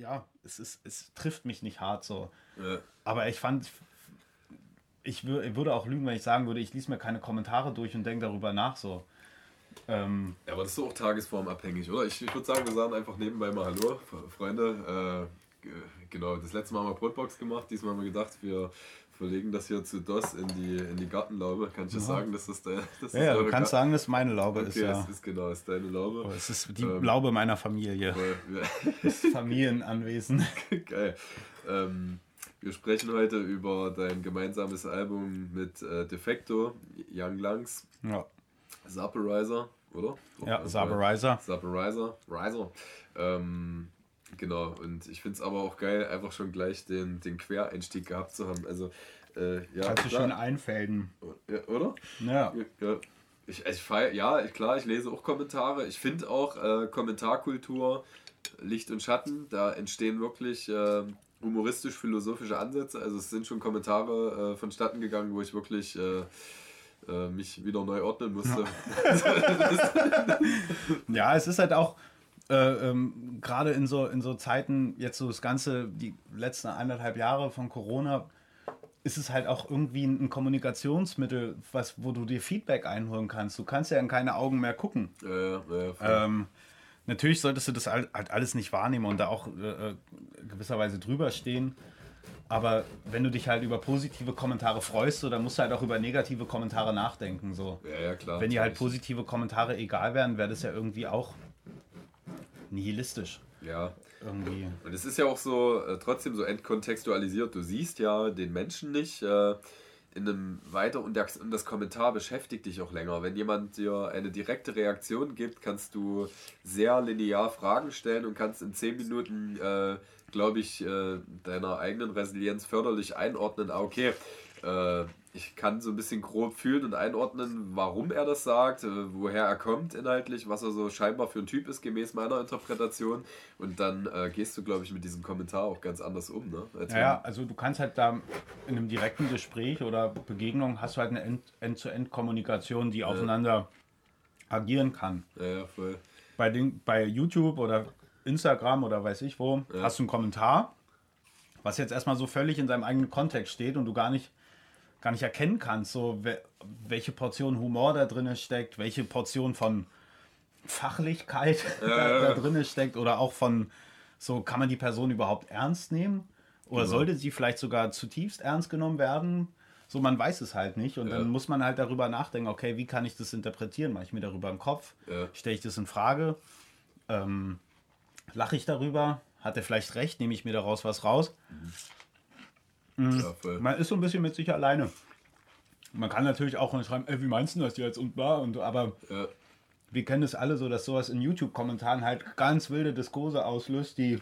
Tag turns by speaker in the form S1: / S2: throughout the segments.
S1: ja, es ist, es trifft mich nicht hart so.
S2: Ja.
S1: Aber ich fand, ich, ich würde auch lügen, wenn ich sagen würde, ich lese mir keine Kommentare durch und denke darüber nach so. Ähm,
S2: Ja, aber das ist auch tagesformabhängig, oder? Ich, ich würde sagen, wir sagen einfach nebenbei mal Hallo, Freunde. Äh, genau, das letzte Mal haben wir Brotbox gemacht, diesmal haben wir gedacht, wir verlegen das hier zu DOS in die, in die Gartenlaube. Kann ich das sagen, dass das, der, das
S1: ja, ja, du kannst
S2: Gar-
S1: sagen, dass meine Laube
S2: Okay,
S1: ist, ja.
S2: es ist genau, es ist deine Laube.
S1: Aber es ist die
S2: Ähm,
S1: Laube meiner Familie. Das Familienanwesen.
S2: Geil. Ähm, wir sprechen heute über dein gemeinsames Album mit äh, Defecto, Young Lungs,
S1: Ja,
S2: Zaporizer, oder?
S1: ja Saberizer.
S2: Zaporizer, Riser. Ähm, genau, und ich finde es aber auch geil, einfach schon gleich den, den Quereinstieg gehabt zu haben. Also, äh, ja,
S1: Kannst du schön einfäden.
S2: ja, oder?
S1: Ja.
S2: Ja. Ich, ich feier, ja, klar, ich lese auch Kommentare. Ich finde auch äh, Kommentarkultur, Licht und Schatten, da entstehen wirklich äh, humoristisch-philosophische Ansätze. Also es sind schon Kommentare äh, vonstatten gegangen, wo ich wirklich äh, äh, mich wieder neu ordnen musste.
S1: Ja, es ist halt auch äh, ähm, gerade in so, in so Zeiten, jetzt so das Ganze, die letzten eineinhalb Jahre von Corona, ist es halt auch irgendwie ein, Kommunikationsmittel, was, wo du dir Feedback einholen kannst. Du kannst ja in keine Augen mehr gucken.
S2: Äh, voll.
S1: Ähm, natürlich solltest du das halt alles nicht wahrnehmen und da auch äh, äh, gewisserweise drüber stehen. Aber wenn du dich halt über positive Kommentare freust, so, dann musst du halt auch über negative Kommentare nachdenken. So.
S2: ja, ja, klar.
S1: Wenn dir halt positive Kommentare egal wären, wäre das ja irgendwie auch nihilistisch.
S2: Ja,
S1: Irgendwie.
S2: Und es ist ja auch so äh, trotzdem so entkontextualisiert. Du siehst ja den Menschen nicht äh, in einem weiter und das, und das Kommentar beschäftigt dich auch länger. Wenn jemand dir eine direkte Reaktion gibt, kannst du sehr linear Fragen stellen und kannst in 10 Minuten, äh, glaube ich, äh, deiner eigenen Resilienz förderlich einordnen. Ah, okay, äh, ich kann so ein bisschen grob fühlen und einordnen, warum er das sagt, äh, woher er kommt inhaltlich, was er so scheinbar für ein Typ ist, gemäß meiner Interpretation. Und dann äh, gehst du, glaube ich, mit diesem Kommentar auch ganz anders um. Ne? Als
S1: Ja, ja, also du kannst halt da in einem direkten Gespräch oder Begegnung hast du halt eine End- End-zu-End-Kommunikation, die aufeinander agieren kann.
S2: ja, ja, voll.
S1: Bei, den, bei YouTube oder Instagram oder weiß ich wo, hast du einen Kommentar, was jetzt erstmal so völlig in seinem eigenen Kontext steht und du gar nicht, gar nicht erkennen kannst, so we- welche Portion Humor da drin steckt, welche Portion von Fachlichkeit da,
S2: ja,
S1: da
S2: ja.
S1: drin steckt oder auch von so, kann man die Person überhaupt ernst nehmen? Oder
S2: Genau.
S1: sollte sie vielleicht sogar zutiefst ernst genommen werden? So, man weiß es halt nicht. Und
S2: Ja.
S1: dann muss man halt darüber nachdenken, okay, wie kann ich das interpretieren? Mache ich mir darüber im Kopf?
S2: Ja.
S1: Stelle ich das in Frage? Ähm, Lache ich darüber? Hat er vielleicht recht? Nehme ich mir daraus was raus?
S2: Ja, voll.
S1: Man ist so ein bisschen mit sich alleine. Man kann natürlich auch schreiben, ey, wie meinst du das jetzt und bla und aber
S2: Ja,
S1: wir kennen es alle so, dass sowas in YouTube-Kommentaren halt ganz wilde Diskurse auslöst, die,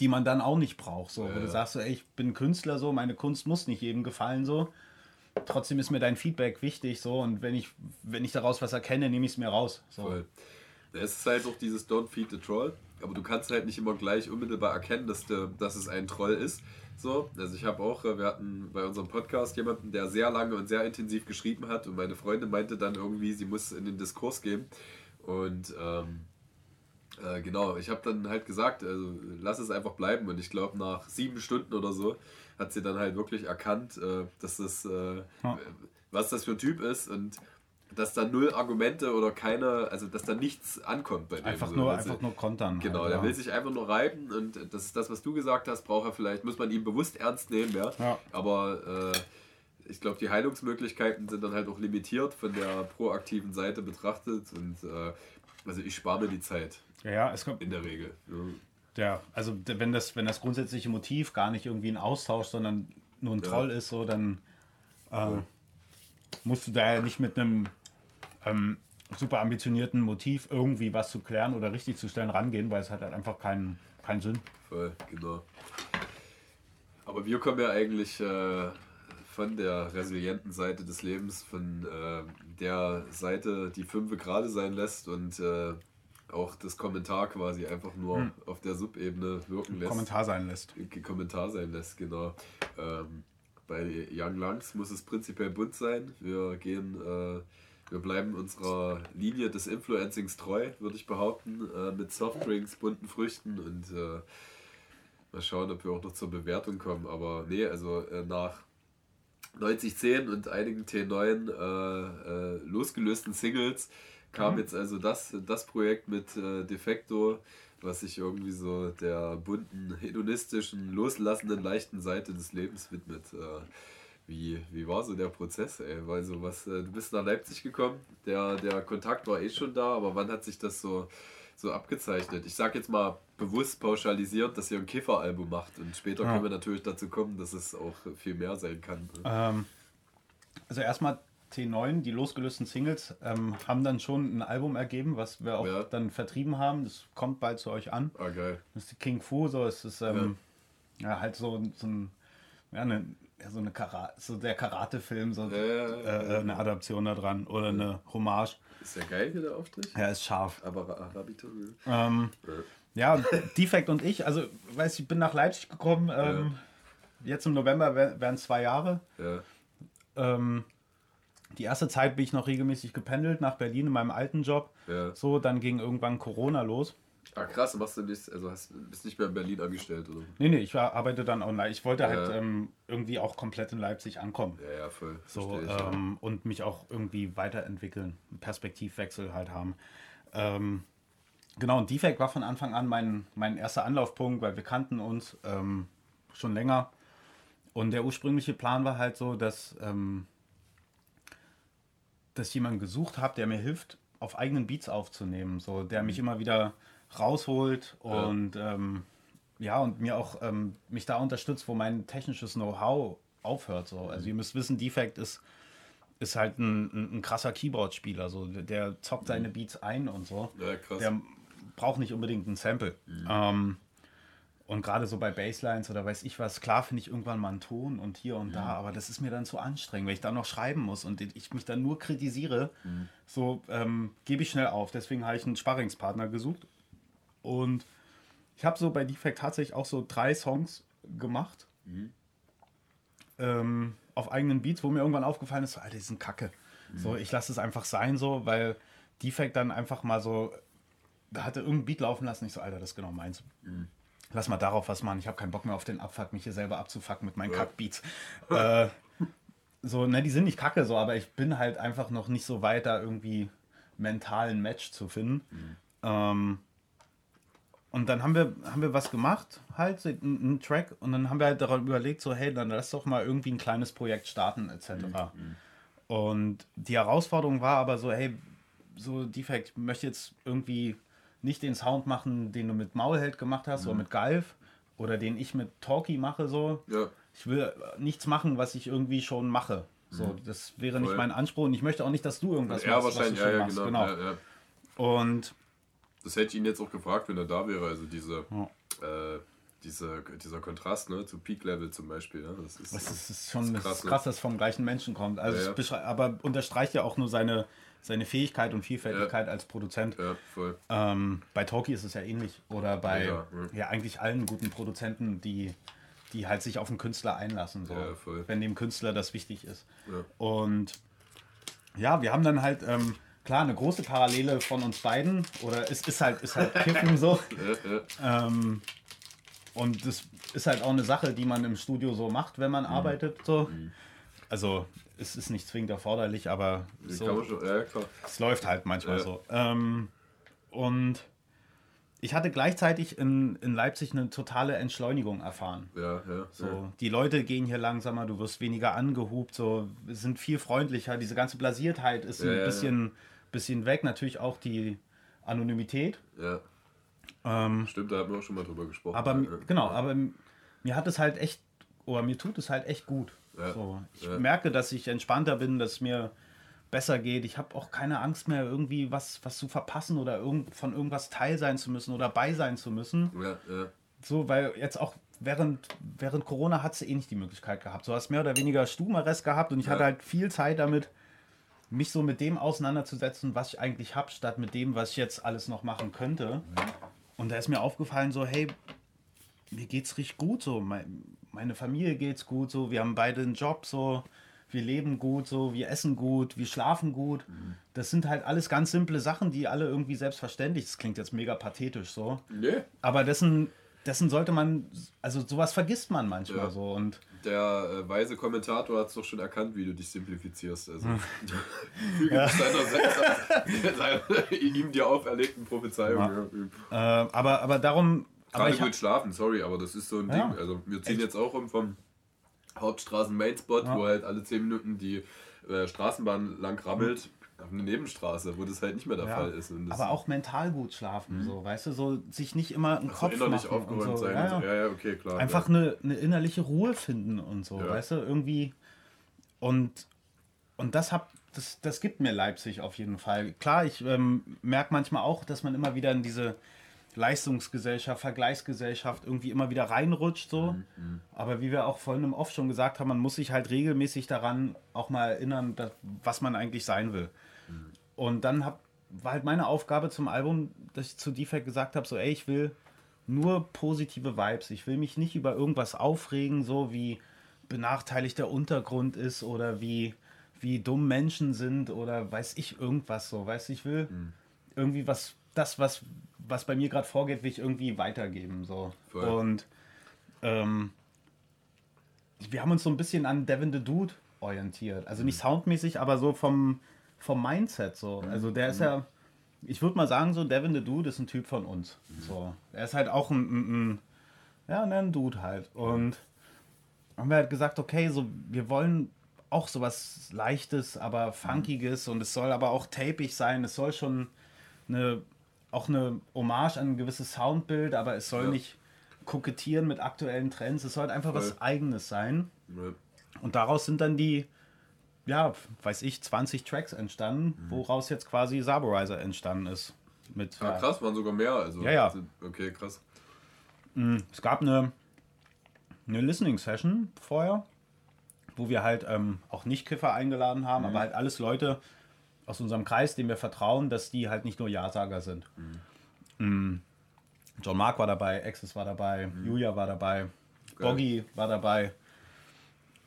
S1: die man dann auch nicht braucht. So, wo du
S2: ja.
S1: sagst, so, ey, ich bin Künstler, so, meine Kunst muss nicht jedem gefallen, so. Trotzdem ist mir dein Feedback wichtig, so, und wenn ich, wenn ich daraus was erkenne, nehme ich es mir raus. So.
S2: voll. Ja, Es ist halt auch dieses Don't feed the troll, aber du kannst halt nicht immer gleich unmittelbar erkennen, dass, der, dass es ein Troll ist. So, also ich habe auch, äh, wir hatten bei unserem Podcast jemanden, der sehr lange und sehr intensiv geschrieben hat und meine Freundin meinte dann irgendwie, sie muss in den Diskurs gehen. Und ähm, äh, genau, ich habe dann halt gesagt, also lass es einfach bleiben. Und ich glaube nach sieben Stunden oder so hat sie dann halt wirklich erkannt, äh, dass das, äh,
S1: Ja.
S2: was das für ein Typ ist. Und dass da null Argumente oder keine, also dass da nichts ankommt bei dem.
S1: Einfach
S2: so.
S1: nur,
S2: Also,
S1: einfach nur kontern.
S2: Genau,
S1: halt,
S2: der
S1: ja.
S2: will sich einfach nur reiben und das ist das, was du gesagt hast, braucht er vielleicht, muss man ihn bewusst ernst nehmen, ja.
S1: Ja.
S2: Aber äh, ich glaube, die Heilungsmöglichkeiten sind dann halt auch limitiert von der proaktiven Seite betrachtet und äh, also ich spare mir die Zeit
S1: Ja, ja, es kommt,
S2: in der Regel. Ja.
S1: Ja, also wenn das, wenn das grundsätzliche Motiv gar nicht irgendwie ein Austausch, sondern nur ein. Troll ist, so, dann äh, musst du da ja nicht mit einem ähm, super ambitionierten Motiv irgendwie was zu klären oder richtig zu stellen rangehen, weil es hat halt einfach keinen, keinen Sinn.
S2: Voll, genau. Aber wir kommen ja eigentlich äh, von der resilienten Seite des Lebens, von äh, der Seite, die fünfe gerade sein lässt und äh, auch das Kommentar quasi einfach nur auf der Subebene wirken lässt.
S1: Kommentar sein lässt.
S2: Ge- Kommentar sein lässt, genau. Ähm, bei Young Lungs muss es prinzipiell bunt sein. Wir gehen, äh, wir bleiben unserer Linie des Influencings treu, würde ich behaupten, äh, mit Softdrinks, bunten Früchten und äh, Mal schauen, ob wir auch noch zur Bewertung kommen. Aber nee, also äh, nach 9010 und einigen T9 äh, äh, losgelösten Singles kam mhm. jetzt also das, das Projekt mit äh, Defecto, was sich irgendwie so der bunten, hedonistischen, loslassenden, leichten Seite des Lebens widmet. Wie, wie war so der Prozess, ey? Weil so was, äh, du bist nach Leipzig gekommen, der, der Kontakt war eh schon da, aber wann hat sich das so, so abgezeichnet? Ich sag jetzt mal bewusst pauschalisiert, dass ihr ein Kifferalbum macht und später ja. können wir natürlich dazu kommen, dass es auch viel mehr sein kann.
S1: Ne? Ähm, also erstmal T9, die losgelösten Singles, ähm, haben dann schon ein Album ergeben, was wir auch ja. dann vertrieben haben. Das kommt bald zu euch an.
S2: Ah, geil.
S1: Das ist die King Fu, so es ist ähm, ja. ja. halt so, so ein, ja, eine, ja, so eine Karate, so der Karate-Film, so äh, eine Adaption da dran oder eine Hommage.
S2: Ist ja geil hier der Auftritt?
S1: Ja, ist scharf.
S2: Aber Arabito,
S1: ähm, ja. Defekt und ich, also weiß ich bin nach Leipzig gekommen. Ähm, jetzt im November werden zwei Jahre.
S2: Ja.
S1: Ähm, die erste Zeit bin ich noch regelmäßig gependelt nach Berlin in meinem alten Job. Ja. So, dann ging irgendwann Corona los.
S2: Ah, krass, machst du nicht, also hast, bist nicht mehr in Berlin angestellt, oder?
S1: Nee, nee, ich war, arbeite dann online. Ich wollte ja. halt ähm, irgendwie auch komplett in Leipzig ankommen.
S2: Ja, ja, voll.
S1: So, ich, ähm, ja. Und mich auch irgendwie weiterentwickeln, einen Perspektivwechsel halt haben. Ähm, genau, und Defect war von Anfang an mein, mein erster Anlaufpunkt, weil wir kannten uns ähm, schon länger. Und der ursprüngliche Plan war halt so, dass ähm, dass ich jemanden gesucht habe, der mir hilft, auf eigenen Beats aufzunehmen, so der mich mhm. immer wieder rausholt und ja, ähm, ja und mir auch ähm, mich da unterstützt, wo mein technisches Know-how aufhört. So. Also ihr müsst wissen, Defect ist, ist halt ein, ein, ein krasser Keyboard-Spieler. So. Der zockt mhm. seine Beats ein und so.
S2: Ja, krass.
S1: Der braucht nicht unbedingt ein Sample. Mhm. Ähm, und gerade so bei Basslines oder weiß ich was, klar finde ich irgendwann mal einen Ton und hier und mhm. da, aber das ist mir dann zu anstrengend, weil ich dann noch schreiben muss und ich mich dann nur kritisiere, mhm. so ähm, gebe ich schnell auf. Deswegen habe ich einen Sparringspartner gesucht. Und ich habe so bei Defect tatsächlich auch so drei Songs gemacht. Mhm. Ähm, auf eigenen Beats, wo mir irgendwann aufgefallen ist, so, Alter, die sind kacke. Mhm. So, ich lasse es einfach sein, so, weil Defect dann einfach mal so, da hatte irgendein Beat laufen lassen. Ich so, Alter, das ist genau meins. Mhm lass mal darauf was machen. Ich habe keinen Bock mehr auf den Abfuck, mich hier selber abzufacken mit meinen ja. Kackbeats. äh, so, ne, die sind nicht kacke so, aber ich bin halt einfach noch nicht so weit, da irgendwie mentalen Match zu finden. Mhm. Ähm, und dann haben wir, haben wir was gemacht, halt, einen Track, und dann haben wir halt darüber überlegt, so, hey, dann lass doch mal irgendwie ein kleines Projekt starten, etc. Mhm. mhm. Und die Herausforderung war aber so, hey, so Defekt, ich möchte jetzt irgendwie nicht den Sound machen, den du mit Maulheld gemacht hast mhm. oder mit Galf oder den ich mit Talkie mache so.
S2: Ja.
S1: Ich will nichts machen, was ich irgendwie schon mache. So, mhm. das wäre nicht mein Anspruch und ich möchte auch nicht, dass du irgendwas
S2: ja, machst, was du schon ja, machst. Genau.
S1: genau. Und
S2: das hätte ich ihn jetzt auch gefragt, wenn er da wäre. Also diese, äh, diese, dieser Kontrast ne, zu Peak Level zum Beispiel. Ja, das ist,
S1: das ist schon das ist krass, krass, dass es vom gleichen Menschen kommt. Also aber unterstreicht ja auch nur seine seine Fähigkeit und Vielfältigkeit ja. als Produzent.
S2: Ja, voll.
S1: Ähm, bei Toki ist es ja ähnlich. Oder bei ja, ja, eigentlich allen guten Produzenten, die, die halt sich auf den Künstler einlassen, so, wenn dem Künstler das wichtig ist. Und ja, wir haben dann halt. Ähm, klar, eine große Parallele von uns beiden, oder es ist halt, ist halt Kiffen so. Ähm, und das ist halt auch eine Sache, die man im Studio so macht, wenn man mhm. arbeitet. So. Mhm. Also es ist nicht zwingend erforderlich, aber so,
S2: ja,
S1: es läuft halt manchmal ja. so. Ähm, und ich hatte gleichzeitig in, in Leipzig eine totale Entschleunigung erfahren.
S2: Ja, ja,
S1: so, ja. Die Leute gehen hier langsamer, du wirst weniger angehubt, so, sind viel freundlicher. Diese ganze Blasiertheit ist ein bisschen, bisschen weg. Natürlich auch die Anonymität.
S2: Ja. Ähm, Stimmt, da haben wir auch schon mal drüber gesprochen.
S1: Aber genau, aber mir hat es halt echt, oder mir tut es halt echt gut. Ja. So, ich ja. merke, dass ich entspannter bin, dass es mir besser geht. Ich habe auch keine Angst mehr, irgendwie was, was zu verpassen oder irgend, von irgendwas Teil sein zu müssen oder bei sein zu müssen.
S2: Ja, ja.
S1: So, weil jetzt auch während, während Corona hat sie eh nicht die Möglichkeit gehabt. So hast mehr oder weniger Stubenarrest gehabt und ich ja. hatte halt viel Zeit damit, mich so mit dem auseinanderzusetzen, was ich eigentlich habe, statt mit dem, was ich jetzt alles noch machen könnte. Mhm. Und da ist mir aufgefallen, so, hey, mir geht's richtig gut so. Mein, meine Familie geht's gut so. Wir haben beide einen Job so. Wir leben gut so. Wir essen gut. Wir schlafen gut. Mhm. Das sind halt alles ganz simple Sachen, die alle irgendwie selbstverständlich. Das klingt jetzt mega pathetisch so.
S2: Nee.
S1: Aber das sind dessen sollte man, also sowas vergisst man manchmal ja. so und
S2: der äh, weise Kommentator hat es doch schon erkannt, wie du dich simplifizierst. Also füge ja. seiner, seiner, ihm dir auferlegten Prophezeiung.
S1: Ja. Äh, aber, aber darum.
S2: Gerade gut schlafen, sorry, aber das ist so ein Ding. Also wir ziehen Echt? jetzt auch um vom Hauptstraßen-Mainspot, wo halt alle 10 Minuten die äh, Straßenbahn lang rammelt auf eine Nebenstraße, wo das halt nicht mehr der ja, Fall ist.
S1: aber auch mental gut schlafen, mhm. so, weißt du, so sich nicht immer einen Kopf innerlich machen aufgeräumt und so. sein. Ja, ja. ja, okay, klar. Einfach eine, eine innerliche Ruhe finden und so, weißt du, irgendwie. Und, und das hab, das, das gibt mir Leipzig auf jeden Fall. Klar, ich ähm, merke manchmal auch, dass man immer wieder in diese Leistungsgesellschaft, Vergleichsgesellschaft irgendwie immer wieder reinrutscht so. Mhm, mhm. Aber wie wir auch vorhin im Off schon gesagt haben, man muss sich halt regelmäßig daran auch mal erinnern, dass, was man eigentlich sein will. Und dann hab, war halt meine Aufgabe zum Album, dass ich zu Defect gesagt habe, so ey, ich will nur positive Vibes. Ich will mich nicht über irgendwas aufregen, so wie benachteiligt der Untergrund ist oder wie, wie dumm Menschen sind oder weiß ich irgendwas so. Weiß ich will mhm. irgendwie was, das, was, was bei mir gerade vorgeht, will ich irgendwie weitergeben. So. Voll. Und ähm, wir haben uns so ein bisschen an Devin the Dude orientiert. Also nicht mhm. soundmäßig, aber so vom, vom Mindset so. Also der ist ja, ich würde mal sagen, so Devin the Dude ist ein Typ von uns. So. Er ist halt auch ein, ein, ein ja, ne, ein Dude halt. Und haben wir halt gesagt, okay, so wir wollen auch sowas leichtes, aber funkiges und es soll aber auch tapig sein. Es soll schon eine auch eine Hommage an ein gewisses Soundbild, aber es soll ja. nicht kokettieren mit aktuellen Trends. Es soll halt einfach ja. was Eigenes sein. Ja. Und daraus sind dann die ja, weiß ich, 20 Tracks entstanden, mhm. woraus jetzt quasi Saborizer entstanden ist. Mit,
S2: ah, ja, krass, waren sogar mehr. Also,
S1: ja, ja.
S2: Okay, krass.
S1: Mhm, es gab eine, eine Listening-Session vorher, wo wir halt ähm, auch Nicht-Kiffer eingeladen haben, mhm. aber halt alles Leute aus unserem Kreis, denen wir vertrauen, dass die halt nicht nur Ja-Sager sind. Mhm. mhm. John Mark war dabei, Axis war dabei, mhm. Julia war dabei, Boggy war dabei.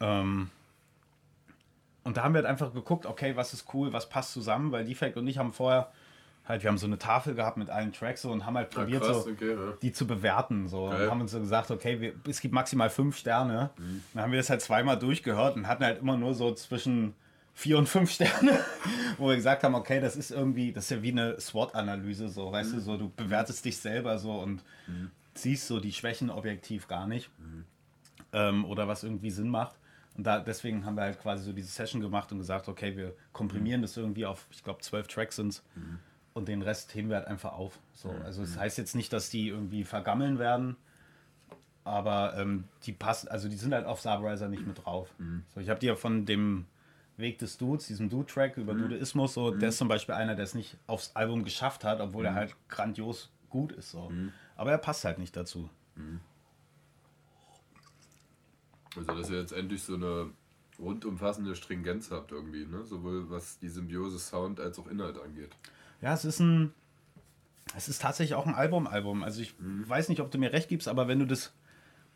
S1: Ähm, und da haben wir halt einfach geguckt, okay, was ist cool, was passt zusammen, weil Defect und ich haben vorher halt, wir haben so eine Tafel gehabt mit allen Tracks so, und haben halt probiert, ja, krass, so, okay, ja. die zu bewerten. So. Und haben uns so gesagt, okay, wir, es gibt maximal fünf Sterne. Mhm. Dann haben wir das halt zweimal durchgehört und hatten halt immer nur so zwischen vier und fünf Sterne, wo wir gesagt haben, okay, das ist irgendwie, das ist ja wie eine SWOT-Analyse, so, weißt mhm. du, so, du bewertest dich selber so und mhm. siehst so die Schwächen objektiv gar nicht. Mhm. Ähm, oder was irgendwie Sinn macht. Und da, deswegen haben wir halt quasi so diese Session gemacht und gesagt, okay, wir komprimieren mhm. das irgendwie auf, ich glaube, zwölf Tracks sind mhm. und den Rest heben wir halt einfach auf. So, mhm. also es das heißt jetzt nicht, dass die irgendwie vergammeln werden, aber ähm, die passen, also die sind halt auf Subriser nicht mit drauf. Mhm. So, ich habe die ja von dem Weg des Dudes, diesem Dude-Track über mhm. Dudeismus, so, der ist zum Beispiel einer, der es nicht aufs Album geschafft hat, obwohl er halt grandios gut ist. So. Aber er passt halt nicht dazu.
S2: Also, dass ihr jetzt endlich so eine rundumfassende Stringenz habt irgendwie, ne? Sowohl was die Symbiose Sound als auch Inhalt angeht.
S1: Ja, es ist ein. Es ist tatsächlich auch ein Album-Album. Also ich mhm. weiß nicht, ob du mir recht gibst, aber wenn du das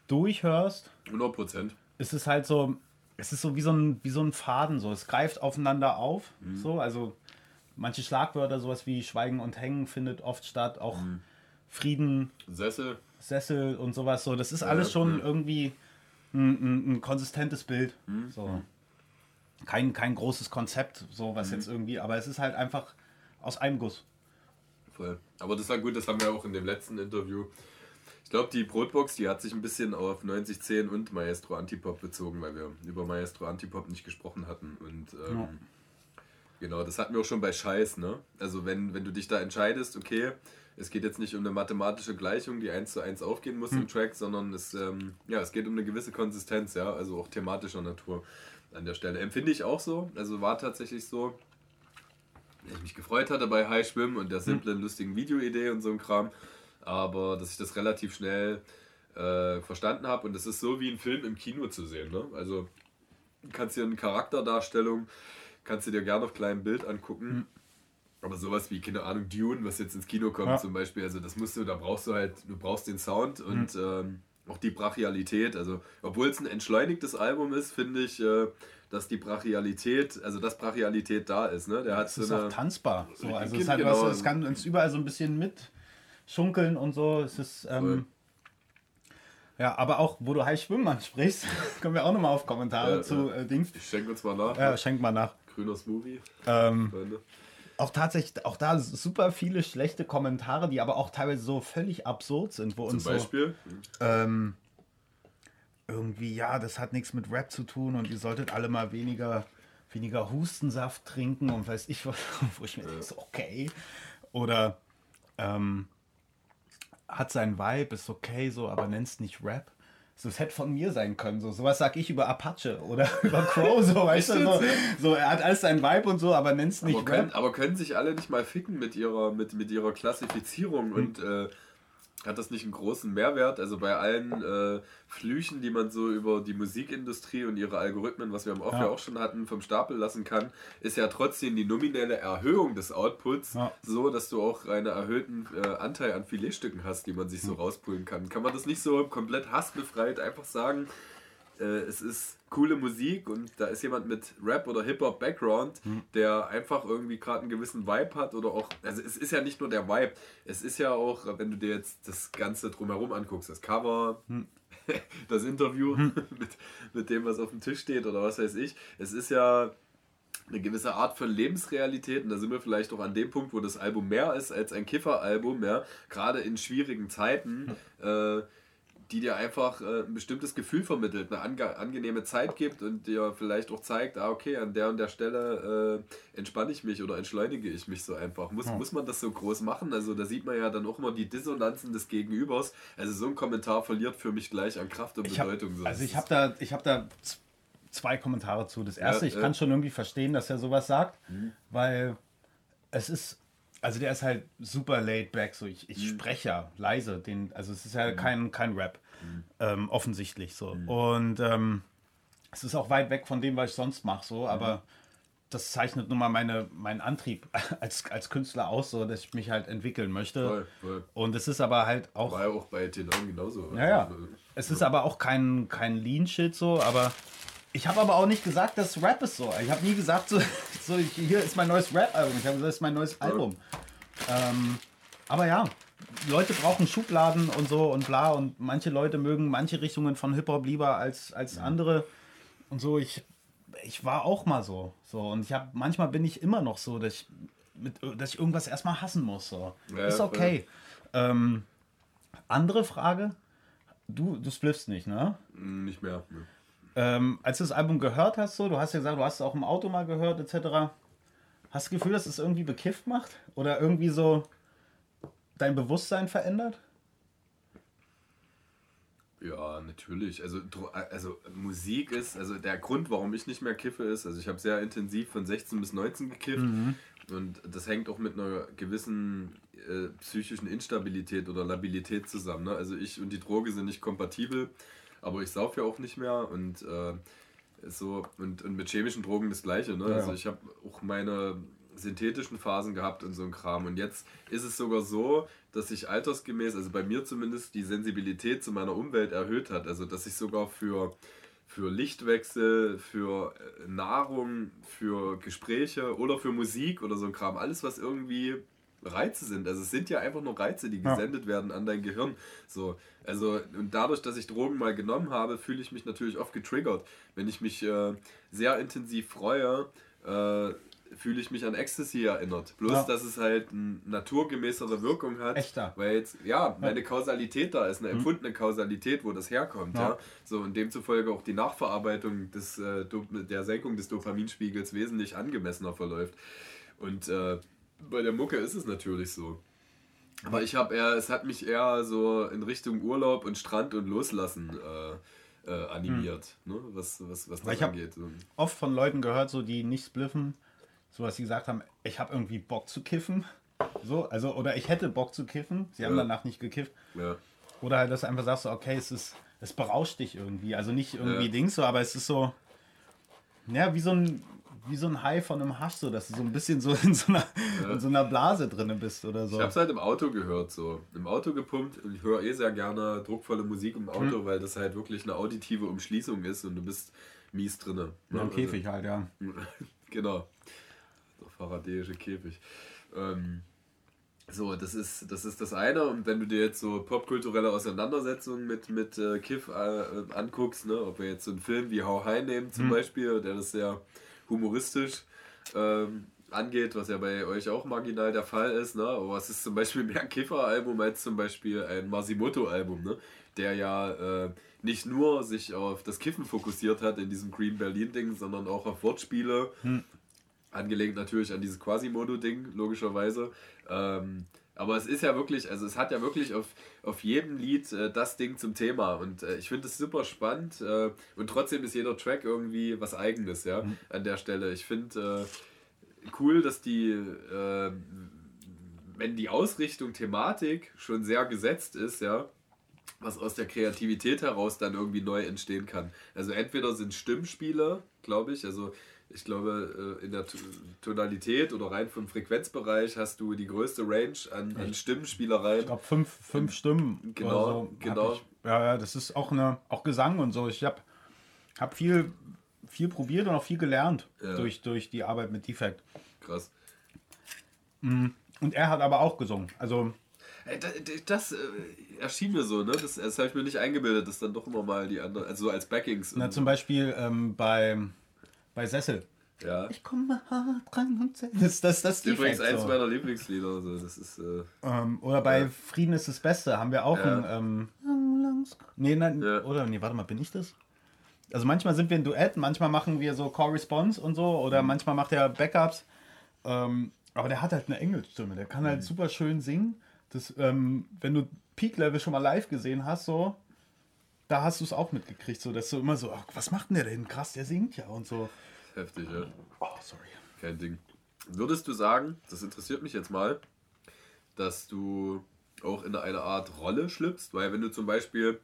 S1: durchhörst.
S2: 100 Prozent.
S1: Ist es halt so. Es ist so wie so ein, wie so ein Faden. So. Es greift aufeinander auf. Mhm. So, also manche Schlagwörter, sowas wie Schweigen und Hängen, findet oft statt. Auch mhm. Frieden.
S2: Sessel.
S1: Sessel und sowas. So. Das ist alles schon irgendwie ein, ein, konsistentes Bild. Mhm. So. Kein, kein großes Konzept, so was mhm. jetzt irgendwie, aber es ist halt einfach aus einem Guss.
S2: Voll. Aber das war gut, das haben wir auch in dem letzten Interview. Ich glaube, die Brotbox, die hat sich ein bisschen auf 9010 und Maestro Antipop bezogen, weil wir über Maestro Antipop nicht gesprochen hatten. Und ähm, ja. genau, das hatten wir auch schon bei Scheiß, ne? Also wenn, wenn du dich da entscheidest, okay, es geht jetzt nicht um eine mathematische Gleichung, die eins zu eins aufgehen muss hm. im Track, sondern es, ähm, ja, es geht um eine gewisse Konsistenz, ja, also auch thematischer Natur an der Stelle. Empfinde ich auch so, also war tatsächlich so, ich mich gefreut hatte bei High Schwimmen und der hm. simplen, lustigen Videoidee und so ein Kram, aber dass ich das relativ schnell äh, verstanden habe und es ist so wie ein Film im Kino zu sehen, ne? also kannst dir eine Charakterdarstellung, kannst du dir gerne auf kleinem Bild angucken. Hm aber sowas wie, keine Ahnung, Dune, was jetzt ins Kino kommt ja. zum Beispiel, also das musst du, da brauchst du halt, du brauchst den Sound mhm. und ähm, auch die Brachialität. Also, obwohl es ein entschleunigtes Album ist, finde ich, äh, dass die Brachialität, also dass Brachialität da ist. Ne? Der hat
S1: es so ist eine, auch tanzbar. So, also es, hat genau. es kann uns überall so ein bisschen mitschunkeln und so. Es ist, ähm, Ja, aber auch, wo du High Schwimmmann sprichst, kommen wir auch nochmal auf Kommentare
S2: Ja,
S1: zu äh, Dings.
S2: Ich schenke uns mal nach.
S1: Ja, schenk mal nach.
S2: Grüner Smoothie.
S1: Ähm,
S2: Freunde.
S1: Auch tatsächlich, auch da super viele schlechte Kommentare, die aber auch teilweise so völlig absurd sind, wo
S2: Zum
S1: uns so
S2: Beispiel.
S1: ähm, irgendwie, ja, das hat nichts mit Rap zu tun und ihr solltet alle mal weniger, weniger Hustensaft trinken und weiß ich was, wo ich mir denke, so, okay. Oder ähm, hat sein Vibe, ist okay, so, aber nenn's nicht Rap. So, es hätte von mir sein können. So, sowas sag ich über Apache oder über Crow, so, weißt du, so, so, er hat alles seinen Vibe und so, aber nenn's nicht
S2: Aber können, aber können sich alle nicht mal ficken mit ihrer, mit, mit ihrer Klassifizierung
S1: Hm.
S2: und äh, hat das nicht einen großen Mehrwert? Also bei allen äh, Flüchen, die man so über die Musikindustrie und ihre Algorithmen, was wir am Off ja. Auch schon hatten, vom Stapel lassen kann, ist ja trotzdem die nominelle Erhöhung des Outputs
S1: Ja.
S2: so, dass du auch einen erhöhten äh, Anteil an Filetstücken hast, die man sich so
S1: Hm.
S2: rauspullen kann. Kann man das nicht so komplett hassbefreit einfach sagen? äh, es ist coole Musik und da ist jemand mit Rap oder Hip-Hop-Background, der einfach irgendwie gerade einen gewissen Vibe hat oder auch, also es ist ja nicht nur der Vibe, es ist ja auch, wenn du dir jetzt das Ganze drumherum anguckst, das Cover, das Interview mit, mit dem, was auf dem Tisch steht oder was weiß ich, es ist ja eine gewisse Art von Lebensrealität und da sind wir vielleicht auch an dem Punkt, wo das Album mehr ist als ein Kiffer-Album, ja, gerade in schwierigen Zeiten, äh, die dir einfach äh, ein bestimmtes Gefühl vermittelt, eine ange angenehme Zeit gibt und dir vielleicht auch zeigt, ah okay, an der und der Stelle äh, entspanne ich mich oder entschleunige ich mich so einfach. Muss, muss man das so groß machen? Also da sieht man ja dann auch immer die Dissonanzen des Gegenübers. Also so ein Kommentar verliert für mich gleich an Kraft und
S1: Ich hab,
S2: Bedeutung. so.
S1: also
S2: Das
S1: ich habe da, ich hab da zwei Kommentare zu. Das erste,
S2: Ja,
S1: ich
S2: ja.
S1: kann schon irgendwie verstehen, dass er sowas sagt,
S2: Mhm.
S1: weil es ist, also der ist halt super laid back. So ich,
S2: Mhm.
S1: ich spreche ja leise, den, also es ist ja kein, kein Rap, ähm, offensichtlich so.
S2: Mhm.
S1: Und ähm, es ist auch weit weg von dem, was ich sonst mache, so,
S2: Mhm.
S1: aber das zeichnet nun mal meine, meinen Antrieb als, als Künstler aus, so dass ich mich halt entwickeln möchte.
S2: Voll, voll.
S1: Und es ist aber halt auch
S2: War ja auch bei T9 genauso.
S1: ja, ja.
S2: Also,
S1: Es ist aber auch kein, kein Lean-Shit so, aber ich habe aber auch nicht gesagt, dass Rap ist so. Ich habe nie gesagt, so, so ich, hier ist mein neues Rap-Album. Ich habe gesagt, das ist mein neues Album. Ähm, aber ja, Leute brauchen Schubladen und so und bla und manche Leute mögen manche Richtungen von Hip-Hop lieber als, als andere und so. Ich, ich war auch mal so. so und ich habe manchmal bin ich immer noch so, dass ich, mit, dass ich irgendwas erstmal hassen muss. So.
S2: Ja,
S1: ist okay. Ähm, andere Frage. Du, du spliffst nicht, ne?
S2: Nicht mehr. Ne.
S1: Ähm, als du das Album gehört hast, so, du hast ja gesagt, du hast es auch im Auto mal gehört, etc. Hast du das Gefühl, dass es irgendwie bekifft macht? Oder irgendwie so dein Bewusstsein verändert?
S2: Ja, natürlich. Also, also Musik ist, also der Grund, warum ich nicht mehr kiffe, ist, also ich habe sehr intensiv von 16 bis 19 gekifft und das hängt auch mit einer gewissen äh, psychischen Instabilität oder Labilität zusammen. Ne? Also ich und die Droge sind nicht kompatibel, aber ich sauf ja auch nicht mehr und äh, so und, und mit chemischen Drogen das gleiche. Ne?
S1: Ja.
S2: Also ich habe auch meine synthetischen Phasen gehabt und so ein Kram. Und jetzt ist es sogar so, dass sich altersgemäß, also bei mir zumindest, die Sensibilität zu meiner Umwelt erhöht hat. Also dass ich sogar für, für Lichtwechsel, für äh, Nahrung, für Gespräche oder für Musik oder so ein Kram, alles was irgendwie Reize sind. Also es sind ja einfach nur Reize, die
S1: Ja.
S2: gesendet werden an dein Gehirn. So, also und dadurch, dass ich Drogen mal genommen habe, fühle ich mich natürlich oft getriggert. Wenn ich mich äh, sehr intensiv freue, äh, fühle ich mich an Ecstasy erinnert. Bloß,
S1: Ja.
S2: dass es halt eine naturgemäßere Wirkung hat.
S1: Echter.
S2: Weil jetzt, ja, meine Kausalität da ist, eine empfundene Kausalität, wo das herkommt. Ja.
S1: Ja.
S2: So, und demzufolge auch die Nachverarbeitung des, äh, der Senkung des Dopaminspiegels wesentlich angemessener verläuft. Und äh, bei der Mucke ist es natürlich so. Aber ich habe eher, es hat mich eher so in Richtung Urlaub und Strand und Loslassen äh, äh, animiert, ne? was, was, was das
S1: ich
S2: angeht.
S1: Oft von Leuten gehört, so die nicht spliffen, so dass sie gesagt haben, ich habe irgendwie Bock zu kiffen. So, also, oder ich hätte Bock zu kiffen. Sie haben
S2: Ja.
S1: danach nicht gekifft.
S2: Ja.
S1: Oder halt, dass du einfach sagst, so, okay, es ist, es berauscht dich irgendwie. Also nicht irgendwie
S2: Ja.
S1: Dings so, aber es ist so, ja, wie so ein, wie so ein Hai von einem Hasch, so, dass du so ein bisschen so in so einer, in so einer Blase drin bist oder so.
S2: Ich habe es halt im Auto gehört, so. Im Auto gepumpt und ich höre eh sehr gerne druckvolle Musik im Auto,
S1: Hm.
S2: weil das halt wirklich eine auditive Umschließung ist und du bist mies drinne.
S1: Ja, Im Käfig halt, ja.
S2: genau. Der faradäische Käfig. Ähm, So, das ist, das ist das eine. Und wenn du dir jetzt so popkulturelle Auseinandersetzungen mit, mit äh, Kiff äh, anguckst, ne, ob wir jetzt so einen Film wie How High nehmen zum mhm. Beispiel, der das sehr humoristisch ähm, angeht, was ja bei euch auch marginal der Fall ist, ne? Aber es ist zum Beispiel mehr ein Kiffer-Album als zum Beispiel ein Masimoto-Album, ne? Der ja äh, nicht nur sich auf das Kiffen fokussiert hat in diesem Green Berlin-Ding, sondern auch auf Wortspiele. Hm. Angelegt natürlich an dieses Quasimodo-Ding, logischerweise. Ähm, aber es ist ja wirklich, also es hat ja wirklich auf, auf jedem Lied äh, das Ding zum Thema. Und äh, ich finde es super spannend. Äh, und trotzdem ist jeder Track irgendwie was Eigenes, ja, mhm. an der Stelle. Ich finde äh, cool, dass die, äh, wenn die Ausrichtung, Thematik schon sehr gesetzt ist, ja, was aus der Kreativität heraus dann irgendwie neu entstehen kann. Also entweder sind Stimmspiele, glaube ich, also ich glaube, äh, in der Tonalität oder rein vom Frequenzbereich hast du die größte Range an, an Stimmenspielereien. Ich
S1: glaube, fünf, fünf Stimmen.
S2: Genau, so genau.
S1: Ja, ja, das ist auch eine, auch Gesang und so. Ich habe hab viel, viel probiert und auch viel gelernt ja. durch, durch die Arbeit mit Defect.
S2: Krass.
S1: Mm, und er hat aber auch gesungen. Also.
S2: Das, das äh, erschien mir so, ne? Das, das habe ich mir nicht eingebildet, dass dann doch immer mal die anderen, also als Backings.
S1: Na, zum Beispiel ähm, bei bei Sessel.
S2: Ja.
S1: Ich komme hart rein und das, das, das ist
S2: übrigens eins so. meiner Lieblingslieder. Also das ist, äh,
S1: ähm, oder bei ja. Frieden ist das Beste haben wir auch ja. ein. Ähm, nee, nein, ja. oder nee, warte mal, bin ich das? Also manchmal sind wir ein Duett, manchmal machen wir so Corresponds und so, oder mhm. manchmal macht er Backups. Ähm, aber der hat halt eine Engelstimme, der kann halt mhm. super schön singen. Das, ähm, wenn du Peak Level schon mal live gesehen hast, so, da hast du es auch mitgekriegt, so dass du immer so, ach, was macht denn der denn? Krass, der singt ja und so.
S2: Heftig, ja.
S1: Oh, sorry.
S2: Kein Ding. Würdest du sagen, das interessiert mich jetzt mal, dass du auch in eine Art Rolle schlüpfst? Weil wenn du zum Beispiel,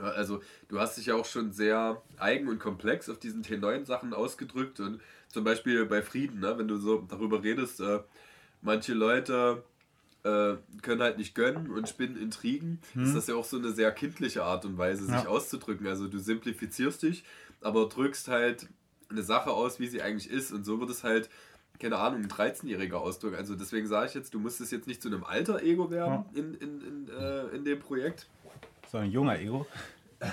S2: also du hast dich ja auch schon sehr eigen und komplex auf diesen T9-Sachen ausgedrückt und zum Beispiel bei Frieden, ne, wenn du so darüber redest, äh, manche Leute äh, können halt nicht gönnen und spinnen Intrigen, hm. ist das ja auch so eine sehr kindliche Art und Weise, sich ja. auszudrücken. Also du simplifizierst dich, aber drückst halt eine Sache aus, wie sie eigentlich ist. Und so wird es halt, keine Ahnung, ein 13-jähriger Ausdruck. Also deswegen sage ich jetzt, du musstest jetzt nicht zu einem alter Ego werden ja. in, in, in, äh, in dem Projekt.
S1: Sondern ein junger Ego.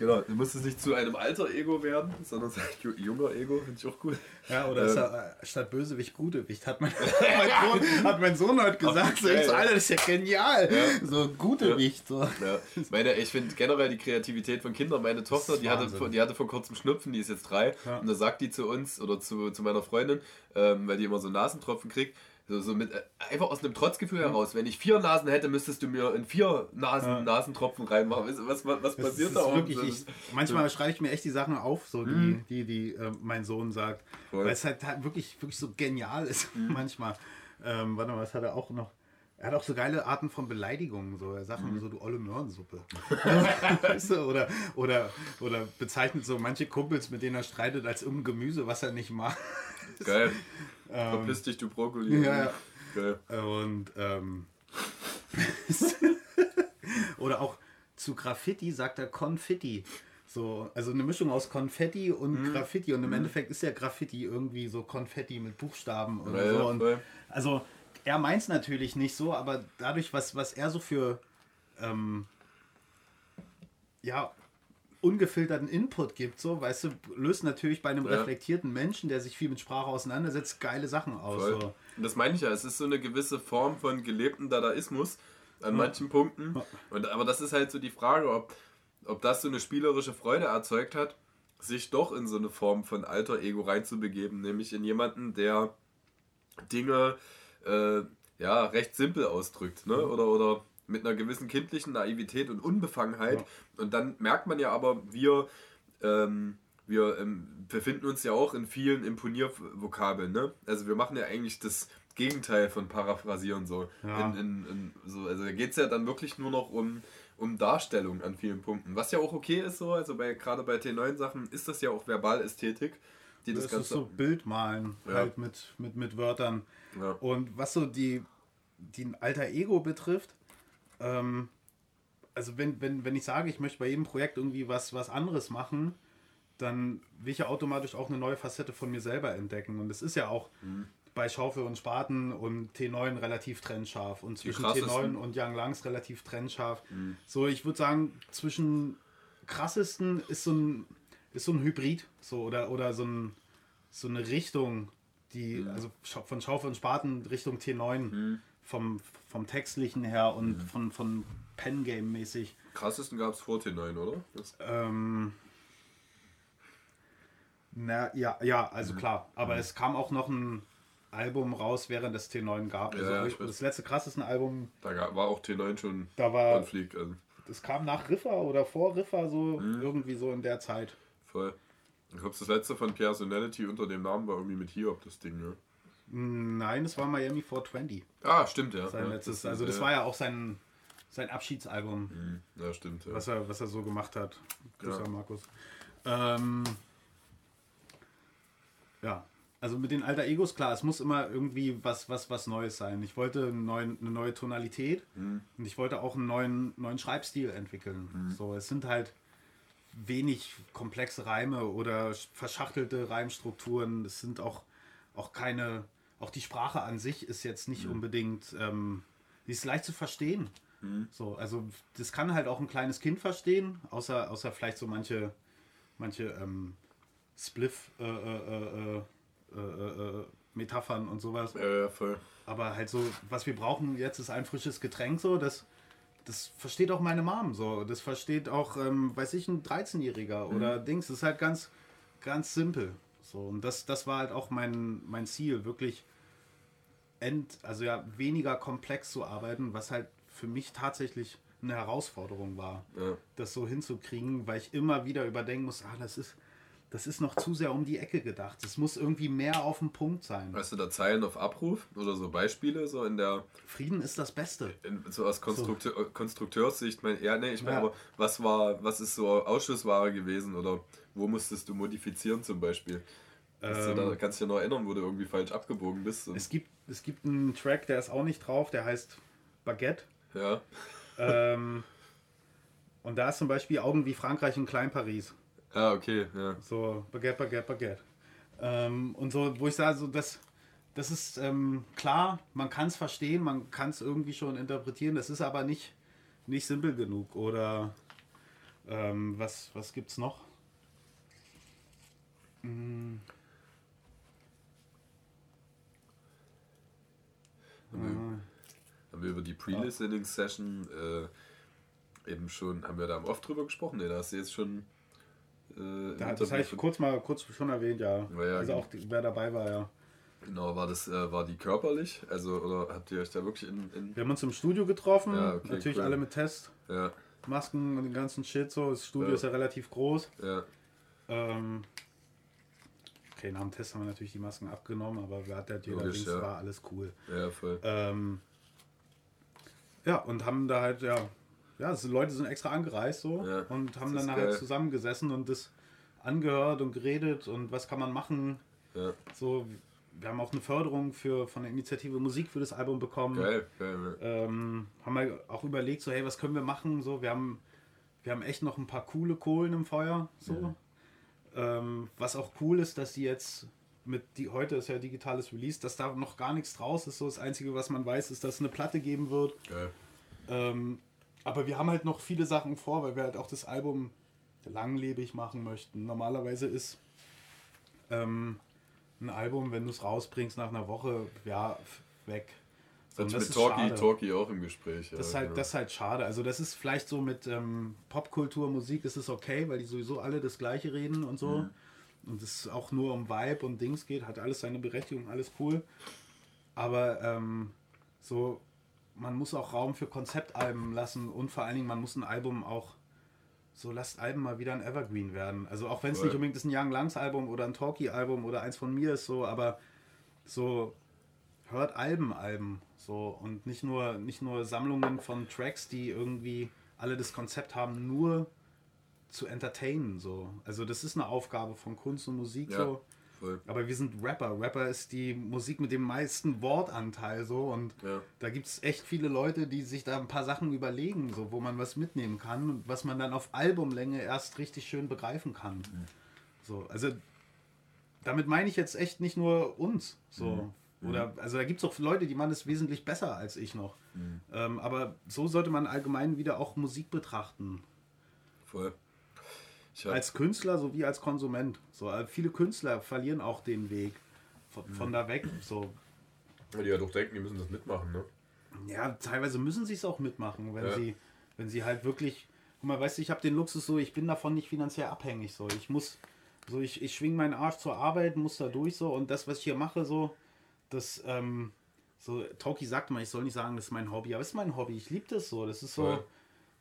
S2: Genau, du musst es nicht zu einem alter Ego werden, sondern ein junger Ego, finde ich auch gut.
S1: Ja, oder ähm, er, äh, statt Bösewicht Gutewicht, hat mein, mein, Sohn, hat mein Sohn heute gesagt. so, ich so, Alter, das ist ja genial. Ja. So Gutewicht. So.
S2: Ja. Meine, ich finde generell die Kreativität von Kindern. Meine Tochter, die hatte, die hatte vor kurzem Schnupfen, die ist jetzt drei. Ja. Und da sagt die zu uns oder zu, zu meiner Freundin, ähm, weil die immer so Nasentropfen kriegt, so, so mit, äh, einfach aus einem Trotzgefühl mhm. heraus. Wenn ich vier Nasen hätte, müsstest du mir in vier Nasen, ja. Nasentropfen reinmachen. Was, was, was passiert da
S1: wirklich, ich, Manchmal so. schreibe ich mir echt die Sachen auf, so mhm. die, die, die äh, mein Sohn sagt. Voll. Weil es halt, halt, wirklich, wirklich so genial ist mhm. manchmal. Ähm, warte mal, was hat er auch noch? Er hat auch so geile Arten von Beleidigungen. So. Er sagt mhm. so, du olle Möhrensuppe. weißt du? oder, oder, oder bezeichnet so manche Kumpels, mit denen er streitet, als irgendein Gemüse, was er nicht mag.
S2: Geil. Ähm, Verpiss dich, du Brokkoli.
S1: Ja, Geil. Und ähm, oder auch zu Graffiti sagt er Konfetti. So, also eine Mischung aus Konfetti und mhm. Graffiti. Und im mhm. Endeffekt ist ja Graffiti irgendwie so Konfetti mit Buchstaben oder ja, so. Und also er meint es natürlich nicht so, aber dadurch, was, was er so für ähm, ja, ungefilterten Input gibt, so, weißt du, löst natürlich bei einem ja. reflektierten Menschen, der sich viel mit Sprache auseinandersetzt, geile Sachen aus. So.
S2: Und das meine ich ja, es ist so eine gewisse Form von gelebten Dadaismus an ja. manchen Punkten. Und, aber das ist halt so die Frage, ob, ob das so eine spielerische Freude erzeugt hat, sich doch in so eine Form von alter Ego reinzubegeben, nämlich in jemanden, der Dinge äh, ja recht simpel ausdrückt, ne? Oder, oder mit einer gewissen kindlichen Naivität und Unbefangenheit. Ja. Und dann merkt man ja aber, wir, ähm, wir ähm, befinden uns ja auch in vielen Imponiervokabeln. Ne? Also wir machen ja eigentlich das Gegenteil von Paraphrasieren so. Ja. In, in, in, so also da geht es ja dann wirklich nur noch um, um Darstellung an vielen Punkten. Was ja auch okay ist so, also bei, gerade bei T9 Sachen ist das ja auch Verbalästhetik.
S1: Die das, das Ganze ist so Bildmalen ja. halt mit, mit, mit Wörtern. Ja. Und was so die, die Alter Ego betrifft, ähm, also wenn, wenn, wenn ich sage, ich möchte bei jedem Projekt irgendwie was, was anderes machen, dann will ich ja automatisch auch eine neue Facette von mir selber entdecken. Und es ist ja auch mhm. bei Schaufel und Spaten und T9 relativ trennscharf und zwischen
S2: krassesten-
S1: T9 und Young Langs relativ trennscharf. So, ich würde sagen, zwischen krassesten ist so ein, ist so ein Hybrid, so oder, oder so, ein, so eine Richtung, die, also Scha- von Schaufel und Spaten Richtung T9 vom, vom Textlichen her und von, von Pen-Game mäßig.
S2: Krassesten gab es vor T9, oder? Das,
S1: Ähm, na, ja, ja, also klar. Aber es kam auch noch ein Album raus, während es T9 gab. Also
S2: Ja, ja, ich
S1: das letzte krasseste Album,
S2: da ga- war auch T9 schon
S1: da war,
S2: Konflikt. Also
S1: das kam nach Riffer oder vor Riffer, so
S2: Mhm.
S1: irgendwie so in der Zeit.
S2: voll. Ich glaube, das letzte von Personality unter dem Namen war irgendwie mit Hiob, das Ding, ne?
S1: Nein, es war Miami 420,
S2: Ah, stimmt, ja.
S1: sein
S2: ja,
S1: letztes.
S2: das-
S1: Also das
S2: ja.
S1: war ja auch sein, sein Abschiedsalbum,
S2: Mhm, Ja, stimmt. Ja.
S1: was, er, was er so gemacht hat. Grüße
S2: Ja.
S1: Markus. Ähm, ja, also mit den alter Egos, klar, es muss immer irgendwie was, was, was Neues sein. Ich wollte einen neuen, eine neue Tonalität
S2: Mhm.
S1: und ich wollte auch einen neuen, neuen Schreibstil entwickeln. So, es sind halt wenig komplexe Reime oder verschachtelte Reimstrukturen. Es sind auch, auch keine, auch die Sprache an sich ist jetzt nicht unbedingt, ähm, die ist leicht zu verstehen. So, also das kann halt auch ein kleines Kind verstehen, außer, außer vielleicht so manche, manche ähm, Spliff äh, äh, äh, äh, äh, Metaphern und sowas.
S2: ja, voll.
S1: Aber halt so, was wir brauchen jetzt ist ein frisches Getränk so, das, das versteht auch meine Mom so. Das versteht auch, ähm, weiß ich, ein 13-Jähriger oder Dings. Das ist halt ganz, ganz simpel. So, und das, das war halt auch mein, mein Ziel, wirklich end, also ja, weniger komplex zu arbeiten, was halt für mich tatsächlich eine Herausforderung war,
S2: Ja.
S1: das so hinzukriegen, weil ich immer wieder überdenken muss, ah, das ist, das ist noch zu sehr um die Ecke gedacht. Es muss irgendwie mehr auf den Punkt sein.
S2: Hast du da Zeilen auf Abruf oder so Beispiele so in der
S1: Frieden ist das Beste.
S2: in, so aus Konstrukteur, Konstrukteurssicht? Mein, ja, nee, ich meine,
S1: Ja.
S2: aber was war, was ist so Ausschussware gewesen oder wo musstest du modifizieren zum Beispiel? Hast du da, kannst du dich noch erinnern, wo du irgendwie falsch abgebogen bist?
S1: Es gibt, es gibt einen Track, der ist auch nicht drauf, der heißt Baguette.
S2: ja,
S1: ähm, und da ist zum Beispiel Augen wie Frankreich und Klein Paris.
S2: ah, okay, ja.
S1: So Baguette, Baguette, Baguette. Ähm, und so, wo ich sage, so, das, das ist ähm, klar, man kann es verstehen, man kann es irgendwie schon interpretieren, das ist aber nicht, nicht simpel genug. Oder ähm, was, was gibt es noch?
S2: Haben wir über die Pre-Listening-Session äh, eben schon, haben wir da oft drüber gesprochen? Ne, da hast du jetzt schon. Äh,
S1: Da, das habe ich kurz mal kurz schon erwähnt, ja.
S2: Ja,
S1: also
S2: genau.
S1: auch die, wer dabei war, ja.
S2: Genau, war das, äh, war die körperlich? Also, oder habt ihr euch da wirklich in. in
S1: Wir haben uns im Studio getroffen,
S2: Ja, okay,
S1: natürlich
S2: cool.
S1: alle mit Test,
S2: ja,
S1: Masken und den ganzen Shit so. Das Studio ist ja relativ groß.
S2: ja,
S1: Ähm, okay, nach dem Test haben wir natürlich die Masken abgenommen, aber wir hatten halt jeder
S2: Logisch,
S1: Dings,
S2: ja.
S1: war alles cool.
S2: ja, voll.
S1: Ähm, ja, und haben da halt, ja, ja, es, Leute sind extra angereist so
S2: Ja,
S1: und haben dann halt zusammengesessen und das angehört und geredet und was kann man machen.
S2: Ja,
S1: So, wir haben auch eine Förderung für, von der Initiative Musik für das Album bekommen.
S2: geil, geil. Ja.
S1: Ähm, haben wir auch überlegt, so, hey, was können wir machen? So, wir haben, wir haben echt noch ein paar coole Kohlen im Feuer. So. Ähm, was auch cool ist, dass die jetzt mit die heute ist ja digitales Release, dass da noch gar nichts draus ist. So das Einzige, was man weiß, ist, dass es eine Platte geben wird. Ähm, aber wir haben halt noch viele Sachen vor, weil wir halt auch das Album langlebig machen möchten. Normalerweise ist ähm, ein Album, wenn du es rausbringst nach einer Woche, ja, weg. So,
S2: Das
S1: und
S2: mit
S1: ist
S2: Talkie. Talkie auch im Gespräch. Ja,
S1: Das ist, halt,
S2: genau.
S1: das ist halt schade. Also das ist vielleicht so mit ähm, Popkultur, Musik ist es okay, weil die sowieso alle das gleiche reden und so. Und es auch nur um Vibe und Dings geht, hat alles seine Berechtigung, alles cool. Aber ähm, so, man muss auch Raum für Konzeptalben lassen und vor allen Dingen, man muss ein Album auch, so lasst Alben mal wieder ein Evergreen werden. Also auch wenn es nicht unbedingt ist ein Young Langs Album oder ein Talkie Album oder eins von mir ist so, aber so hört Alben, Alben so und nicht nur nicht nur Sammlungen von Tracks, die irgendwie alle das Konzept haben, nur zu entertainen so. Also das ist eine Aufgabe von Kunst und Musik
S2: Ja.
S1: so.
S2: Voll.
S1: Aber wir sind Rapper. Rapper ist die Musik mit dem meisten Wortanteil so und
S2: Ja.
S1: da gibt es echt viele Leute, die sich da ein paar Sachen überlegen, so wo man was mitnehmen kann und was man dann auf Albumlänge erst richtig schön begreifen kann.
S2: Mhm.
S1: So, also damit meine ich jetzt echt nicht nur uns. So, Oder, also da gibt es auch Leute, die machen das wesentlich besser als ich noch. Ähm, aber so sollte man allgemein wieder auch Musik betrachten.
S2: Voll.
S1: Als Künstler sowie als Konsument. So, äh, viele Künstler verlieren auch den Weg von, von da weg. So,
S2: weil die ja doch denken, die müssen das mitmachen, ne?
S1: Ja, teilweise müssen sie es auch mitmachen, wenn
S2: Ja.
S1: sie, wenn sie halt wirklich. Guck mal, weißt du, ich habe den Luxus so, ich bin davon nicht finanziell abhängig. So, ich muss, so ich, ich schwing meinen Arsch zur Arbeit, muss da durch so und das, was ich hier mache, so, das, ähm, so, Tauki sagt mal, ich soll nicht sagen, das ist mein Hobby, aber es ist mein Hobby. Ich liebe das so. Das ist so,
S2: Voll.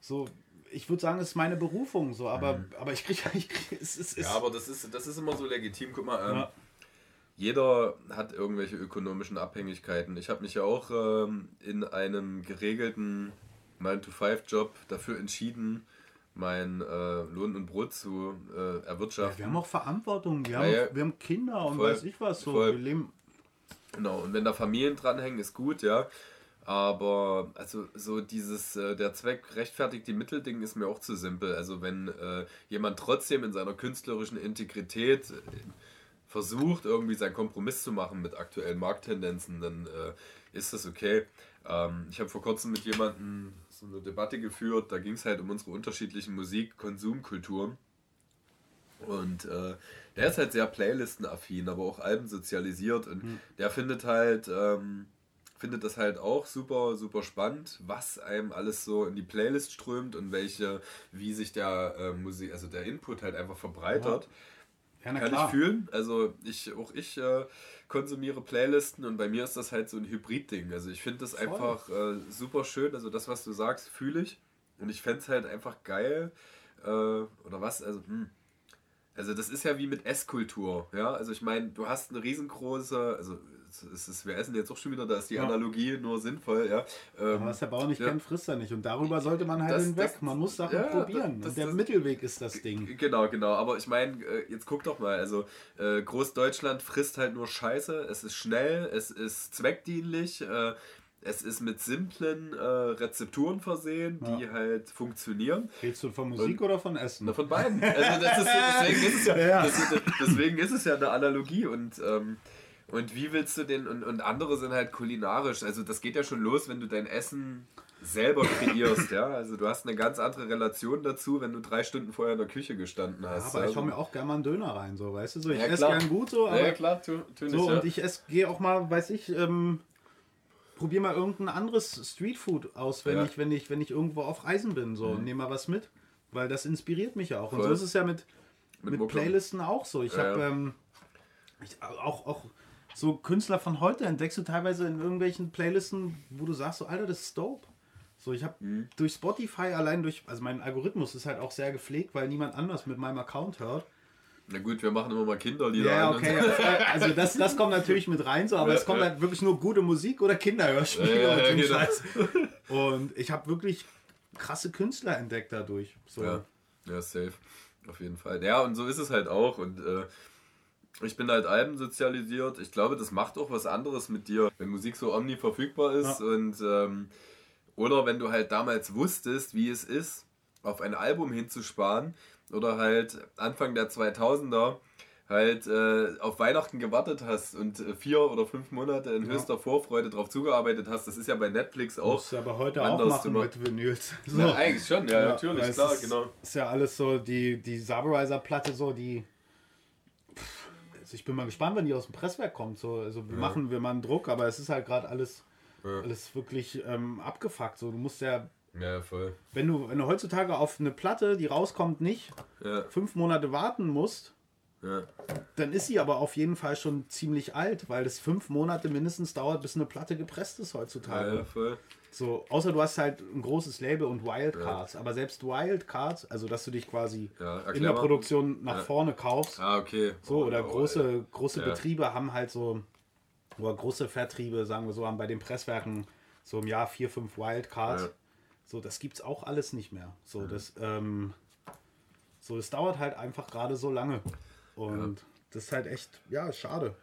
S1: so, ich würde sagen, es ist meine Berufung, so, aber, aber ich kriege, ich krieg, es es
S2: Ja, aber das ist, das ist immer so legitim. Guck mal, ähm,
S1: Ja.
S2: jeder hat irgendwelche ökonomischen Abhängigkeiten. Ich habe mich ja auch ähm, in einem geregelten 9-to-5-Job dafür entschieden, mein äh, Lohn und Brot zu äh, erwirtschaften.
S1: wir haben auch Verantwortung, wir,
S2: Ja,
S1: haben,
S2: ja.
S1: wir haben Kinder und
S2: Voll,
S1: weiß ich was, so,
S2: voll.
S1: wir leben,
S2: Genau, und wenn da Familien dranhängen, ist gut, ja. Aber also so dieses, äh, der Zweck rechtfertigt die Mittel-Ding ist mir auch zu simpel. Also wenn äh, jemand trotzdem in seiner künstlerischen Integrität äh, versucht, irgendwie seinen Kompromiss zu machen mit aktuellen Markttendenzen, dann äh, ist das okay. Ähm, ich habe vor kurzem mit jemandem so eine Debatte geführt, da ging es halt um unsere unterschiedlichen Musik-Konsumkulturen. Und äh, der ist halt sehr Playlisten-affin, aber auch Alben sozialisiert und der findet halt, ähm, findet das halt auch super, super spannend, was einem alles so in die Playlist strömt und welche, wie sich der äh, Musik, also der Input halt einfach verbreitert.
S1: ja, na
S2: Kann
S1: klar.
S2: ich fühlen. Also ich, auch ich äh, konsumiere Playlisten und bei mir ist das halt so ein Hybrid-Ding. Also ich finde das
S1: Voll.
S2: einfach äh, super schön. Also das, was du sagst, fühle ich. Und ich fände es halt einfach geil. Äh, oder was? Also, hm. Also das ist ja wie mit Esskultur, ja. Also ich meine, du hast eine riesengroße, also es ist, wir essen jetzt auch schon wieder, da ist die
S1: Ja.
S2: Analogie nur sinnvoll, ja. Ähm,
S1: was der Bauer nicht
S2: ja.
S1: kennt, frisst er nicht. Und darüber sollte man halt
S2: Das-
S1: hinweg.
S2: das-
S1: man muss Sachen
S2: ja,
S1: probieren.
S2: das-
S1: und der Mittelweg ist das Ding.
S2: Genau, genau. Aber ich meine, äh, jetzt guck doch mal. Also, äh, Großdeutschland frisst halt nur Scheiße. Es ist schnell, es ist zweckdienlich, äh, es ist mit simplen äh, Rezepturen versehen, die halt funktionieren.
S1: Redest du von Musik oder von Essen?
S2: Na, von beiden. Also, das ist, deswegen, ist es ja,
S1: Ja.
S2: Das deswegen ist es ja eine Analogie. Und, ähm, und wie willst du den. Und, und andere sind halt kulinarisch. Also, das geht ja schon los, wenn du dein Essen selber kreierst, ja. Also du hast eine ganz andere Relation dazu, wenn du drei Stunden vorher in der Küche gestanden
S1: Ja,
S2: hast.
S1: aber ich
S2: also,
S1: hau mir auch gerne mal einen Döner rein, so, weißt du? So, ich
S2: Ja,
S1: esse gern gut, so, aber
S2: ja, klar, tu, tu
S1: so,
S2: ja.
S1: und ich esse, gehe auch mal, weiß ich, ähm, probiere mal irgendein anderes Streetfood aus, wenn
S2: Ja.
S1: ich, wenn ich, wenn ich irgendwo auf Reisen bin, so, und nehme mal was mit. Weil das inspiriert mich ja auch. Und
S2: Voll.
S1: so ist es ja mit,
S2: Mit
S1: mit. Playlisten auch so. Ich
S2: Ja,
S1: habe ähm, auch, auch so Künstler von heute entdeckst du teilweise in irgendwelchen Playlisten, wo du sagst, so, Alter, das ist dope. So, ich habe
S2: Mhm.
S1: durch Spotify allein durch, also mein Algorithmus ist halt auch sehr gepflegt, weil niemand anders mit meinem Account hört.
S2: Na gut, wir machen immer mal Kinderlieder
S1: Ja, okay. ja, Also das, das kommt natürlich mit rein, so, aber
S2: Ja,
S1: es kommt
S2: ja.
S1: halt wirklich nur gute Musik oder Kinderhörspiele
S2: Ja,
S1: und
S2: genau.
S1: Scheiß. Und ich habe wirklich krasse Künstler entdeckt dadurch. So.
S2: Ja, ja, safe. Auf jeden Fall. Ja, und so ist es halt auch. Und äh, ich bin halt albensozialisiert. Ich glaube, das macht auch was anderes mit dir, wenn Musik so omni verfügbar ist. Und ähm, oder wenn du halt damals wusstest, wie es ist, auf ein Album hinzusparen. Oder halt Anfang der 2000er halt äh, auf Weihnachten gewartet hast und äh, vier oder fünf Monate in
S1: Ja.
S2: höchster Vorfreude drauf zugearbeitet hast. Das ist ja bei Netflix auch.
S1: Musst du aber heute auch
S2: anders
S1: machen mit Vinyls. So.
S2: Ja, eigentlich schon, ja,
S1: Ja,
S2: natürlich, klar,
S1: ist,
S2: genau.
S1: Ist ja alles so, die, die Subarizer-Platte, so die. Also ich bin mal gespannt, wenn die aus dem Presswerk kommt. So, also wir machen wir mal einen Druck, aber es ist halt gerade alles,
S2: Ja.
S1: alles wirklich ähm, abgefuckt. So, du musst ja,
S2: Ja, voll.
S1: wenn du, wenn du heutzutage auf eine Platte, die rauskommt, nicht
S2: Ja,
S1: fünf Monate warten musst,
S2: ja.
S1: dann ist sie aber auf jeden Fall schon ziemlich alt, weil das fünf Monate mindestens dauert, bis eine Platte gepresst ist heutzutage.
S2: Ja, voll.
S1: So, außer du hast halt ein großes Label und Wildcards. Aber selbst Wildcards, also dass du dich quasi
S2: Ja,
S1: in der
S2: mal.
S1: Produktion nach
S2: Ja.
S1: vorne kaufst,
S2: Ah, okay.
S1: so,
S2: Oh,
S1: oder
S2: oh,
S1: große, große
S2: Ja.
S1: Betriebe haben halt so, oder große Vertriebe, sagen wir so, haben bei den Presswerken so im Jahr vier, fünf Wildcards.
S2: Ja.
S1: So, das gibt's auch alles nicht mehr. So, das, ähm, so, es dauert halt einfach gerade so lange. Und das ist halt echt, ja, schade.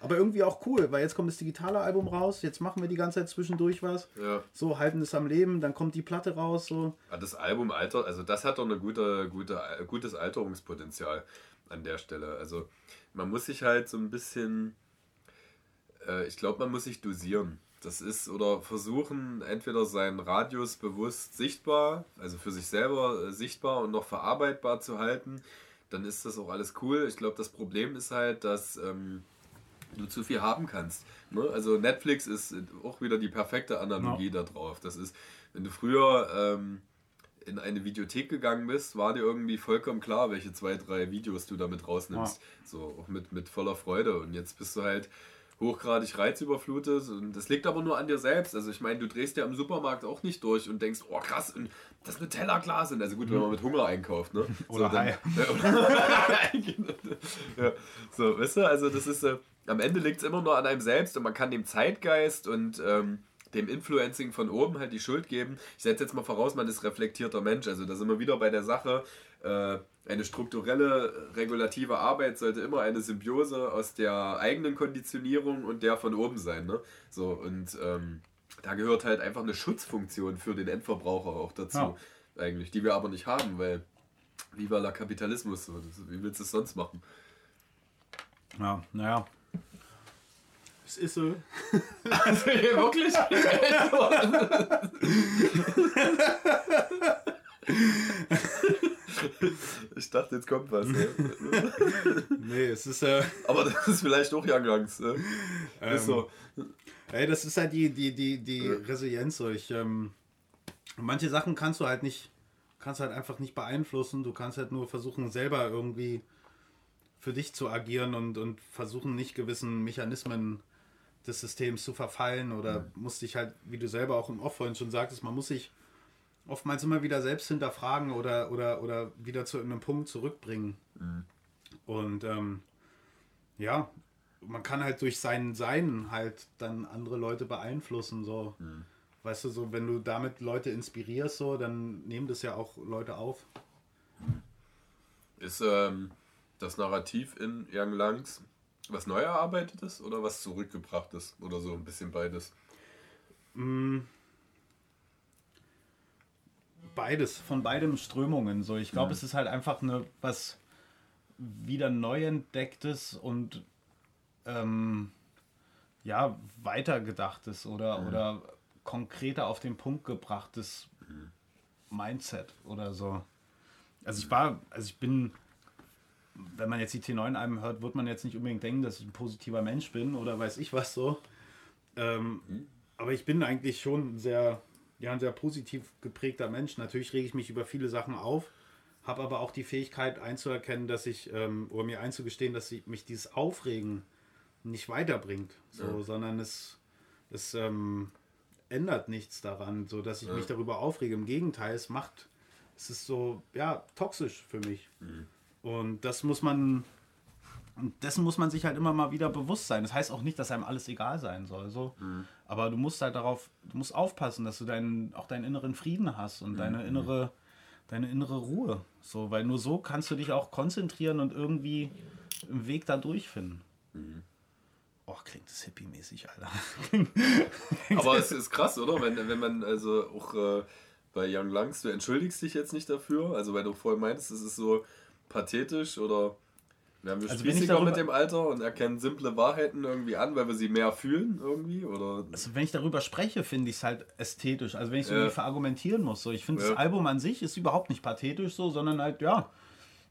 S1: Aber irgendwie auch cool, weil jetzt kommt das digitale Album raus, jetzt machen wir die ganze Zeit zwischendurch was.
S2: Ja.
S1: So, halten es am Leben, dann kommt die Platte raus, so.
S2: Ja, Das Album Alter, also das hat doch eine gute, gute, gutes Alterungspotenzial an der Stelle. Also man muss sich halt so ein bisschen Äh, ich glaube, man muss sich dosieren. Das ist, oder versuchen, entweder seinen Radius bewusst sichtbar, also für sich selber äh, sichtbar und noch verarbeitbar zu halten, dann ist das auch alles cool. Ich glaube, das Problem ist halt, dass ähm, du zu viel haben kannst. Ne? Also Netflix ist auch wieder die perfekte Analogie ja. darauf. Das ist, wenn du früher ähm, in eine Videothek gegangen bist, war dir irgendwie vollkommen klar, welche zwei, drei Videos du damit rausnimmst. Ja. So, auch mit, mit voller Freude. Und jetzt bist du halt hochgradig reizüberflutet und das liegt aber nur an dir selbst. Also ich meine, du drehst ja im Supermarkt auch nicht durch und denkst, oh krass, und das Nutella-Glas. Und also gut, wenn man mit Hunger einkauft, ne? Oder so, dann, ja, so, weißt du, also das ist, äh, am Ende liegt es immer nur an einem selbst und man kann dem Zeitgeist und ähm, dem Influencing von oben halt die Schuld geben. Ich setze jetzt mal voraus, man ist reflektierter Mensch. Also da sind wir wieder bei der Sache, eine strukturelle regulative Arbeit sollte immer eine Symbiose aus der eigenen Konditionierung und der von oben sein. Ne? So, und ähm, da gehört halt einfach eine Schutzfunktion für den Endverbraucher auch dazu, ja. eigentlich, die wir aber nicht haben, weil wie war der Kapitalismus so? Das, wie willst du es sonst machen?
S1: Ja, naja.
S2: Es ist so. also, wirklich? ich dachte, jetzt kommt was. Ja.
S1: nee, es ist. Äh,
S2: Aber das ist vielleicht auch Young. Ne? Ähm,
S1: ist so. Ey, das ist halt die, die, die, die ja. Resilienz. Ich, ähm, manche Sachen kannst du halt nicht, kannst halt einfach nicht beeinflussen. Du kannst halt nur versuchen, selber irgendwie für dich zu agieren und, und versuchen, nicht gewissen Mechanismen des Systems zu verfallen oder mhm. musst dich halt, wie du selber auch im Off vorhin schon sagtest, man muss sich oftmals immer wieder selbst hinterfragen oder, oder, oder wieder zu einem Punkt zurückbringen. Mhm. Und ähm, ja, man kann halt durch sein Sein halt dann andere Leute beeinflussen. So. Mhm. Weißt du, so wenn du damit Leute inspirierst, so, dann nehmen das ja auch Leute auf.
S2: Ist ähm, das Narrativ in Young Langs was neu erarbeitetes oder was zurückgebrachtes? Oder so ein bisschen beides?
S1: Mm beides, von beiden Strömungen. So, ich glaube, mhm. es ist halt einfach eine was wieder neu entdecktes und ähm, ja weitergedachtes oder mhm. oder konkreter auf den Punkt gebrachtes mhm. Mindset oder so. Also ich war, also ich bin, wenn man jetzt die T9-Alben hört, wird man jetzt nicht unbedingt denken, dass ich ein positiver Mensch bin oder weiß ich was so. Ähm, mhm. aber ich bin eigentlich schon sehr ja, ein sehr positiv geprägter Mensch. Natürlich rege ich mich über viele Sachen auf, habe aber auch die Fähigkeit einzuerkennen, dass ich, ähm, oder mir einzugestehen, dass ich, mich dieses Aufregen nicht weiterbringt, so, ja. sondern es, es ähm, ändert nichts daran, so dass ich ja. mich darüber aufrege. Im Gegenteil, es macht, es ist so, ja, toxisch für mich. Mhm. Und das muss man und dessen muss man sich halt immer mal wieder bewusst sein. Das heißt auch nicht, dass einem alles egal sein soll. So. Mhm. Aber du musst halt darauf, du musst aufpassen, dass du deinen, auch deinen inneren Frieden hast und mhm. deine innere, deine innere Ruhe. So, weil nur so kannst du dich auch konzentrieren und irgendwie einen Weg da durchfinden. Mhm. Oh, klingt das hippie-mäßig, Alter.
S2: Aber es ist krass, oder? Wenn, wenn man also auch äh, bei Young Langs, du entschuldigst dich jetzt nicht dafür, also weil du vorher meintest, es ist so pathetisch oder werden wir also spießiger mit dem Alter und erkennen simple Wahrheiten irgendwie an, weil wir sie mehr fühlen irgendwie? Oder?
S1: Also wenn ich darüber spreche, finde ich es halt ästhetisch. Also wenn ich es ja. irgendwie verargumentieren muss. So. Ich finde, ja. das Album an sich ist überhaupt nicht pathetisch so, sondern halt, ja,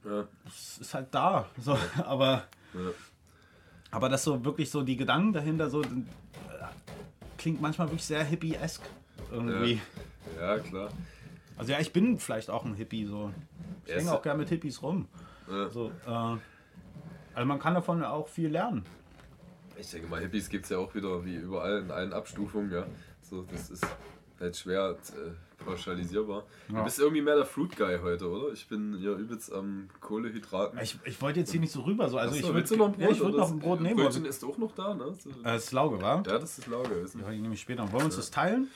S1: ja. es ist halt da. So. Aber, aber das so wirklich so, die Gedanken dahinter so, klingt manchmal wirklich sehr hippie-esk irgendwie.
S2: Ja. klar.
S1: Also ja, ich bin vielleicht auch ein Hippie so. Ich hänge auch gerne mit Hippies rum. So, äh, also man kann davon auch viel lernen.
S2: Ich denke mal, Hippies gibt es ja auch wieder wie überall in allen Abstufungen, ja. So, das ist halt schwer äh, pauschalisierbar. Ja. Du bist irgendwie mehr der Fruit Guy heute, oder? Ich bin ja übelst am Kohlehydraten.
S1: Ich, ich wollte jetzt hier nicht so rüber, so. Also
S2: Achso,
S1: ich
S2: willst du noch ein Brot? Ja,
S1: ich würde noch ein Brot nehmen.
S2: Brötchen ist auch noch da, ne?
S1: So. Äh, das ist Lauge, wa?
S2: Ja, das ist Lauge.
S1: Ja, ich nehme ich später. Wollen wir uns das teilen?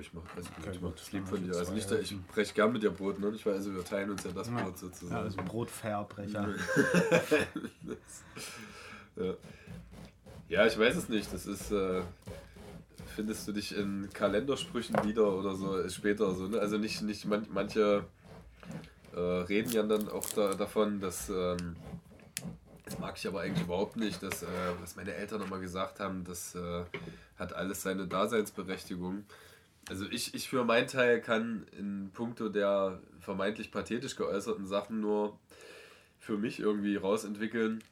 S2: Ich mach, also okay, ich mach das lieb von dir. Also nicht, ich breche gern mit dir Brot, ne? Ich weiß, also wir teilen uns ja das ja. Brot sozusagen. Ja,
S1: also Brotverbrecher.
S2: ja. ja, ich weiß es nicht. Das ist. Äh, findest du dich in Kalendersprüchen wieder oder so später so, ne? Also nicht, nicht man, manche äh, reden ja dann auch da, davon, dass ähm, Das mag ich aber eigentlich überhaupt nicht, dass, äh, was meine Eltern immer gesagt haben, das äh, hat alles seine Daseinsberechtigung. Also ich, ich für meinen Teil kann in puncto der vermeintlich pathetisch geäußerten Sachen nur für mich irgendwie rausentwickeln,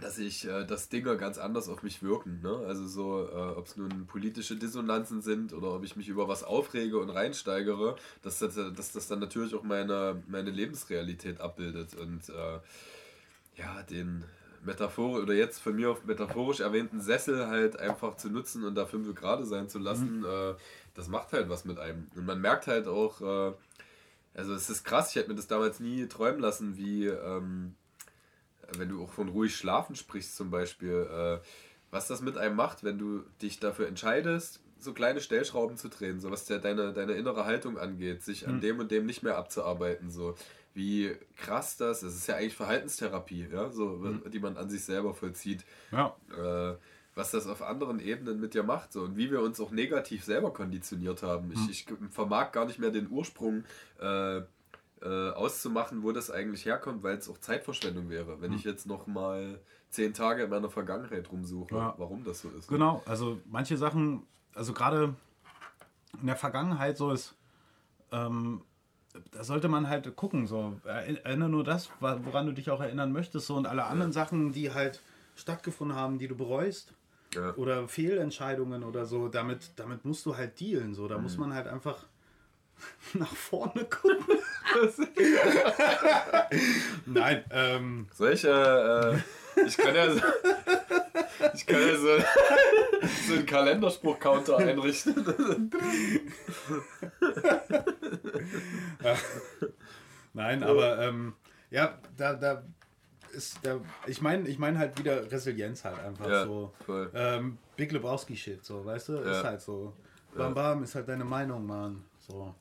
S2: dass ich, äh, dass Dinge ganz anders auf mich wirken. Ne? Also so, äh, ob es nun politische Dissonanzen sind oder ob ich mich über was aufrege und reinsteigere, dass das, dass das dann natürlich auch meine, meine Lebensrealität abbildet. Und äh, ja, den metaphorisch oder jetzt von mir auf metaphorisch erwähnten Sessel halt einfach zu nutzen und da fünf gerade sein zu lassen, mhm. äh, das macht halt was mit einem. Und man merkt halt auch, äh, also es ist krass, ich hätte mir das damals nie träumen lassen, wie ähm, wenn du auch von ruhig schlafen sprichst zum Beispiel, äh, was das mit einem macht, wenn du dich dafür entscheidest, so kleine Stellschrauben zu drehen, so was der, deine, deine innere Haltung angeht, sich an mhm. dem und dem nicht mehr abzuarbeiten, so wie krass das, es ist ja eigentlich Verhaltenstherapie, ja, so, mhm. die man an sich selber vollzieht. Ja. Äh, was das auf anderen Ebenen mit dir macht so, und wie wir uns auch negativ selber konditioniert haben. Ich, ich vermag gar nicht mehr den Ursprung äh, äh, auszumachen, wo das eigentlich herkommt, weil es auch Zeitverschwendung wäre, wenn mhm. ich jetzt noch mal zehn Tage in meiner Vergangenheit rumsuche, ja. warum das so ist.
S1: Genau, also manche Sachen, also gerade in der Vergangenheit so ist, ähm, da sollte man halt gucken, so erinnere nur das, woran du dich auch erinnern möchtest, so und alle anderen ja. Sachen, die halt stattgefunden haben, die du bereust. Ja. Oder Fehlentscheidungen oder so, damit, damit musst du halt dealen. So. Da mhm. muss man halt einfach nach vorne gucken. Nein, ähm.
S2: Solche, äh, ich kann ja so, ich kann ja so, so einen Kalenderspruch-Counter einrichten.
S1: Nein, aber ähm, ja, da, da ist da, ich meine ich mein halt wieder Resilienz halt einfach ja, so. Ähm, Big Lebowski Shit, so, weißt du? Ja. Ist halt so. Bam Bam ist halt deine Meinung, Mann. So.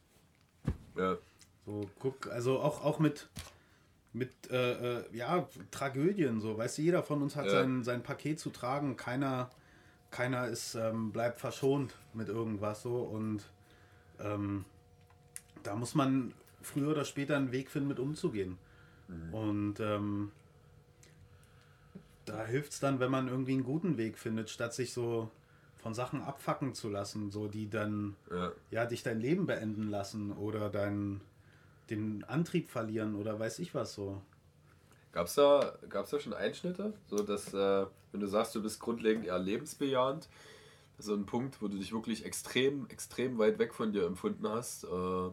S1: Ja. So, guck, also auch, auch mit, mit äh, äh, ja, Tragödien, so, weißt du, jeder von uns hat ja. sein, sein Paket zu tragen, keiner, keiner ist, ähm, bleibt verschont mit irgendwas so und ähm, da muss man früher oder später einen Weg finden, mit umzugehen. Mhm. Und ähm, da hilft es dann, wenn man irgendwie einen guten Weg findet, statt sich so von Sachen abfacken zu lassen, so die dann ja, ja dich dein Leben beenden lassen oder dein, den Antrieb verlieren oder weiß ich was so.
S2: Gab es da, gab's da schon Einschnitte? So dass, äh, wenn du sagst, du bist grundlegend eher lebensbejahend, so ein Punkt, wo du dich wirklich extrem, extrem weit weg von dir empfunden hast. Äh,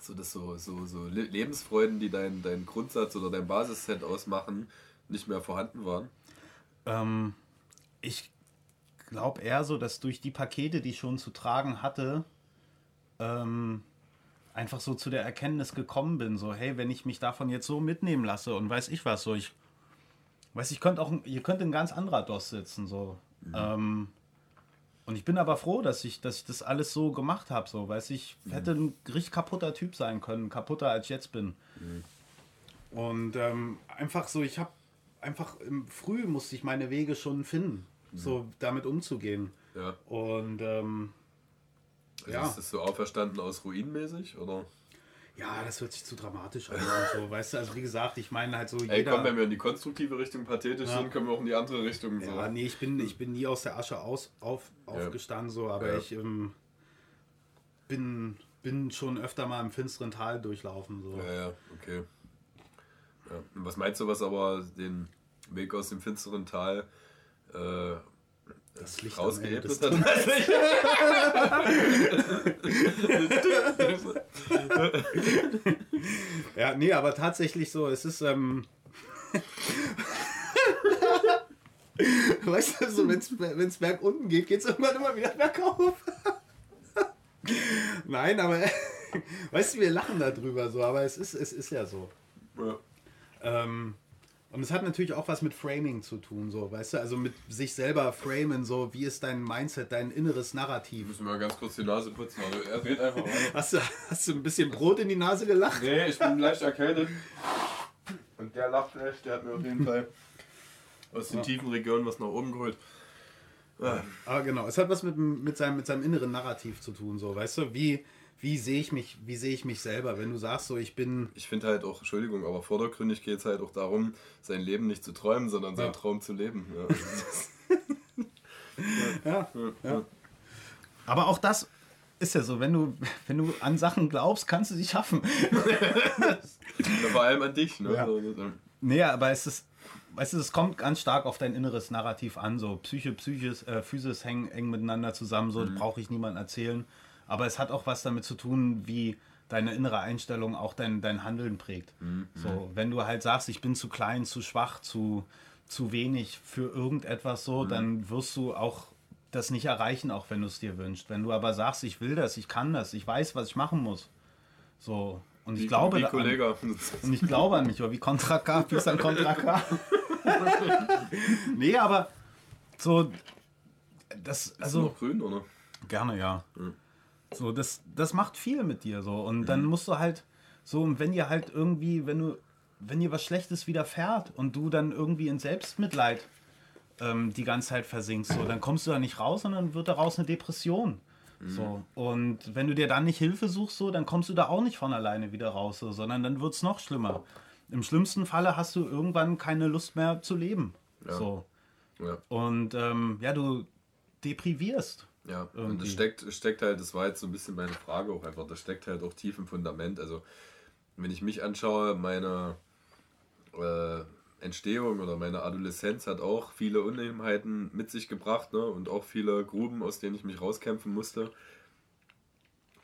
S2: so dass so, so, so Lebensfreuden, die dein, dein Grundsatz oder dein Basisset ausmachen, nicht mehr vorhanden waren?
S1: Ähm, ich glaube eher so, dass durch die Pakete, die ich schon zu tragen hatte, ähm, einfach so zu der Erkenntnis gekommen bin, so, hey, wenn ich mich davon jetzt so mitnehmen lasse und weiß ich was, so, ich weiß, ich könnte auch, ihr könnt ein ganz anderer DOS sitzen, so. Mhm. Ähm, und ich bin aber froh, dass ich, dass ich das alles so gemacht habe, so, weiß ich, mhm. hätte ein richtig kaputter Typ sein können, kaputter als ich jetzt bin. Mhm. Und ähm, einfach so, ich habe einfach im Früh musste ich meine Wege schon finden so damit umzugehen. Ja. Und ähm,
S2: also ja. Ist das so auferstanden aus Ruinenmäßig, oder?
S1: Ja, das hört sich zu dramatisch an. so, weißt du, also wie gesagt, ich meine halt so.
S2: Jeder, Ey, komm, wenn wir in die konstruktive Richtung pathetisch ja. sind, können wir auch in die andere Richtung.
S1: So. Ja, nee, ich bin, ich bin nie aus der Asche aus, auf, aufgestanden, so, aber ich ähm, bin, bin schon öfter mal im finsteren Tal durchlaufen. So.
S2: Ja, ja, okay. Ja. Was meinst du, was aber den Weg aus dem finsteren Tal äh, das Licht rausgeebnet hat.
S1: ja, nee, aber tatsächlich so, es ist, ähm, weißt du, so, wenn es berg unten geht, geht es irgendwann immer wieder bergauf. Nein, aber weißt du, wir lachen darüber so, aber es ist, es ist ja so. Ja. Ähm, und es hat natürlich auch was mit Framing zu tun, so, weißt du, also mit sich selber framen, so, wie ist dein Mindset, dein inneres Narrativ.
S2: Müssen wir mal ganz kurz die Nase putzen, also er redet einfach
S1: weiter. Hast du, hast du ein bisschen Brot in die Nase gelacht?
S2: Nee, ich bin leicht erkältet. Und der lacht echt, der hat mir auf jeden Fall aus den ja. tiefen Regionen was nach oben geholt.
S1: Ja. Aber genau, es hat was mit, mit, seinem, mit seinem inneren Narrativ zu tun, so, weißt du, wie wie sehe ich mich, wie sehe ich mich selber, wenn du sagst so, ich bin.
S2: Ich finde halt auch, Entschuldigung, aber vordergründig geht es halt auch darum, sein Leben nicht zu träumen, sondern seinen ja. Traum zu leben.
S1: Ja. ja. Aber auch das ist ja so, wenn du, wenn du an Sachen glaubst, kannst du sie schaffen.
S2: vor allem an dich, ne?
S1: Ja. Nee, aber es ist, weißt du, es kommt ganz stark auf dein inneres Narrativ an. So Psyche, Psychis, äh, Physis hängen eng miteinander zusammen. So mhm. brauche ich niemandem erzählen. Aber es hat auch was damit zu tun, wie deine innere Einstellung auch dein, dein Handeln prägt. Mhm. So, wenn du halt sagst, ich bin zu klein, zu schwach, zu, zu wenig für irgendetwas so, mhm. dann wirst du auch das nicht erreichen, auch wenn du es dir wünschst. Wenn du aber sagst, ich will das, ich kann das, ich weiß, was ich machen muss. So, und ich wie, glaube wie Kollege. An, und ich glaube an mich, oder wie Contra K, wie ist ein Contra K? nee, aber so das also ist noch grün oder? Gerne, ja. Mhm. So das das macht viel mit dir so und mhm. dann musst du halt so und wenn dir halt irgendwie, wenn du wenn dir was Schlechtes widerfährt und du dann irgendwie in Selbstmitleid ähm, die ganze Zeit versinkst, so, dann kommst du da nicht raus, sondern wird daraus eine Depression. So. Und wenn du dir dann nicht Hilfe suchst, so, dann kommst du da auch nicht von alleine wieder raus, so, sondern dann wird es noch schlimmer. Im schlimmsten Falle hast du irgendwann keine Lust mehr zu leben. Ja. So. Ja. Und ähm, ja, du deprivierst.
S2: Ja, irgendwie. und das steckt, steckt halt, das war jetzt so ein bisschen meine Frage auch einfach, das steckt halt auch tief im Fundament. Also, wenn ich mich anschaue, meine äh, Entstehung oder meine Adoleszenz hat auch viele Unebenheiten mit sich gebracht ne? und auch viele Gruben, aus denen ich mich rauskämpfen musste.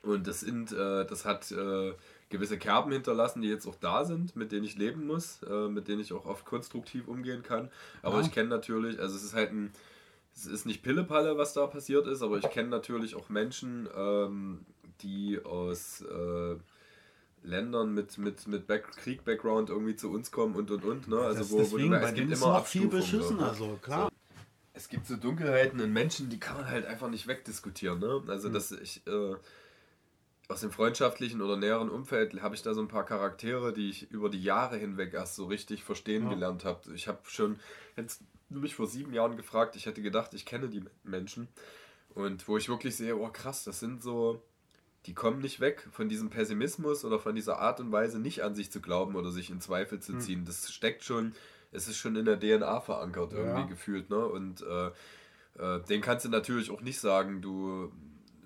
S2: Und das, sind, äh, das hat äh, gewisse Kerben hinterlassen, die jetzt auch da sind, mit denen ich leben muss, äh, mit denen ich auch oft konstruktiv umgehen kann. Aber ja. ich kenne natürlich, also es ist halt ein, es ist nicht Pillepalle, was da passiert ist, aber ich kenne natürlich auch Menschen, ähm, die aus äh, Ländern mit, mit, mit Back Krieg-Background irgendwie zu uns kommen und und und. Ne? Also wo, deswegen, wo du, es gibt immer noch viel beschissen, also klar. So. Es gibt so Dunkelheiten in Menschen, die kann man halt einfach nicht wegdiskutieren. Ne? Also, mhm. dass ich äh, aus dem freundschaftlichen oder näheren Umfeld habe ich da so ein paar Charaktere, die ich über die Jahre hinweg erst so richtig verstehen ja. gelernt habe. Ich habe schon, jetzt mich vor sieben Jahren gefragt, ich hätte gedacht, ich kenne die Menschen. Und wo ich wirklich sehe, oh krass, das sind so die kommen nicht weg von diesem Pessimismus oder von dieser Art und Weise, nicht an sich zu glauben oder sich in Zweifel zu hm. ziehen. Das steckt schon, es ist schon in der DNA verankert irgendwie ja. gefühlt. Ne? Und äh, äh, den kannst du natürlich auch nicht sagen, du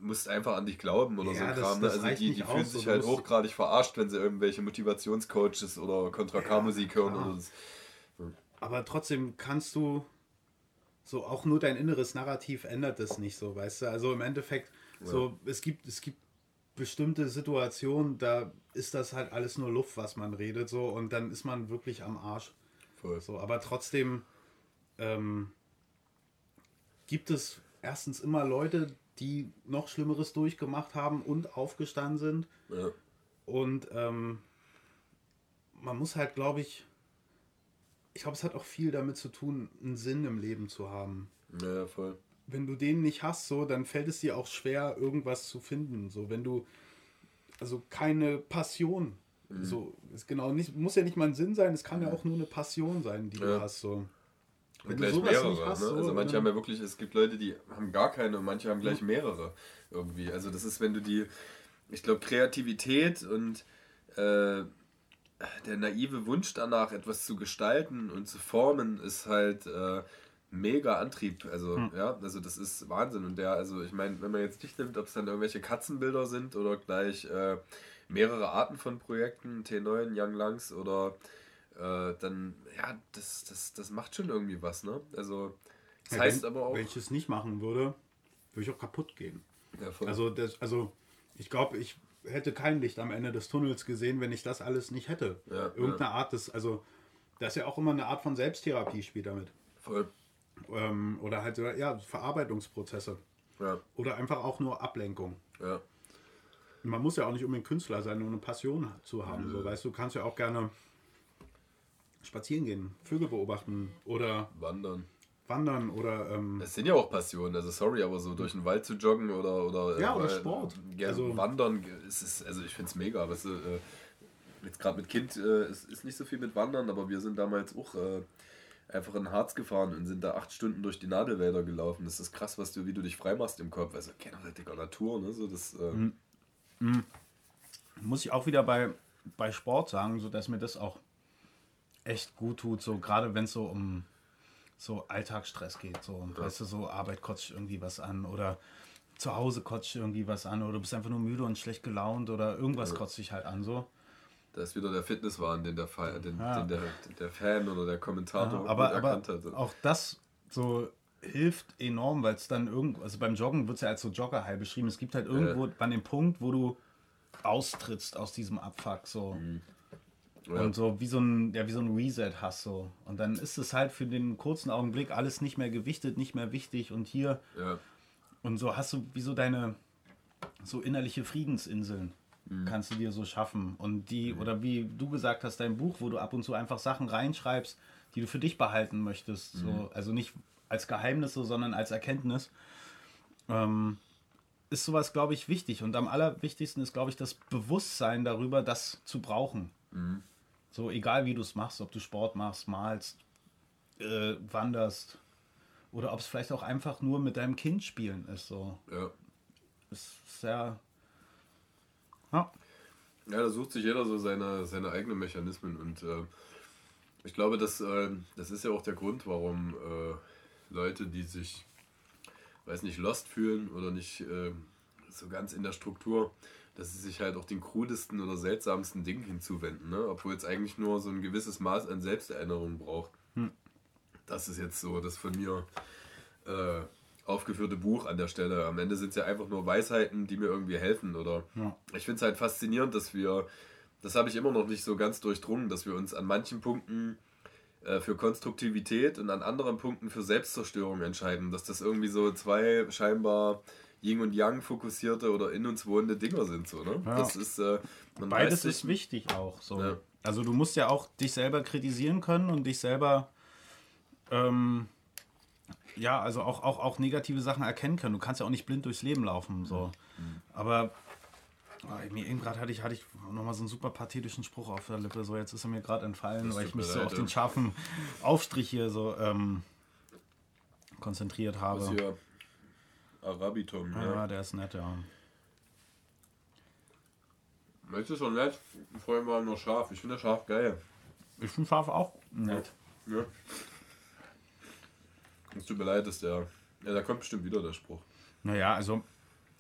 S2: musst einfach an dich glauben oder ja, so ein Kram. Ne? Also die, die fühlen sich halt hochgradig verarscht, wenn sie irgendwelche Motivationscoaches oder Kontra K-Musik hören. Oder das.
S1: Aber trotzdem kannst du so auch nur dein inneres Narrativ ändert es nicht so, weißt du? Also im Endeffekt, so, es gibt, es gibt bestimmte Situationen, da ist das halt alles nur Luft, was man redet, so und dann ist man wirklich am Arsch. Voll. So, aber trotzdem ähm, gibt es erstens immer Leute, die noch Schlimmeres durchgemacht haben und aufgestanden sind. Ja. Und ähm, man muss halt, glaube ich, ich glaube, es hat auch viel damit zu tun, einen Sinn im Leben zu haben.
S2: Ja, voll
S1: wenn du den nicht hast, so, dann fällt es dir auch schwer, irgendwas zu finden. So, wenn du also keine Passion, mhm. so ist genau nicht, muss ja nicht mal ein Sinn sein, es kann ja auch nur eine Passion sein, die ja. du hast. So. Wenn
S2: gleich mehrere. Hast, ne? so, also manche haben ja wirklich, es gibt Leute, die haben gar keine und manche haben gleich mehrere irgendwie. Also das ist, wenn du die, ich glaube, Kreativität und äh, der naive Wunsch danach, etwas zu gestalten und zu formen, ist halt äh, mega Antrieb. Also, hm. ja, also das ist Wahnsinn. Und der, also ich meine, wenn man jetzt nicht nimmt, ob es dann irgendwelche Katzenbilder sind oder gleich äh, mehrere Arten von Projekten, T9, Young Langs oder äh, dann, ja, das, das, das macht schon irgendwie was, ne? Also,
S1: das ja, heißt wenn, aber auch. Wenn ich es nicht machen würde, würde ich auch kaputt gehen. Ja, also, das, also, ich glaube, ich hätte kein Licht am Ende des Tunnels gesehen, wenn ich das alles nicht hätte. Ja, Irgendeine Art des, also, das ist ja auch immer eine Art von Selbsttherapie spielt damit. Voll. Ähm, oder halt ja, Verarbeitungsprozesse. Ja. Oder einfach auch nur Ablenkung. Ja. Man muss ja auch nicht unbedingt Künstler sein, um eine Passion zu haben. So, weißt du, kannst ja auch gerne spazieren gehen, Vögel beobachten oder
S2: wandern.
S1: Wandern oder. Ähm,
S2: es sind ja auch Passionen, also sorry, aber so durch den Wald zu joggen oder. oder
S1: ja, oder äh, Sport.
S2: Ja, also, wandern, ist, ist, also ich finde es mega. Weißt du, äh, jetzt gerade mit Kind äh, ist, ist nicht so viel mit Wandern, aber wir sind damals auch äh, einfach in Harz gefahren und sind da acht Stunden durch die Nadelwälder gelaufen. Das ist krass, was du, wie du dich freimachst im Kopf. Also generell dicker Natur, ne? So das, äh, mhm.
S1: muss ich auch wieder bei, bei Sport sagen, so dass mir das auch echt gut tut, so gerade wenn es so um so Alltagsstress geht, so ja. weißt du, so Arbeit kotzt irgendwie was an oder zu Hause kotzt irgendwie was an oder du bist einfach nur müde und schlecht gelaunt oder irgendwas ja. kotzt dich halt an, so.
S2: Da ist wieder der Fitnesswahn, den der, den, ja. den der, der Fan oder der Kommentator
S1: ja, aber, erkannt aber hat. Auch das so hilft enorm, weil es dann irgendwo, also beim Joggen wird es ja als so Jogger-High beschrieben. Es gibt halt irgendwo äh. an dem Punkt, wo du austrittst aus diesem Abfuck, so. Mhm. Ja. Und so wie so ein, ja, wie so ein Reset hast so. Und dann ist es halt für den kurzen Augenblick alles nicht mehr gewichtet, nicht mehr wichtig. Und hier ja. und so hast du wie so deine so innerliche Friedensinseln mhm. kannst du dir so schaffen. Und die, mhm. oder wie du gesagt hast, dein Buch, wo du ab und zu einfach Sachen reinschreibst, die du für dich behalten möchtest. So. Mhm. Also nicht als Geheimnis, so, sondern als Erkenntnis. Ähm, ist sowas, glaube ich, wichtig. Und am allerwichtigsten ist, glaube ich, das Bewusstsein darüber, das zu brauchen. Mhm. So, egal wie du es machst, ob du Sport machst, malst, äh, wanderst oder ob es vielleicht auch einfach nur mit deinem Kind spielen ist. So. Ja. Ist sehr.
S2: Ja. Ja, da sucht sich jeder so seine, seine eigenen Mechanismen und äh, ich glaube, das, äh, das ist ja auch der Grund, warum äh, Leute, die sich, weiß nicht, lost fühlen oder nicht äh, so ganz in der Struktur, dass sie sich halt auch den krudesten oder seltsamsten Dingen hinzuwenden, ne? obwohl es eigentlich nur so ein gewisses Maß an Selbsterinnerung braucht. Hm. Das ist jetzt so das von mir äh, aufgeführte Buch an der Stelle. Am Ende sind es ja einfach nur Weisheiten, die mir irgendwie helfen. Oder ja. ich finde es halt faszinierend, dass wir, das habe ich immer noch nicht so ganz durchdrungen, dass wir uns an manchen Punkten äh, für Konstruktivität und an anderen Punkten für Selbstzerstörung entscheiden. Dass das irgendwie so zwei scheinbar Yin und Yang fokussierte oder in uns wohnende Dinger sind. So, ne? Ja. Das
S1: ist, äh, Beides ist wichtig auch. So. Ja. Also du musst ja auch dich selber kritisieren können und dich selber ähm, ja, also auch, auch, auch negative Sachen erkennen können. Du kannst ja auch nicht blind durchs Leben laufen. So. Mhm. Aber oh, mir eben gerade hatte ich, hatte ich nochmal so einen super pathetischen Spruch auf der Lippe. So, jetzt ist er mir gerade entfallen, weil ich mich so auf den scharfen Aufstrich hier so ähm, konzentriert habe. Arabitum, ja. Ja, der ist nett, ja.
S2: Jetzt ist schon nett. Vorhin war nur scharf. Ich finde scharf geil.
S1: Ich finde scharf auch nett.
S2: Ja. Es tut mir leid, dass der. Ja, da kommt bestimmt wieder der Spruch.
S1: Naja, also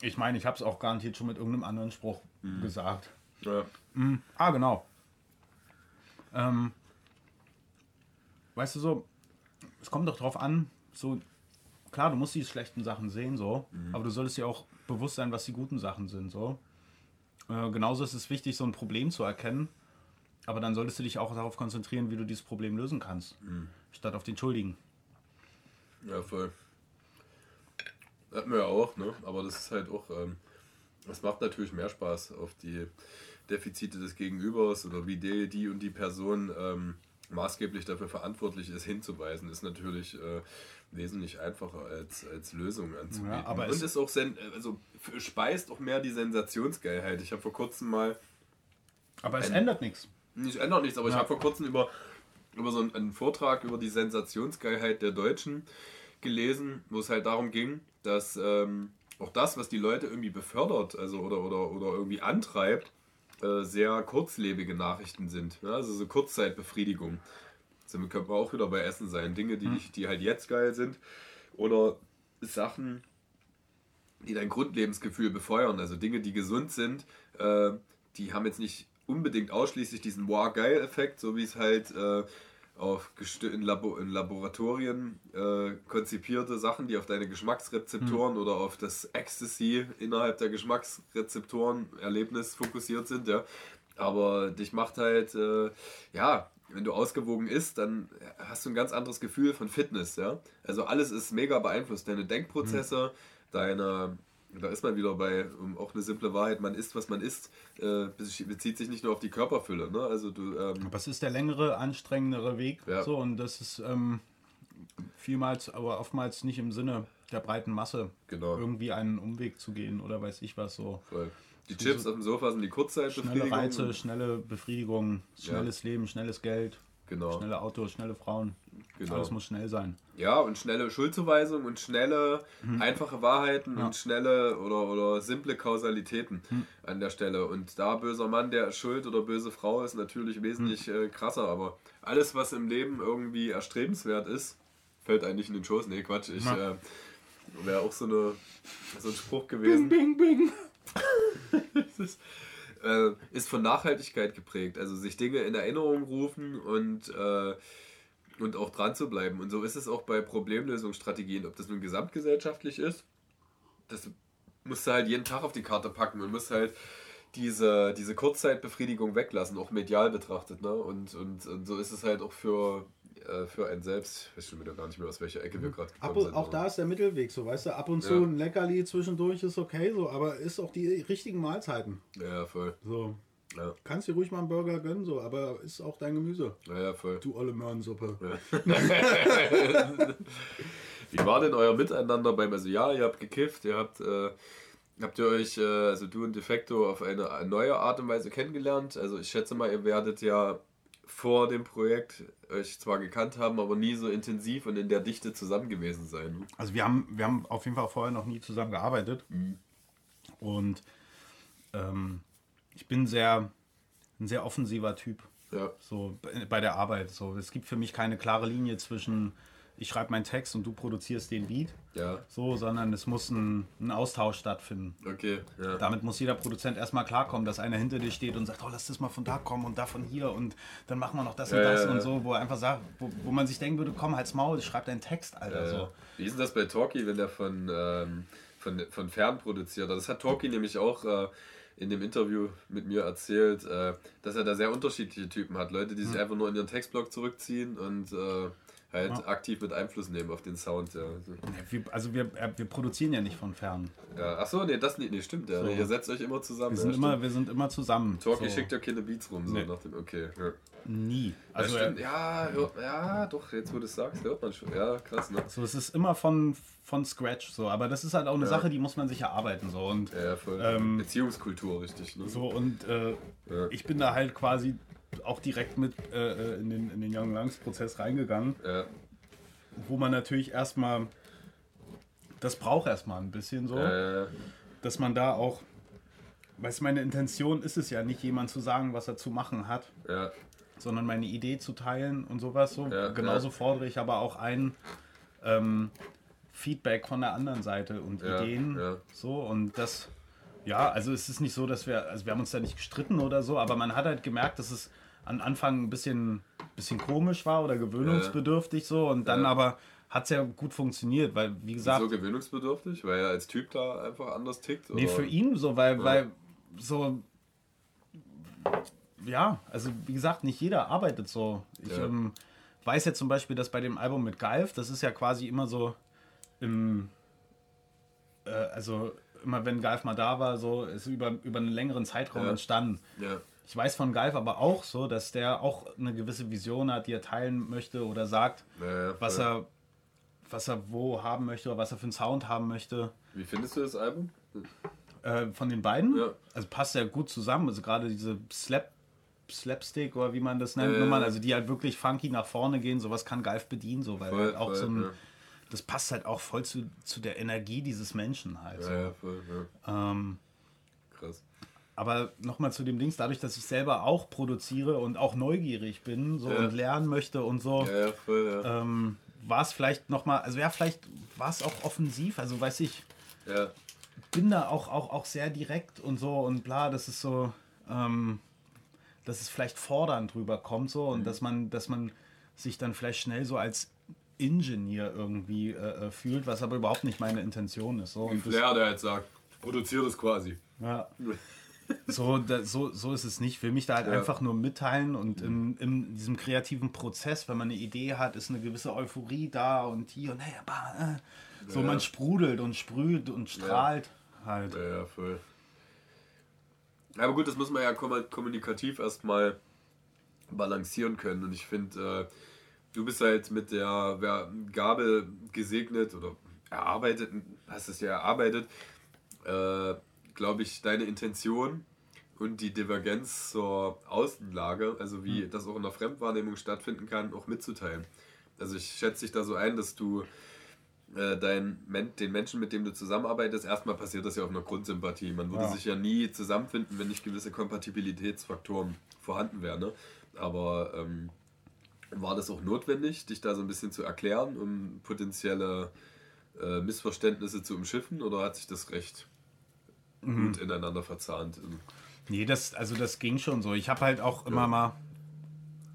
S1: ich meine, ich habe es auch garantiert schon mit irgendeinem anderen Spruch mhm. gesagt. Ja. Mhm. Ah, genau. Ähm, weißt du so, es kommt doch drauf an, so klar, du musst die schlechten Sachen sehen, so, mhm. aber du solltest dir auch bewusst sein, was die guten Sachen sind, so. Äh, genauso ist es wichtig, so ein Problem zu erkennen, aber dann solltest du dich auch darauf konzentrieren, wie du dieses Problem lösen kannst, mhm. statt auf den Schuldigen.
S2: Ja, voll. Hatten wir ja auch, ne? Aber das ist halt auch, ähm, das macht natürlich mehr Spaß auf die Defizite des Gegenübers oder wie die, die und die Person ähm, maßgeblich dafür verantwortlich ist, hinzuweisen, ist natürlich äh, wesentlich einfacher als, als Lösung anzubieten. Ja, aber und ist auch sen also speist auch mehr die Sensationsgeilheit. Ich habe vor kurzem mal.
S1: Aber es ändert nichts.
S2: Es ändert nichts, aber ja. ich habe vor kurzem über, über so einen, einen, Vortrag über die Sensationsgeilheit der Deutschen gelesen, wo es halt darum ging, dass ähm, auch das, was die Leute irgendwie befördert, also oder, oder, oder irgendwie antreibt, äh, sehr kurzlebige Nachrichten sind. Ja? Also so Kurzzeitbefriedigung. Damit können wir auch wieder bei Essen sein. Dinge, die, hm. die halt jetzt geil sind. Oder Sachen, die dein Grundlebensgefühl befeuern. Also Dinge, die gesund sind, äh, die haben jetzt nicht unbedingt ausschließlich diesen Wow-Geil-Effekt, so wie es halt äh, auf in, Labo in Laboratorien äh, konzipierte Sachen, die auf deine Geschmacksrezeptoren mhm. oder auf das Ecstasy innerhalb der Geschmacksrezeptoren Erlebnis fokussiert sind, ja. Aber dich macht halt, äh, ja, wenn du ausgewogen isst, dann hast du ein ganz anderes Gefühl von Fitness, ja. Also alles ist mega beeinflusst. Deine Denkprozesse, mhm. deine, da ist man wieder bei um, auch eine simple Wahrheit, man isst, was man isst, äh, bezieht sich nicht nur auf die Körperfülle, ne? Also du. Ähm,
S1: aber es ist der längere, anstrengendere Weg, ja. so und das ist ähm, vielmals, aber oftmals nicht im Sinne der breiten Masse, genau. irgendwie einen Umweg zu gehen oder weiß ich was so. Voll.
S2: Die Chips auf dem Sofa sind die Kurzzeitbefriedigung.
S1: Schnelle Reize, schnelle Befriedigung, schnelles ja. Leben, schnelles Geld, genau. schnelle Autos, schnelle Frauen.
S2: Genau.
S1: Alles muss schnell sein.
S2: Ja, und schnelle Schuldzuweisung und schnelle,
S1: Mhm.
S2: einfache Wahrheiten und schnelle oder, oder simple Kausalitäten
S1: Mhm.
S2: an der Stelle. Und da böser Mann, der schuld oder böse Frau ist natürlich wesentlich
S1: Mhm.
S2: äh, krasser. Aber alles, was im Leben irgendwie erstrebenswert ist, fällt eigentlich in den Schoß. Nee, Quatsch. Ich
S1: Ja.
S2: äh, wäre auch so, eine, so ein Spruch gewesen.
S1: bing, bing.
S2: Das ist, äh, ist von Nachhaltigkeit geprägt. Also sich Dinge in Erinnerung rufen und, äh, und auch dran zu bleiben. Und so ist es auch bei Problemlösungsstrategien, ob das nun gesamtgesellschaftlich ist. Das musst du halt jeden Tag auf die Karte packen und musst halt diese, diese Kurzzeitbefriedigung weglassen, auch medial betrachtet. Ne? Und, und, und so ist es halt auch für, äh, für einen selbst. Ich weiß schon wieder gar nicht mehr, aus welcher Ecke wir gerade
S1: Ab
S2: gekommen
S1: und,
S2: sind.
S1: auch da ist der Mittelweg, so weißt du, ab und zu
S2: Ja.
S1: ein Leckerli zwischendurch ist okay, so, aber ist auch die richtigen Mahlzeiten.
S2: Ja, voll.
S1: So,
S2: Ja,
S1: kannst dir ruhig mal einen Burger gönnen, so, aber ist auch dein Gemüse.
S2: ja, ja voll.
S1: Du olle Möhrensuppe.
S2: Wie war denn euer Miteinander beim, also ja, ihr habt gekifft, ihr habt, äh, habt ihr euch, äh, also du und Defecto, auf eine neue Art und Weise kennengelernt? Also ich schätze mal, ihr werdet ja vor dem Projekt euch zwar gekannt haben, aber nie so intensiv und in der Dichte zusammen gewesen sein.
S1: Also wir haben, wir haben auf jeden Fall vorher noch nie zusammen gearbeitet. Und ähm, ich bin sehr, ein sehr offensiver Typ.
S2: Ja,
S1: So bei- der Arbeit. So, es gibt für mich keine klare Linie zwischen ich schreibe meinen Text und du produzierst den Beat.
S2: ja,
S1: So, sondern es muss ein, ein Austausch stattfinden.
S2: okay, ja.
S1: Damit muss jeder Produzent erstmal klarkommen, dass einer hinter dir steht und sagt, oh, lass das mal von da kommen und da von hier und dann machen wir noch das und
S2: Ja,
S1: das
S2: ja, ja.
S1: und so, wo er einfach sagt, wo, wo man sich denken würde, komm, halt's Maul, schreib deinen Text, Alter. So.
S2: Wie ist denn das bei Talkie, wenn der von, ähm, von, von fern produziert? Das hat Talkie nämlich auch äh, in dem Interview mit mir erzählt, äh, dass er da sehr unterschiedliche Typen hat. Leute, die sich einfach nur in ihren Textblock zurückziehen und äh, halt
S1: Ja.
S2: aktiv mit Einfluss nehmen auf den Sound. Ja.
S1: Wir, also wir, äh, wir produzieren ja nicht von fern.
S2: Ja, achso, nee, das nicht, nee, stimmt. Ja.
S1: So.
S2: Ihr setzt euch immer zusammen.
S1: Wir sind,
S2: ja,
S1: immer,
S2: stimmt.
S1: wir sind immer zusammen.
S2: Talkie
S1: so.
S2: schickt ja keine Beats rum, so
S1: Nee.
S2: nach dem, okay. Ja.
S1: Nie.
S2: Also,
S1: Also,
S2: ja, stimmt. Ja, ja, doch, jetzt wo du es sagst, hört man schon. Ja, krass, ne?
S1: so, es ist immer von, von Scratch so, aber das ist halt auch eine. Sache, die muss man sich erarbeiten so und
S2: Ja, voll.
S1: Ähm,
S2: Beziehungskultur, richtig. Ne?
S1: so und äh, ich bin da halt quasi auch direkt mit äh, in den, in den Young Lungs Prozess reingegangen,
S2: Ja,
S1: wo man natürlich erstmal das braucht erstmal ein bisschen so,
S2: äh,
S1: dass man da auch Weißt du, meine Intention ist es ja nicht, jemand zu sagen, was er zu machen hat,
S2: ja,
S1: sondern meine Idee zu teilen und sowas. So.
S2: Ja,
S1: Genauso fordere ich aber auch ein ähm, Feedback von der anderen Seite und Ideen. So und das, ja, also es ist nicht so, dass wir, also wir haben uns da nicht gestritten oder so, aber man hat halt gemerkt, dass es am Anfang ein bisschen, bisschen komisch war oder gewöhnungsbedürftig so und dann
S2: Ja.
S1: aber hat es ja gut funktioniert, weil wie gesagt,
S2: so gewöhnungsbedürftig, weil er als Typ da einfach anders tickt.
S1: Nee,
S2: oder?
S1: für ihn so, weil,
S2: Ja.
S1: weil so. Ja, also wie gesagt, nicht jeder arbeitet so. Ich
S2: Ja.
S1: ähm, weiß ja zum Beispiel, dass bei dem Album mit Galf, das ist ja quasi immer so im. Äh, also immer wenn Galf mal da war, so ist über, über einen längeren Zeitraum
S2: Ja.
S1: entstanden.
S2: Ja,
S1: Ich weiß von Galf aber auch so, dass der auch eine gewisse Vision hat, die er teilen möchte oder sagt,
S2: ja, ja,
S1: was er, was er wo haben möchte oder was er für einen Sound haben möchte.
S2: Wie findest du das Album?
S1: Äh, von den beiden?
S2: Ja.
S1: Also passt ja gut zusammen. Also gerade diese Slap, Slapstick oder wie man das nennt,
S2: Äh.
S1: Nummern, also die halt wirklich funky nach vorne gehen, sowas kann Galf bedienen, so, weil
S2: Voll,
S1: halt auch
S2: voll,
S1: so ein,
S2: ja.
S1: das passt halt auch voll zu, zu der Energie dieses Menschen halt. so.
S2: Ja, voll.
S1: Ähm,
S2: Krass.
S1: Aber nochmal zu dem Dings, dadurch, dass ich selber auch produziere und auch neugierig bin so
S2: Ja.
S1: und lernen möchte und so,
S2: Ja, ja, voll,
S1: ähm, war es vielleicht nochmal, also ja, vielleicht war es auch offensiv, also weiß ich, bin da auch, auch, auch sehr direkt und so und bla, das ist so, ähm, dass es vielleicht fordernd drüber kommt so
S2: Mhm.
S1: und dass man, dass man sich dann vielleicht schnell so als Ingenieur irgendwie äh, äh, fühlt, was aber überhaupt nicht meine Intention ist. So,
S2: Wie Flair, der jetzt sagt, produziere das quasi.
S1: ja, so, da, so, so ist es nicht. Ich will mich da halt
S2: Ja.
S1: einfach nur mitteilen und in, in diesem kreativen Prozess, wenn man eine Idee hat, ist eine gewisse Euphorie da und hier und hey, bah, äh, so
S2: Ja.
S1: man sprudelt und sprüht und strahlt halt.
S2: Ja, ja, voll. Aber gut, das muss man ja kommu- kommunikativ erstmal balancieren können. Und ich finde, äh, du bist halt mit der Ver- Gabe gesegnet oder erarbeitet, hast es ja erarbeitet, äh, glaube ich, deine Intention und die Divergenz zur Außenlage, also wie das auch in der Fremdwahrnehmung stattfinden kann, auch mitzuteilen. Also ich schätze dich da so ein, dass du äh, dein, den Menschen, mit dem du zusammenarbeitest, erstmal passiert das ja auf einer Grundsympathie. Man würde ja. sich ja nie zusammenfinden, wenn nicht gewisse Kompatibilitätsfaktoren vorhanden wären. Ne? Aber ähm, war das auch notwendig, dich da so ein bisschen zu erklären, um potenzielle äh, Missverständnisse zu umschiffen oder hat sich das recht mhm. gut ineinander verzahnt?
S1: Nee, das, also das ging schon so. Ich habe halt auch immer ja. mal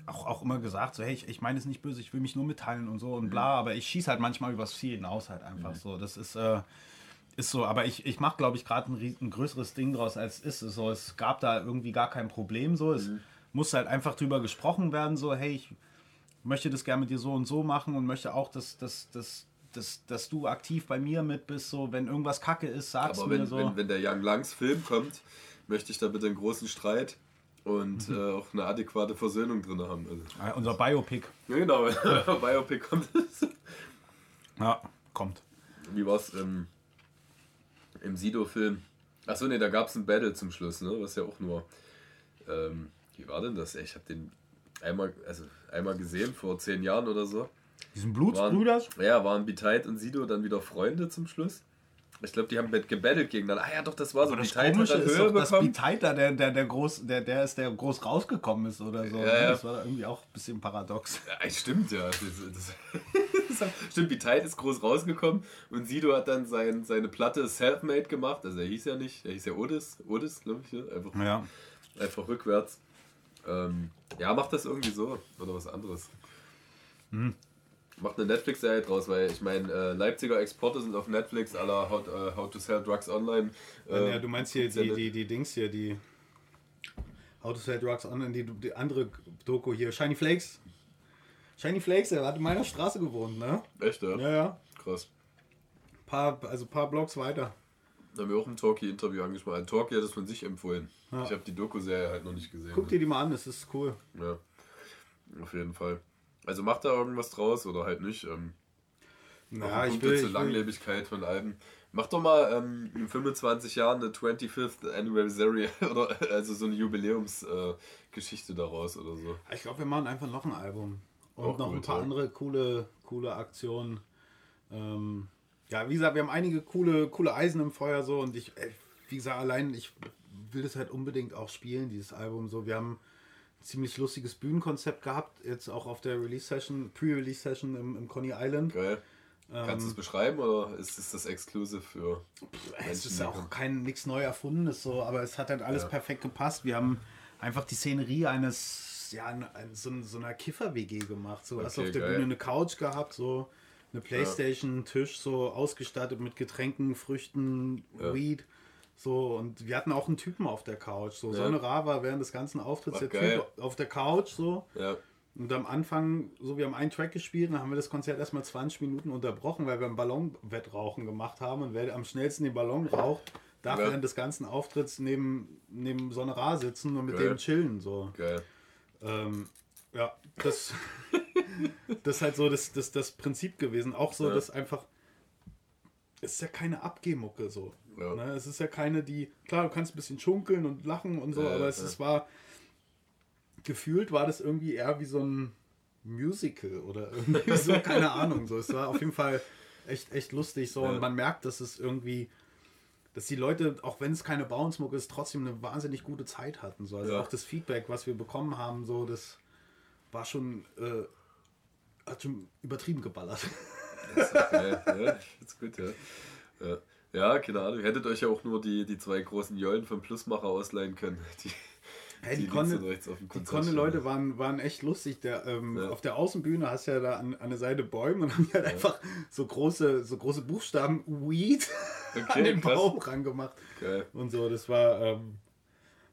S1: auch, auch immer gesagt, so, hey, ich, ich meine es nicht böse, ich will mich nur mitteilen und so und bla, mhm. aber ich schieße halt manchmal übers Ziel hinaus halt einfach mhm. so. Das ist, äh, ist so, aber ich, ich mache, glaube ich, gerade ein, ein, größeres Ding draus, als es ist. So, es gab da irgendwie gar kein Problem so. Es mhm. musste halt einfach drüber gesprochen werden, so, hey, ich möchte das gerne mit dir so und so machen und möchte auch, dass, dass, dass, dass, dass du aktiv bei mir mit bist, so, wenn irgendwas kacke ist, sagst
S2: du
S1: mir so.
S2: Wenn, wenn der Young Langs Film kommt, möchte ich da bitte einen großen Streit und mhm. äh, auch eine adäquate Versöhnung drin haben. Also.
S1: Ah, unser Biopic.
S2: Ja, genau, Biopic kommt.
S1: ja, kommt.
S2: Wie war's im, im Sido-Film? Achso, ne, da gab es ein Battle zum Schluss, ne? Was ja auch nur. Ähm, wie war denn das? Ich habe den einmal, also einmal gesehen vor zehn Jahren oder so.
S1: Diesen Blutsbrüders?
S2: Ja, waren Biteit und Sido dann wieder Freunde zum Schluss. Ich glaube, die haben gebettelt gegeneinander. Ah ja, doch, das war so.
S1: Aber das Beteid Komische ist doch, dass Beteiter, der, der, der, groß, der, der ist, der groß rausgekommen ist oder so. Ja, ja. Das war irgendwie auch ein bisschen paradox.
S2: Ja, stimmt, ja. Das, das, stimmt, Beteid ist groß rausgekommen und Sido hat dann sein, seine Platte Selfmade gemacht. Also er hieß ja nicht, er hieß ja Odis, Odis, glaube ich. Einfach, ja. einfach rückwärts. Ähm, ja, macht das irgendwie so oder was anderes. Hm. Macht eine Netflix-Serie draus, weil ich meine, äh, Leipziger Exporte sind auf Netflix, aller How, uh, How to Sell Drugs Online.
S1: Äh, ja, du meinst hier die, die, die Dings hier, die How to Sell Drugs Online, die, die andere Doku hier, Shiny Flakes. Shiny Flakes, der hat in meiner Straße gewohnt, ne?
S2: Echt, ja?
S1: Ja, ja.
S2: Krass.
S1: Paar, also ein paar Blocks weiter.
S2: Da haben wir auch ein Talkie-Interview angesprochen. Talkie hat das von sich empfohlen. Ja. Ich habe die Doku-Serie halt noch nicht gesehen.
S1: Guck dir die mal an, das ist cool.
S2: Ja, auf jeden Fall. Also macht da irgendwas draus oder halt nicht? Ähm,
S1: ja, ich will,
S2: zur Langlebigkeit von Alben. Mach doch mal ähm, in 25 Jahren eine 25th Anniversary oder also so eine Jubiläumsgeschichte äh, daraus oder so.
S1: Ich glaube, wir machen einfach noch ein Album. Und Auch noch gut, ein paar ja. andere coole, coole Aktionen. Ähm, ja, wie gesagt, wir haben einige coole, coole Eisen im Feuer so und ich, wie gesagt, allein ich will das halt unbedingt auch spielen, dieses Album. So, wir haben ziemlich lustiges Bühnenkonzept gehabt, jetzt auch auf der Release-Session, Pre-Release-Session im, im Coney Island.
S2: Geil. Kannst du es ähm, beschreiben oder ist es das exklusiv für.
S1: Pff, es ist auch kein nichts neu erfundenes so, aber es hat halt alles ja. perfekt gepasst. Wir haben einfach die Szenerie eines, ja, so, so einer Kiffer-WG gemacht. So, okay, hast auf der geil. Bühne eine Couch gehabt, so eine Playstation, ja. Tisch, so ausgestattet mit Getränken, Früchten, ja. Weed. So, und wir hatten auch einen Typen auf der Couch. So, ja. Sonne Ra war während des ganzen Auftritts Ach, der geil. Typ auf der Couch. So.
S2: Ja.
S1: Und am Anfang, so wir haben einen Track gespielt, dann haben wir das Konzert erstmal 20 Minuten unterbrochen, weil wir ein Ballonwettrauchen gemacht haben. Und wer am schnellsten den Ballon raucht, darf ja. während des ganzen Auftritts neben, neben Sonne Ra sitzen und mit Geil. dem chillen. So.
S2: Geil.
S1: Ähm, ja, das, das ist halt so das, das, das Prinzip gewesen. Auch so, ja. dass einfach. Es ist ja keine Abgehmucke so. Ja. Ne? Es ist ja keine, die, klar, du kannst ein bisschen schunkeln und lachen und so, ja, aber es ja. war, gefühlt war das irgendwie eher wie so ein Musical oder irgendwie so, keine Ahnung. So. Es war auf jeden Fall echt, echt lustig so und man merkt, dass es irgendwie, dass die Leute, auch wenn es keine Bauensmucke ist, trotzdem eine wahnsinnig gute Zeit hatten. So. Also auch das Feedback, was wir bekommen haben, so, das war schon, äh, hat schon übertrieben geballert.
S2: Das ist geil, ja, ist gut, ja. ja. Ja, keine Ahnung. Hättet euch ja auch nur die, die zwei großen Jollen vom Plusmacher ausleihen können. Die,
S1: hey, die, die Konne, die Konne Leute waren, waren echt lustig. Der, ähm, ja. Auf der Außenbühne hast du ja da an, an der Seite Bäume und haben halt ja. einfach so große, so große Buchstaben Weed okay, an den krass. Baum rangemacht. Geil. Und so, das war, ähm,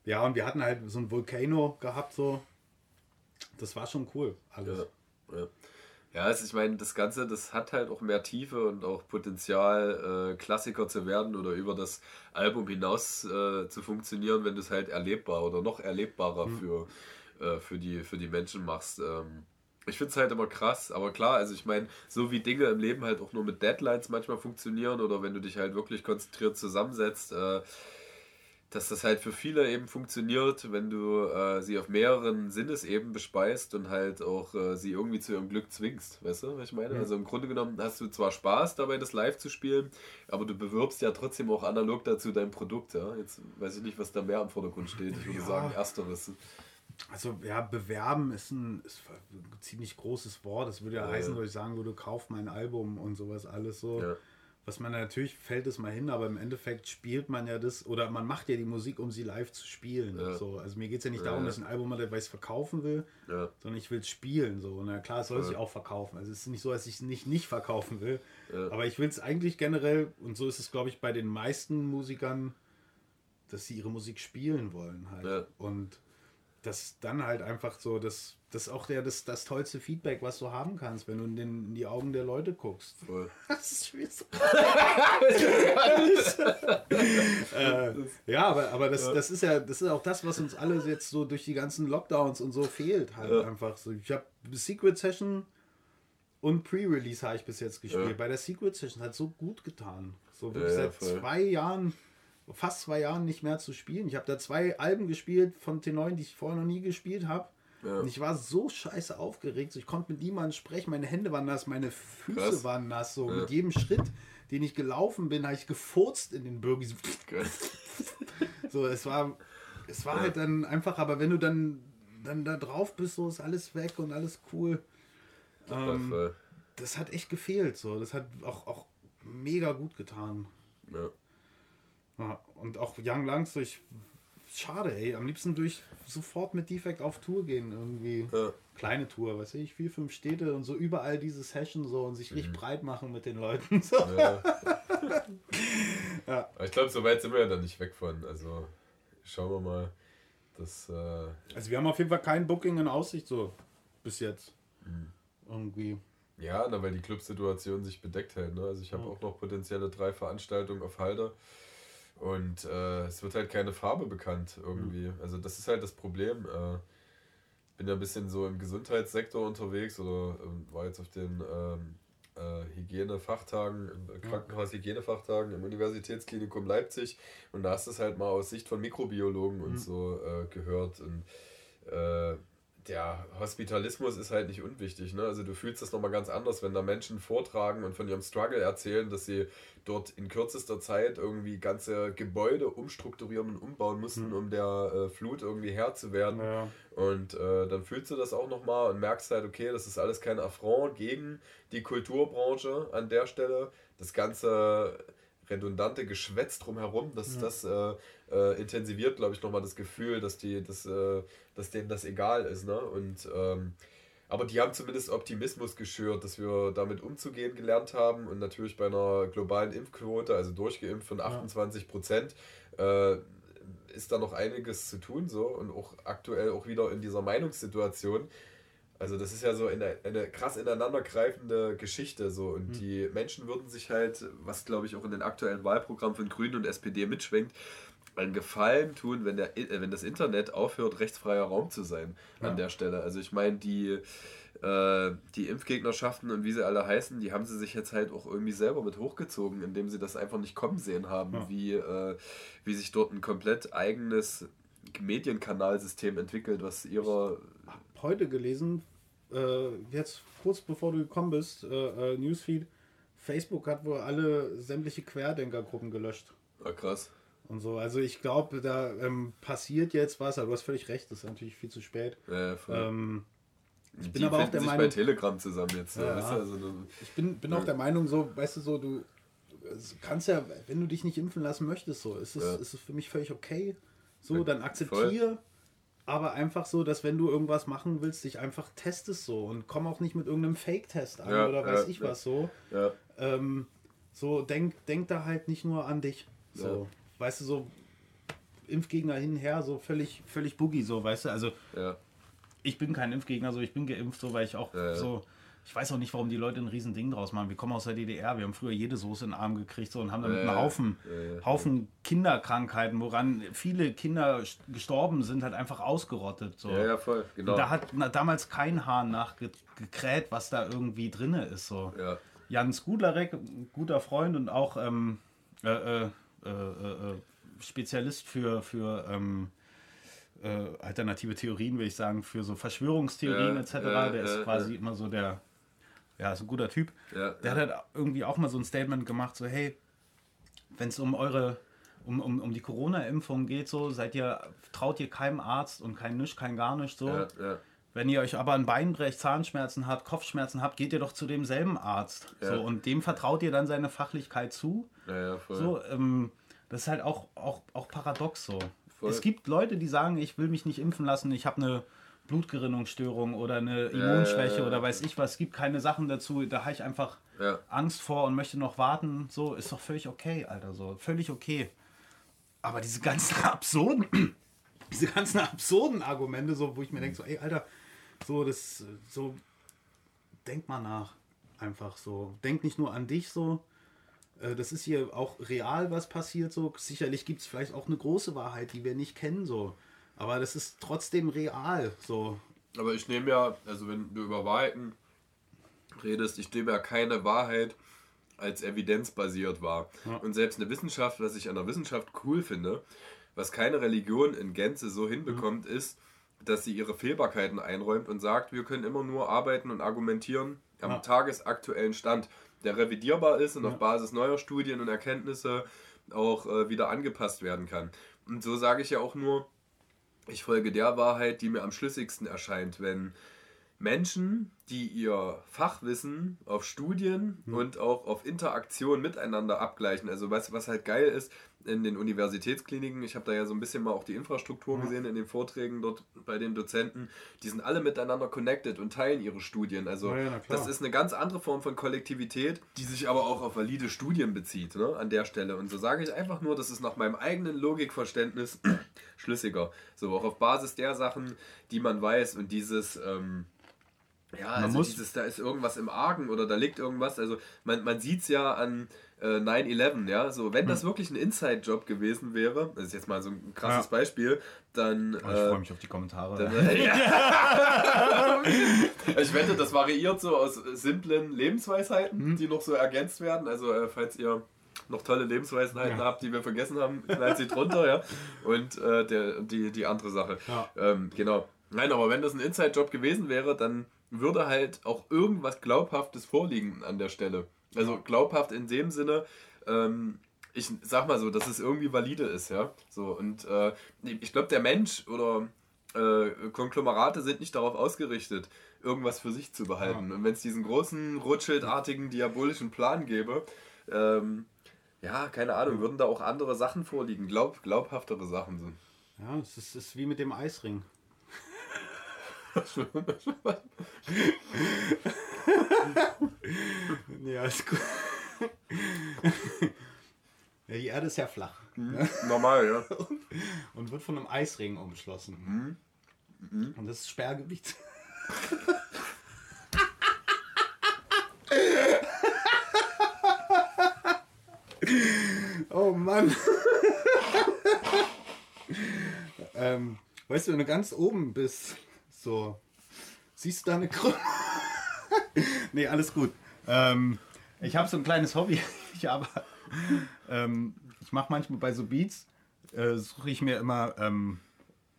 S1: ja, und wir hatten halt so ein Volcano gehabt, so. Das war schon cool, alles.
S2: Ja, ja. Ja, also ich meine, das Ganze, das hat halt auch mehr Tiefe und auch Potenzial, äh, Klassiker zu werden oder über das Album hinaus äh, zu funktionieren, wenn du es halt erlebbar oder noch erlebbarer mhm. für, äh, für, die, für die Menschen machst. Ähm, ich finde es halt immer krass, aber klar, also ich meine, so wie Dinge im Leben halt auch nur mit Deadlines manchmal funktionieren oder wenn du dich halt wirklich konzentriert zusammensetzt, äh, dass das halt für viele eben funktioniert, wenn du äh, sie auf mehreren Sinnesebenen bespeist und halt auch äh, sie irgendwie zu ihrem Glück zwingst. Weißt du, was ich meine? Mhm. Also im Grunde genommen hast du zwar Spaß dabei, das live zu spielen, aber du bewirbst ja trotzdem auch analog dazu dein Produkt. Ja? Jetzt weiß ich nicht, was da mehr im Vordergrund steht. Ich würde ja. sagen, ersteres.
S1: Also ja, bewerben ist ein, ist ein ziemlich großes Wort. Das würde ja, ja heißen, dass ich sagen würde, kauf mein Album und sowas alles so. Ja was man natürlich fällt es mal hin, aber im Endeffekt spielt man ja das oder man macht ja die Musik, um sie live zu spielen. Ja. So. Also mir geht es ja nicht darum, ja. dass ein Album weil ich es verkaufen will, ja. sondern ich will es spielen. So. Na klar, es soll sich auch verkaufen. Also es ist nicht so, dass ich es nicht, nicht verkaufen will. Aber ich will es eigentlich generell, und so ist es, glaube ich, bei den meisten Musikern, dass sie ihre Musik spielen wollen halt. Und das dann halt einfach so, das, das ist auch der, das, das tollste Feedback, was du haben kannst, wenn du in, den, in die Augen der Leute guckst. Voll. Das ist schwierig. äh, ja, aber, aber das, das ist ja das ist auch das, was uns alle jetzt so durch die ganzen Lockdowns und so fehlt. Halt ja. einfach so. Ich habe Secret Session und Pre-Release habe ich bis jetzt gespielt. Ja. Bei der Secret Session hat so gut getan. So wirklich ja, seit zwei Jahren fast zwei Jahren nicht mehr zu spielen. Ich habe da zwei Alben gespielt von T9, die ich vorher noch nie gespielt habe. Ja. Und ich war so scheiße aufgeregt. Ich konnte mit niemandem sprechen. Meine Hände waren nass, meine Füße Krass. waren nass. So ja. mit jedem Schritt, den ich gelaufen bin, habe ich gefurzt in den Bürger. so, es war, es war ja. halt dann einfach, aber wenn du dann, dann da drauf bist, so ist alles weg und alles cool. Ähm, das hat echt gefehlt. So. Das hat auch, auch mega gut getan. Ja. Ja, und auch Young Langs durch. Schade, ey. Am liebsten durch sofort mit Defect auf Tour gehen. Irgendwie. Ja. Kleine Tour, weiß ich, vier, fünf Städte und so überall diese Session so und sich mhm. richtig breit machen mit den Leuten. So. Ja.
S2: ja. Aber ich glaube, so weit sind wir ja dann nicht weg von. Also schauen wir mal. Das,
S1: äh also wir haben auf jeden Fall kein Booking in Aussicht so bis jetzt. Mhm. Irgendwie.
S2: Ja, na, weil die Clubsituation sich bedeckt hält. Ne? Also ich habe auch noch potenzielle drei Veranstaltungen auf Halter. Und äh, es wird halt keine Farbe bekannt irgendwie. Mhm. Also das ist halt das Problem. Äh, bin ja ein bisschen so im Gesundheitssektor unterwegs oder äh, war jetzt auf den ähm, äh, Hygienefachtagen, Krankenhaus-Hygienefachtagen im Universitätsklinikum Leipzig und da hast du es halt mal aus Sicht von Mikrobiologen mhm. und so äh, gehört. Und äh, der Hospitalismus ist halt nicht unwichtig. Ne? Also du fühlst das nochmal ganz anders, wenn da Menschen vortragen und von ihrem Struggle erzählen, dass sie dort in kürzester Zeit irgendwie ganze Gebäude umstrukturieren und umbauen mussten, mhm. um der äh, Flut irgendwie Herr zu werden. Ja. Und äh, dann fühlst du das auch nochmal und merkst halt, okay, das ist alles kein Affront gegen die Kulturbranche an der Stelle. Das ganze redundante Geschwätz drumherum, dass ja. das äh, äh, intensiviert, glaube ich, nochmal das Gefühl, dass die, dass, äh, dass denen das egal ist. Ne? Und ähm, aber die haben zumindest Optimismus geschürt, dass wir damit umzugehen gelernt haben und natürlich bei einer globalen Impfquote, also durchgeimpft von 28 Prozent, äh, ist da noch einiges zu tun so und auch aktuell auch wieder in dieser Meinungssituation. Also das ist ja so eine, eine krass ineinandergreifende Geschichte so und mhm. die Menschen würden sich halt, was glaube ich auch in den aktuellen Wahlprogrammen von Grünen und SPD mitschwenkt, einen Gefallen tun, wenn, der, äh, wenn das Internet aufhört, rechtsfreier Raum zu sein ja. an der Stelle. Also ich meine, die, äh, die Impfgegnerschaften und wie sie alle heißen, die haben sie sich jetzt halt auch irgendwie selber mit hochgezogen, indem sie das einfach nicht kommen sehen haben, ja. wie, äh, wie sich dort ein komplett eigenes Medienkanalsystem entwickelt, was ihrer...
S1: Ich habe heute gelesen, äh, jetzt kurz bevor du gekommen bist, äh, äh, Newsfeed, Facebook hat wohl alle sämtliche Querdenkergruppen gelöscht.
S2: Ah, krass
S1: und so. Also ich glaube, da ähm, passiert jetzt was, aber du hast völlig recht, das ist natürlich viel zu spät. Ja, ähm,
S2: ich bin aber auch der Meinung. bei Telegram zusammen jetzt. Ja, weißt du, also,
S1: ich bin, bin ja. auch der Meinung, so, weißt du, so, du kannst ja, wenn du dich nicht impfen lassen möchtest, so, ist es, ist es für mich völlig okay. So, dann akzeptiere, aber einfach so, dass wenn du irgendwas machen willst, dich einfach testest so und komm auch nicht mit irgendeinem Fake-Test an oder weiß ich was so. Ähm, so, denk, denk da halt nicht nur an dich. So weißt du, so Impfgegner hin und her, so völlig, völlig boogie, so, weißt du, also ja. ich bin kein Impfgegner, so ich bin geimpft, so, weil ich auch ja, so, ich weiß auch nicht, warum die Leute ein riesen Ding draus machen. Wir kommen aus der DDR, wir haben früher jede Soße in den Arm gekriegt so, und haben damit einen Haufen, Haufen Kinderkrankheiten, woran viele Kinder gestorben sind, halt einfach ausgerottet. So.
S2: Ja, ja, voll, genau.
S1: Und da hat na, damals kein Hahn nachgekräht, was da irgendwie drin ist. So. Ja. Jan Skudlarek, guter Freund und auch ähm, äh, äh, äh, äh, Spezialist für, für ähm, äh, alternative Theorien, will ich sagen, für so Verschwörungstheorien etc. der ist quasi immer so der, ja, ist ein guter Typ. Der hat halt irgendwie auch mal so ein Statement gemacht, so hey, wenn es um eure, um, um, um die Corona-Impfung geht, so seid ihr, traut ihr keinem Arzt und kein Nisch, kein gar nicht so.
S2: ja, ja.
S1: Wenn ihr euch aber ein Bein brecht, Zahnschmerzen habt, Kopfschmerzen habt, geht ihr doch zu demselben Arzt.
S2: Ja.
S1: So, und dem vertraut ihr dann seine Fachlichkeit zu.
S2: Ja, ja, voll.
S1: So, ähm, das ist halt auch, auch, auch paradox so.
S2: Voll.
S1: Es gibt Leute, die sagen, ich will mich nicht impfen lassen, ich habe eine Blutgerinnungsstörung oder eine Immunschwäche
S2: ja,
S1: oder weiß ich was. Es gibt keine Sachen dazu, da habe ich einfach. Angst vor und möchte noch warten. So, ist doch völlig okay, Alter, so. Völlig okay. Aber diese ganzen absurden, diese ganzen absurden Argumente, so, wo ich mir denke, so, ey, Alter, so, das, so, denk mal nach. Einfach so. Denk nicht nur an dich so. Äh, Das ist hier auch real, was passiert so. Sicherlich gibt es vielleicht auch eine große Wahrheit, die wir nicht kennen so. Aber das ist trotzdem real so.
S2: Aber ich nehme ja, also wenn du über Wahrheiten redest, ich nehme ja keine Wahrheit als evidenzbasiert wahr.
S1: Ja.
S2: Und selbst eine Wissenschaft, was ich an der Wissenschaft cool finde, was keine Religion in Gänze so hinbekommt, ist, dass sie ihre Fehlbarkeiten einräumt und sagt, wir können immer nur arbeiten und argumentieren am
S1: Ja.
S2: tagesaktuellen Stand, der revidierbar ist und
S1: Ja.
S2: auf Basis neuer Studien und Erkenntnisse auch äh, wieder angepasst werden kann. Und so sage ich ja auch nur, ich folge der Wahrheit, die mir am schlüssigsten erscheint, wenn Menschen, die ihr Fachwissen auf Studien und auch auf Interaktion miteinander abgleichen. Also was, was halt geil ist in den Universitätskliniken, ich habe da ja so ein bisschen mal auch die Infrastruktur gesehen in den Vorträgen dort bei den Dozenten, die sind alle miteinander connected und teilen ihre Studien. Also
S1: Ja,
S2: das ist eine ganz andere Form von Kollektivität, die sich aber auch auf valide Studien bezieht, ne, an der Stelle. Und so sage ich einfach nur, das ist nach meinem eigenen Logikverständnis schlüssiger. So auch auf Basis der Sachen, die man weiß und dieses, ähm, ja, also
S1: muss-
S2: dieses, da ist irgendwas im Argen oder da liegt irgendwas. Also man, man sieht es ja an äh, 9-11, ja. So, wenn das wirklich ein Inside-Job gewesen wäre, das ist jetzt mal so ein krasses
S1: Hm. Ja.
S2: Beispiel, dann.
S1: Oh, ich
S2: äh,
S1: freue mich auf die Kommentare.
S2: dann, äh, ja. ich wette, das variiert so aus simplen Lebensweisheiten,
S1: Hm.
S2: die noch so ergänzt werden. Also, äh, falls ihr noch tolle Lebensweisheiten
S1: Ja.
S2: habt, die wir vergessen haben, knallt sie drunter, ja. Und äh, der, die, die andere Sache.
S1: Ja.
S2: Ähm, genau. Nein, aber wenn das ein Inside-Job gewesen wäre, dann würde halt auch irgendwas Glaubhaftes vorliegen an der Stelle. Also glaubhaft in dem Sinne, ähm, ich sag mal so, dass es irgendwie valide ist, ja. So, und äh, ich glaube, der Mensch oder äh, Konglomerate sind nicht darauf ausgerichtet, irgendwas für sich zu behalten. Und wenn es diesen großen, rutschildartigen, diabolischen Plan gäbe, ähm, ja, keine Ahnung, würden da auch andere Sachen vorliegen, glaub, glaubhaftere Sachen sind.
S1: Ja, es ist, es ist wie mit dem Eisring. Ja, ist gut. ja, die Erde ist ja flach
S2: Normal, ja.
S1: und wird von einem Eisring umschlossen. Und das ist Sperrgebiet. oh Mann. ähm, weißt du, wenn du ganz oben bist, so, siehst du da eine Krümmung? nee, alles gut. Ähm, ich habe so ein kleines Hobby. Ich aber, ähm, ich mache manchmal bei so Beats, äh, suche ich mir immer ähm,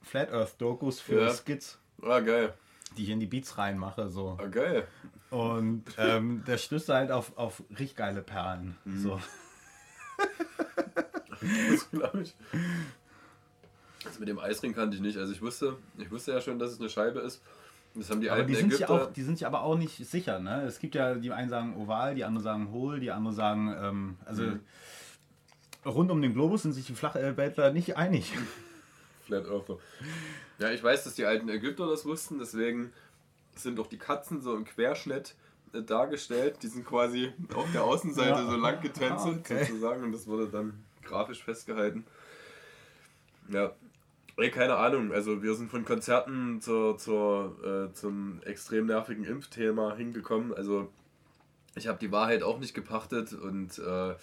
S1: Flat Earth Dokus für
S2: Ja.
S1: Skits,
S2: Ah, geil.
S1: die ich in die Beats reinmache. So.
S2: Ah, geil.
S1: Und ähm, der stößt halt auf, auf richtig geile Perlen. So.
S2: Das glaube ich. Das mit dem Eisring kannte ich nicht. Also ich wusste, ich wusste ja schon, dass es eine Scheibe ist. Das haben die
S1: Aber
S2: alten
S1: die sind, sich
S2: Ägypter.
S1: auch, die sind sich aber auch nicht sicher. Ne? Es gibt ja, die einen sagen oval, die anderen sagen hohl, die anderen sagen, ähm, also
S2: Mhm.
S1: rund um den Globus sind sich die Flachweltler nicht einig.
S2: Flat Earther. Ja, ich weiß, dass die alten Ägypter das wussten, deswegen sind auch die Katzen so im Querschnitt äh, dargestellt. Die sind quasi auf der Außenseite
S1: Ja.
S2: so lang getänzelt,
S1: Ah, okay.
S2: sozusagen, und das wurde dann grafisch festgehalten. Ja. Ey, keine Ahnung, also wir sind von Konzerten zur, zur, äh, zum extrem nervigen Impfthema hingekommen. Also ich habe die Wahrheit auch nicht gepachtet und äh,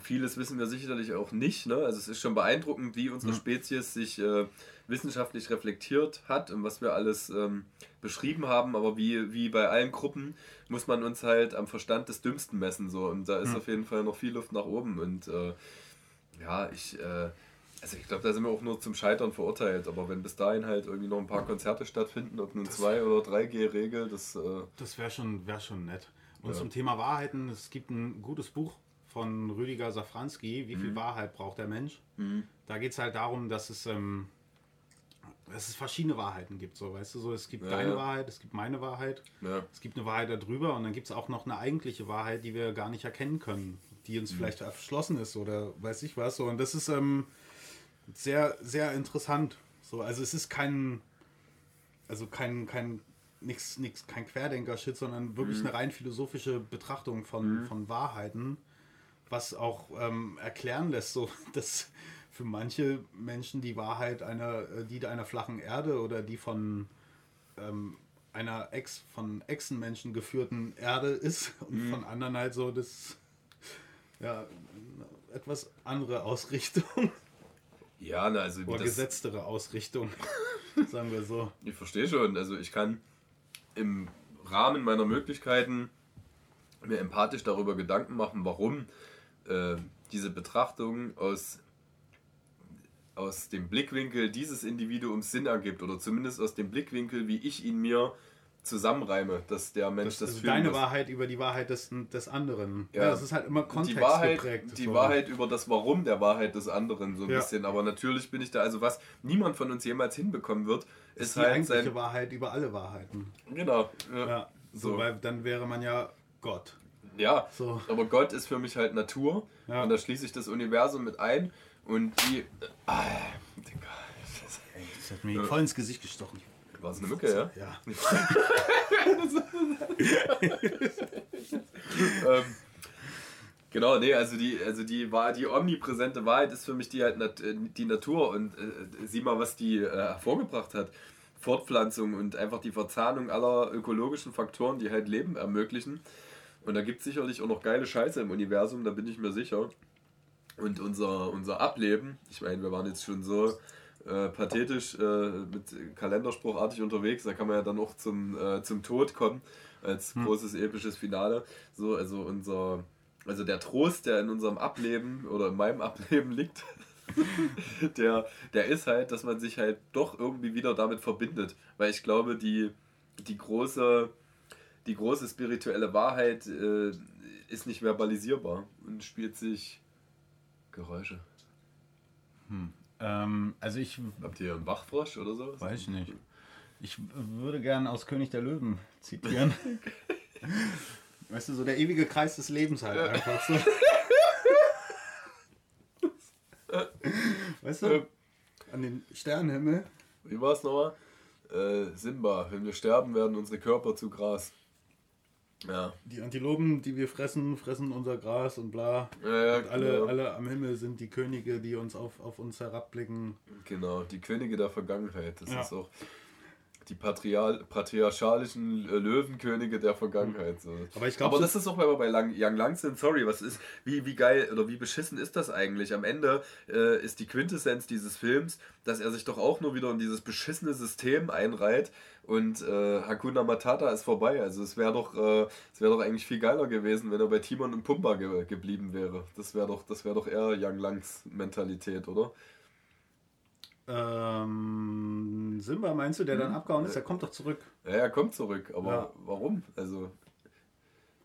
S2: vieles wissen wir sicherlich auch nicht. Ne? Also es ist schon beeindruckend, wie unsere Spezies sich äh, wissenschaftlich reflektiert hat und was wir alles ähm, beschrieben haben. Aber wie, wie bei allen Gruppen muss man uns halt am Verstand des Dümmsten messen. So. Und da ist
S1: Mhm.
S2: auf jeden Fall noch viel Luft nach oben. Und äh, Ja, ich, äh, also ich glaube, da sind wir auch nur zum Scheitern verurteilt. Aber wenn bis dahin halt irgendwie noch ein paar Konzerte stattfinden, ob nun 2 oder 3G-Regel, das. Äh,
S1: das wäre schon, wär schon nett. Und ja. zum Thema Wahrheiten, es gibt ein gutes Buch von Rüdiger Safranski, Wie viel mhm. Wahrheit braucht der Mensch? Mhm. Da geht es halt darum, dass es, ähm, dass es verschiedene Wahrheiten gibt. So, weißt du, so, es gibt ja, deine ja. Wahrheit, es gibt meine Wahrheit, es gibt eine Wahrheit darüber und dann gibt es auch noch eine eigentliche Wahrheit, die wir gar nicht erkennen können, die uns mhm. vielleicht erschlossen ist oder weiß ich was. So. Und das ist, ähm, sehr, sehr interessant. So, also es ist kein, also kein, kein, nix, nix, kein Querdenker-Shit, sondern wirklich mhm. eine rein philosophische Betrachtung von, mhm. von Wahrheiten, was auch ähm, erklären lässt, so dass für manche Menschen die Wahrheit einer, äh, die einer flachen Erde oder die von ähm, einer Ex, von Echsenmenschen geführten Erde ist und mhm. von anderen halt so das ja etwas andere Ausrichtung.
S2: Ja, na, also.
S1: Oder gesetztere Ausrichtung, sagen wir so.
S2: Ich verstehe schon. Also ich kann im Rahmen meiner Möglichkeiten mir empathisch darüber Gedanken machen, warum äh, diese Betrachtung aus, aus dem Blickwinkel dieses Individuums Sinn ergibt oder zumindest aus dem Blickwinkel, wie ich ihn mir zusammenreime, dass der Mensch das,
S1: das also Deine muss. Wahrheit über die Wahrheit des, des anderen. Ja. ja. das ist halt immer Kontext
S2: die Wahrheit, geprägt. Die so. Wahrheit über das Warum der Wahrheit des anderen so ein ja. bisschen. Aber natürlich bin ich da, also was niemand von uns jemals hinbekommen wird, ist, ist die
S1: halt eigentliche sein, Wahrheit über alle Wahrheiten.
S2: Genau.
S1: Ja. ja so, weil dann wäre man ja Gott.
S2: Ja, so. aber Gott ist für mich halt Natur und da schließe ich das Universum mit ein und die... Ah,
S1: das hat mir voll ins Gesicht gestochen.
S2: War es eine Mücke, ja?
S1: Ja.
S2: ähm, genau, nee, also die, also die war die omnipräsente Wahrheit ist für mich die halt nat die Natur und äh, sieh mal, was die äh, hervorgebracht hat. Fortpflanzung und einfach die Verzahnung aller ökologischen Faktoren, die halt Leben ermöglichen. Und da gibt es sicherlich auch noch geile Scheiße im Universum, da bin ich mir sicher. Und unser, unser Ableben, ich meine, wir waren jetzt schon so äh, pathetisch äh, mit Kalenderspruchartig unterwegs. Da kann man ja dann auch zum, äh, zum Tod kommen als hm. großes episches Finale. So, also unser, also der Trost, der in unserem Ableben oder in meinem Ableben liegt, der, der ist halt, dass man sich halt doch irgendwie wieder damit verbindet. Weil ich glaube, die, die große, die große spirituelle Wahrheit äh, ist nicht verbalisierbar und spielt sich Geräusche.
S1: Hm. Ähm, also ich.
S2: Habt ihr einen Wachfrosch oder so?
S1: Weiß ich nicht. Ich würde gern aus König der Löwen zitieren. weißt du, so der ewige Kreis des Lebens halt einfach so. weißt du? An den Sternenhimmel.
S2: Wie war es nochmal? Äh, Simba, wenn wir sterben, werden unsere Körper zu Gras. Ja.
S1: Die Antilopen, die wir fressen, fressen unser Gras und bla.
S2: Ja, ja,
S1: und alle, genau. alle am Himmel sind die Könige, die uns auf, auf uns herabblicken.
S2: Genau, die Könige der Vergangenheit. Das ist auch die Patrial patriarchalischen Löwenkönige der Vergangenheit. So.
S1: Aber ich glaube,
S2: aber das ist auch, wenn bei Lang Young Lang sind, sorry, was ist, wie, wie geil oder wie beschissen ist das eigentlich? Am Ende äh, ist die Quintessenz dieses Films, dass er sich doch auch nur wieder in dieses beschissene System einreiht und äh, Hakuna Matata ist vorbei. Also es wäre doch, äh, es wäre doch eigentlich viel geiler gewesen, wenn er bei Timon und Pumba ge geblieben wäre. Das wäre doch, das wäre doch eher Young Langs Mentalität, oder?
S1: Ähm, Simba meinst du, der dann hm. abgehauen ist? Der kommt doch zurück.
S2: Ja, er kommt zurück, aber ja. warum? Also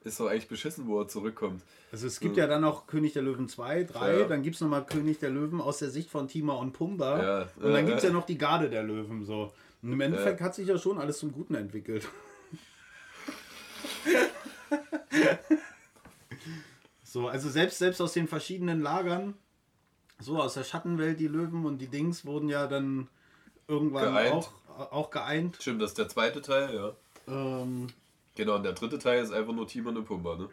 S2: ist doch eigentlich beschissen, wo er zurückkommt.
S1: Also es gibt ja dann noch König der Löwen 2, 3, ja. dann gibt es nochmal König der Löwen aus der Sicht von Tima und Pumba. Ja. Und dann gibt es ja noch die Garde der Löwen. So. Und im Endeffekt hat sich ja schon alles zum Guten entwickelt. so, also selbst, selbst aus den verschiedenen Lagern so aus der Schattenwelt, die Löwen und die Dings wurden ja dann irgendwann geeint. Auch, auch geeint.
S2: Stimmt, das ist der zweite Teil, ja.
S1: Ähm,
S2: genau, und der dritte Teil ist einfach nur Timon und Pumba, ne?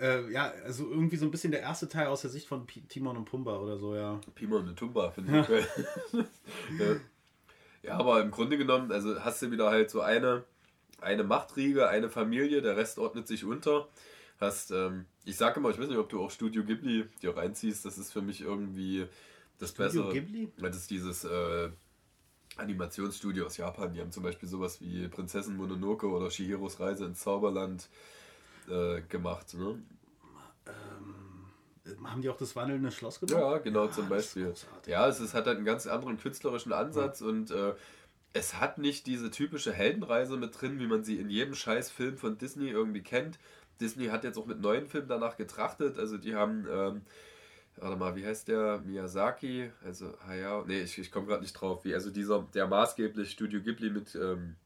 S1: Äh, ja, also irgendwie so ein bisschen der erste Teil aus der Sicht von P Timon und Pumba oder so, ja.
S2: Timon und Pumba, finde ich geil. ja. ja, aber im Grunde genommen, also hast du wieder halt so eine, eine Machtriege, eine Familie, der Rest ordnet sich unter hast, ähm, ich sage immer, ich weiß nicht, ob du auch Studio Ghibli dir reinziehst, das ist für mich irgendwie das Studio Bessere. Ghibli? Das ist dieses äh, Animationsstudio aus Japan, die haben zum Beispiel sowas wie Prinzessin Mononoke oder Shihiros Reise ins Zauberland äh, gemacht. Ne?
S1: Ähm, haben die auch das wandelnde Schloss gebaut?
S2: Ja, genau, zum Beispiel. Ja, es, es hat halt einen ganz anderen künstlerischen Ansatz und äh, es hat nicht diese typische Heldenreise mit drin, wie man sie in jedem scheiß Film von Disney irgendwie kennt. Disney hat jetzt auch mit neuen Filmen danach getrachtet. Also die haben, ähm, warte mal, wie heißt der? Miyazaki, also Hayao, nee, ich, ich komme gerade nicht drauf, wie, also dieser, der maßgeblich Studio Ghibli mit ähm,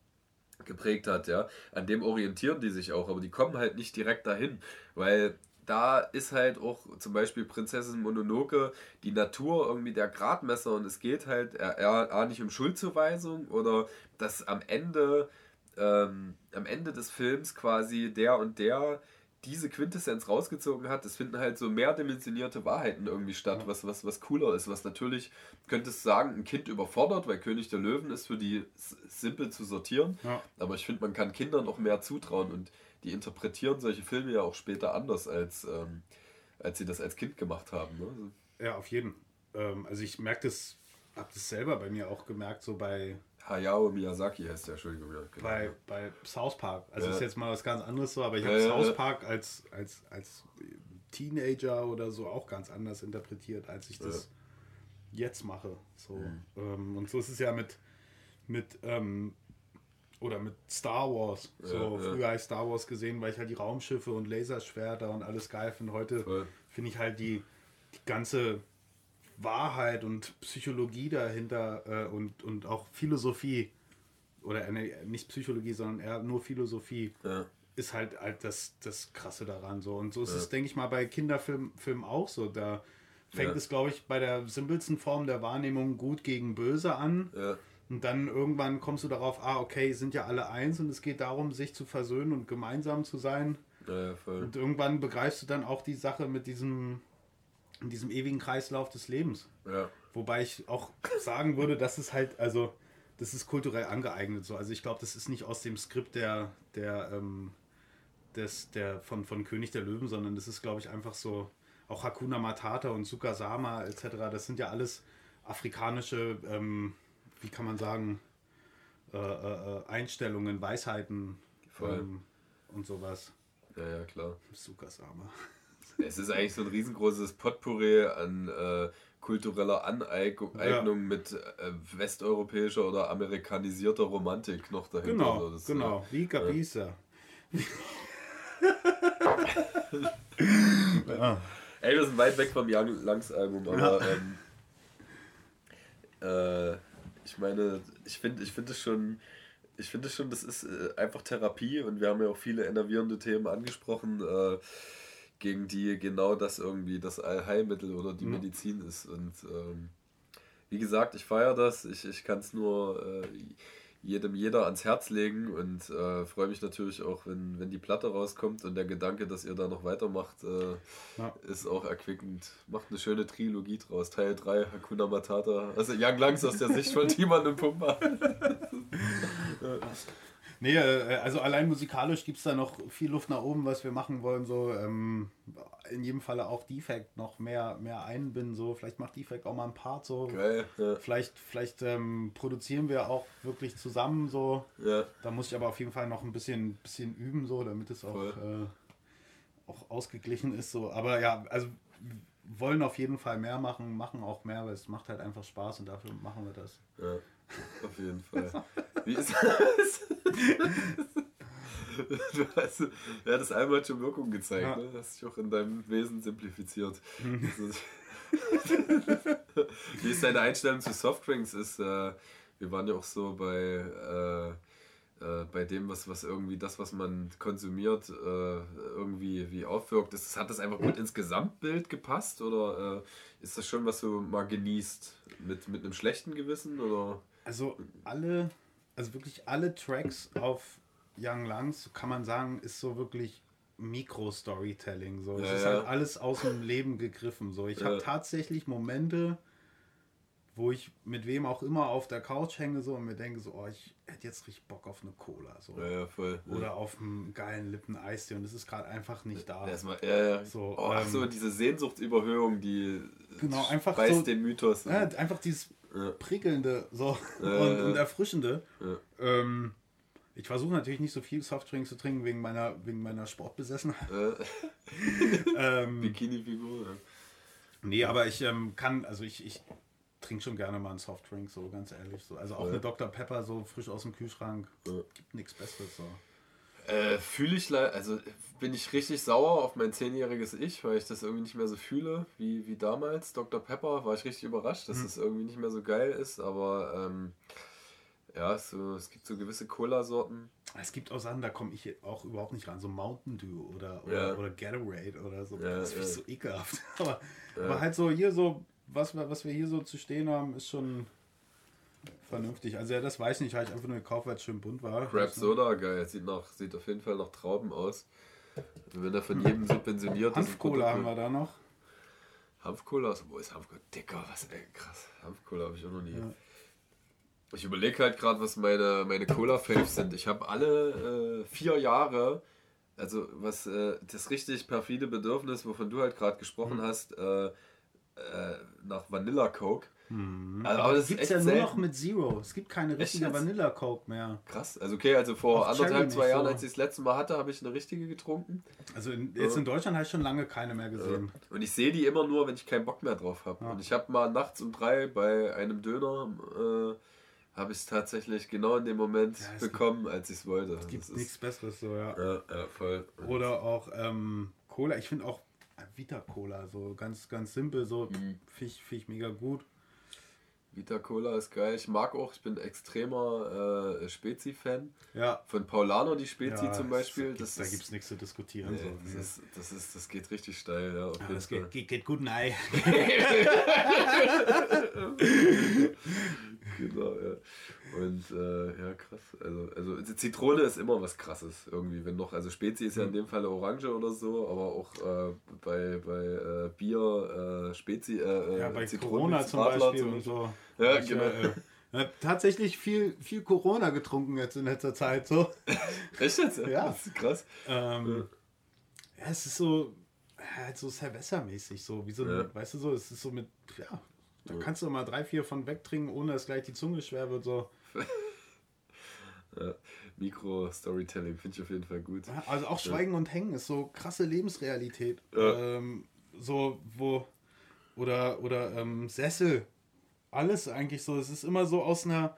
S2: geprägt hat, ja, an dem orientieren die sich auch, aber die kommen halt nicht direkt dahin, weil da ist halt auch zum Beispiel Prinzessin Mononoke die Natur irgendwie der Gradmesser und es geht halt eher, eher nicht um Schuldzuweisung oder dass am Ende, ähm, am Ende des Films quasi der und der diese Quintessenz rausgezogen hat, es finden halt so mehrdimensionierte Wahrheiten irgendwie statt, was, was, was cooler ist, was natürlich, könntest du sagen, ein Kind überfordert, weil König der Löwen ist für die simpel zu sortieren, ja. aber ich finde, man kann Kindern noch mehr zutrauen und die interpretieren solche Filme ja auch später anders, als, ähm, als sie das als Kind gemacht haben. Ne?
S1: Ja, auf jeden. Ähm, also ich merke das, habe das selber bei mir auch gemerkt, so bei
S2: Hayao Miyazaki heißt der, Entschuldigung. Ja,
S1: genau. bei, bei South Park. Also ja. ist jetzt mal was ganz anderes so, aber ich habe ja, South Park als, als, als Teenager oder so auch ganz anders interpretiert, als ich das jetzt mache. So. Mhm. Ähm, und so ist es ja mit, mit ähm, oder mit Star Wars. So früher habe ich Star Wars gesehen, weil ich halt die Raumschiffe und Laserschwerter und alles geil finde. Heute finde ich halt die, die ganze Wahrheit und Psychologie dahinter äh, und, und auch Philosophie, oder äh, nicht Psychologie, sondern eher nur Philosophie, ja. ist halt, halt das, das Krasse daran. So. Und so ist ja. es, denke ich mal, bei Kinderfilmen auch so. Da fängt ja. es, glaube ich, bei der simpelsten Form der Wahrnehmung gut gegen böse an. Und dann irgendwann kommst du darauf, ah, okay, sind ja alle eins und es geht darum, sich zu versöhnen und gemeinsam zu sein. und irgendwann begreifst du dann auch die Sache mit diesem in diesem ewigen Kreislauf des Lebens. Ja. Wobei ich auch sagen würde, dass es halt, also, das ist kulturell angeeignet so. Also ich glaube, das ist nicht aus dem Skript der, der, ähm, des, der von, von König der Löwen, sondern das ist, glaube ich, einfach so, auch Hakuna Matata und Sukasama etc., das sind ja alles afrikanische, ähm, wie kann man sagen, äh, äh, äh Einstellungen, Weisheiten ähm, und sowas.
S2: Ja, ja, klar.
S1: Sukasama.
S2: Es ist eigentlich so ein riesengroßes Potpourri an äh, kultureller Aneignung ja. mit äh, westeuropäischer oder amerikanisierter Romantik noch dahinter.
S1: Genau, so, das, genau. Äh, wie Gabisa.
S2: ja. Ey, wir sind weit weg vom Young Langs Album, aber ähm, äh, ich meine, ich finde ich find es schon ich finde schon, das ist äh, einfach Therapie und wir haben ja auch viele enervierende Themen angesprochen. Äh, gegen die genau das irgendwie das Allheilmittel oder die mhm. Medizin ist. Und ähm, wie gesagt, ich feiere das. Ich, ich kann es nur äh, jedem jeder ans Herz legen und äh, freue mich natürlich auch, wenn, wenn die Platte rauskommt und der Gedanke, dass ihr da noch weitermacht, äh, ja. ist auch erquickend. Macht eine schöne Trilogie draus. Teil 3, Hakuna Matata. Also Young Langs aus der Sicht von Timon und Pumba.
S1: Nee, äh, also allein musikalisch gibt es da noch viel Luft nach oben, was wir machen wollen. So ähm, in jedem Falle auch Defect noch mehr, mehr einbinden. So. Vielleicht macht Defect auch mal ein Part so. Geil, ja. Vielleicht, vielleicht ähm, produzieren wir auch wirklich zusammen so. Ja. Da muss ich aber auf jeden Fall noch ein bisschen, bisschen üben, so, damit es auch, äh, auch ausgeglichen ist. So. Aber ja, also wollen auf jeden Fall mehr machen, machen auch mehr, weil es macht halt einfach Spaß und dafür machen wir das.
S2: Ja. Auf jeden Fall. Wie ist das? du hast, ja, das einmal schon Wirkung gezeigt, ja. ne? hast dich auch in deinem Wesen simplifiziert. Wie ist deine Einstellung zu Softdrinks? Ist, äh, wir waren ja auch so bei, äh, äh, bei dem, was, was irgendwie das, was man konsumiert, äh, irgendwie wie aufwirkt. Ist, hat das einfach gut ins Gesamtbild gepasst oder äh, ist das schon, was du mal genießt mit, mit einem schlechten Gewissen? Oder?
S1: Also alle, also wirklich alle Tracks auf Young Lungs, kann man sagen, ist so wirklich Mikro-Storytelling. So. Es ja, ist halt alles aus dem Leben gegriffen. So. Ich ja. habe tatsächlich Momente, wo ich mit wem auch immer auf der Couch hänge so und mir denke so, oh, ich hätte jetzt richtig Bock auf eine Cola. So.
S2: Voll.
S1: Oder auf einen geilen Lippen-Eistee und es ist gerade einfach nicht da.
S2: Erstmal, ja, ja. So, oh, ähm, so, diese Sehnsuchtsüberhöhung, die
S1: genau, einfach so,
S2: den Mythos.
S1: Ja, einfach dieses ja. prickelnde so und, und, erfrischende. Ähm, ich versuche natürlich nicht so viel Softdrinks zu trinken wegen meiner, wegen meiner Sportbesessenheit.
S2: ähm, Bikini-Figur.
S1: Nee, aber ich ähm, kann, also ich, ich trinke schon gerne mal einen Softdrink, so ganz ehrlich. So. Also auch
S2: Ja.
S1: eine Dr. Pepper so frisch aus dem Kühlschrank.
S2: Ja.
S1: Gibt nichts Besseres so.
S2: Äh, fühle ich leider, also bin ich richtig sauer auf mein zehnjähriges Ich, weil ich das irgendwie nicht mehr so fühle wie, wie damals. Dr. Pepper war ich richtig überrascht, dass
S1: Mhm.
S2: das irgendwie nicht mehr so geil ist, aber ähm, ja, so, es gibt so gewisse Cola-Sorten.
S1: Es gibt auch Sachen, da komme ich auch überhaupt nicht ran. So Mountain Dew oder, oder,
S2: Ja.
S1: oder Gatorade oder so.
S2: Ja,
S1: das ich
S2: ja.
S1: so ekelhaft. Aber, aber halt so hier so, was was wir hier so zu stehen haben, ist schon vernünftig. Also ja, das weiß ich nicht, habe ich einfach nur gekauft, weil es schön bunt war.
S2: Crab Soda, geil, sieht, nach, sieht auf jeden Fall nach Trauben aus. Wenn er von jedem subventioniert ist.
S1: Hanfcola haben wir da noch.
S2: Hanfcola, also, wo ist Hanfcola? Dicker, was, ey, krass. Hanfcola habe ich auch noch nie. Ich überlege halt gerade, was meine, meine Cola-Faves sind. Ich habe alle äh, vier Jahre, also was äh, das richtig perfide Bedürfnis, wovon du halt gerade gesprochen hast, äh, äh, nach Vanilla Coke. Also, aber das
S1: Gibt es ja nur
S2: selten.
S1: noch mit Zero. Es gibt keine richtige? Vanilla Coke mehr.
S2: Krass. Also okay, also vor
S1: Auch
S2: anderthalb,
S1: Cherry
S2: zwei Jahren,
S1: so.
S2: als ich das letzte Mal hatte, habe ich eine richtige getrunken.
S1: Also in, jetzt in Deutschland habe ich schon lange keine mehr gesehen.
S2: Und ich sehe die immer nur, wenn ich keinen Bock mehr drauf habe.
S1: Ja.
S2: Und ich habe mal nachts um drei bei einem Döner, äh, habe ich es tatsächlich genau in dem Moment
S1: Ja,
S2: bekommen, als ich es wollte.
S1: Es gibt
S2: Das
S1: nichts Besseres so, ja.
S2: Ja, ja, voll.
S1: Oder auch ähm, Cola. Ich finde auch äh, Vita Cola so ganz, ganz simpel. So
S2: Mhm.
S1: finde ich, find ich mega gut.
S2: Vita Cola ist geil. Ich mag auch, ich bin extremer äh, Spezi-Fan.
S1: Ja.
S2: Von Paulaner die Spezi
S1: ja,
S2: zum Beispiel. Das,
S1: da gibt es nichts zu diskutieren.
S2: nee,
S1: so.
S2: das,
S1: Nee.
S2: ist, das, ist, das geht richtig steil. Ja,
S1: ja, das geht, geht, geht gut nein.
S2: Genau, ja. Und äh, ja, krass. Also, also Zitrone ist immer was krasses irgendwie, wenn noch, also Spezi ist ja in dem Fall Orange oder so, aber auch äh, bei, bei äh, Bier, äh, Spezi, äh,
S1: Ja, bei
S2: Zitronen-
S1: Corona zum
S2: Radler
S1: Beispiel und so.
S2: Ja,
S1: ich,
S2: genau.
S1: äh, äh, hab tatsächlich viel, viel Corona getrunken jetzt in letzter Zeit. So.
S2: Echt jetzt?
S1: Ja.
S2: Das ist krass.
S1: Ähm, ja. es ist so, halt so Silvester-mäßig, so wie so,
S2: Ja.
S1: weißt du so, es ist so mit, ja, da kannst du mal drei, vier von wegtrinken, ohne dass gleich die Zunge schwer wird. So.
S2: Ja. Mikro-Storytelling finde ich auf jeden Fall gut.
S1: Ja, also auch Schweigen und Hängen ist so krasse Lebensrealität.
S2: Ja.
S1: Ähm, so, wo, oder, oder ähm, Sessel, alles eigentlich so. Es ist immer so aus einer.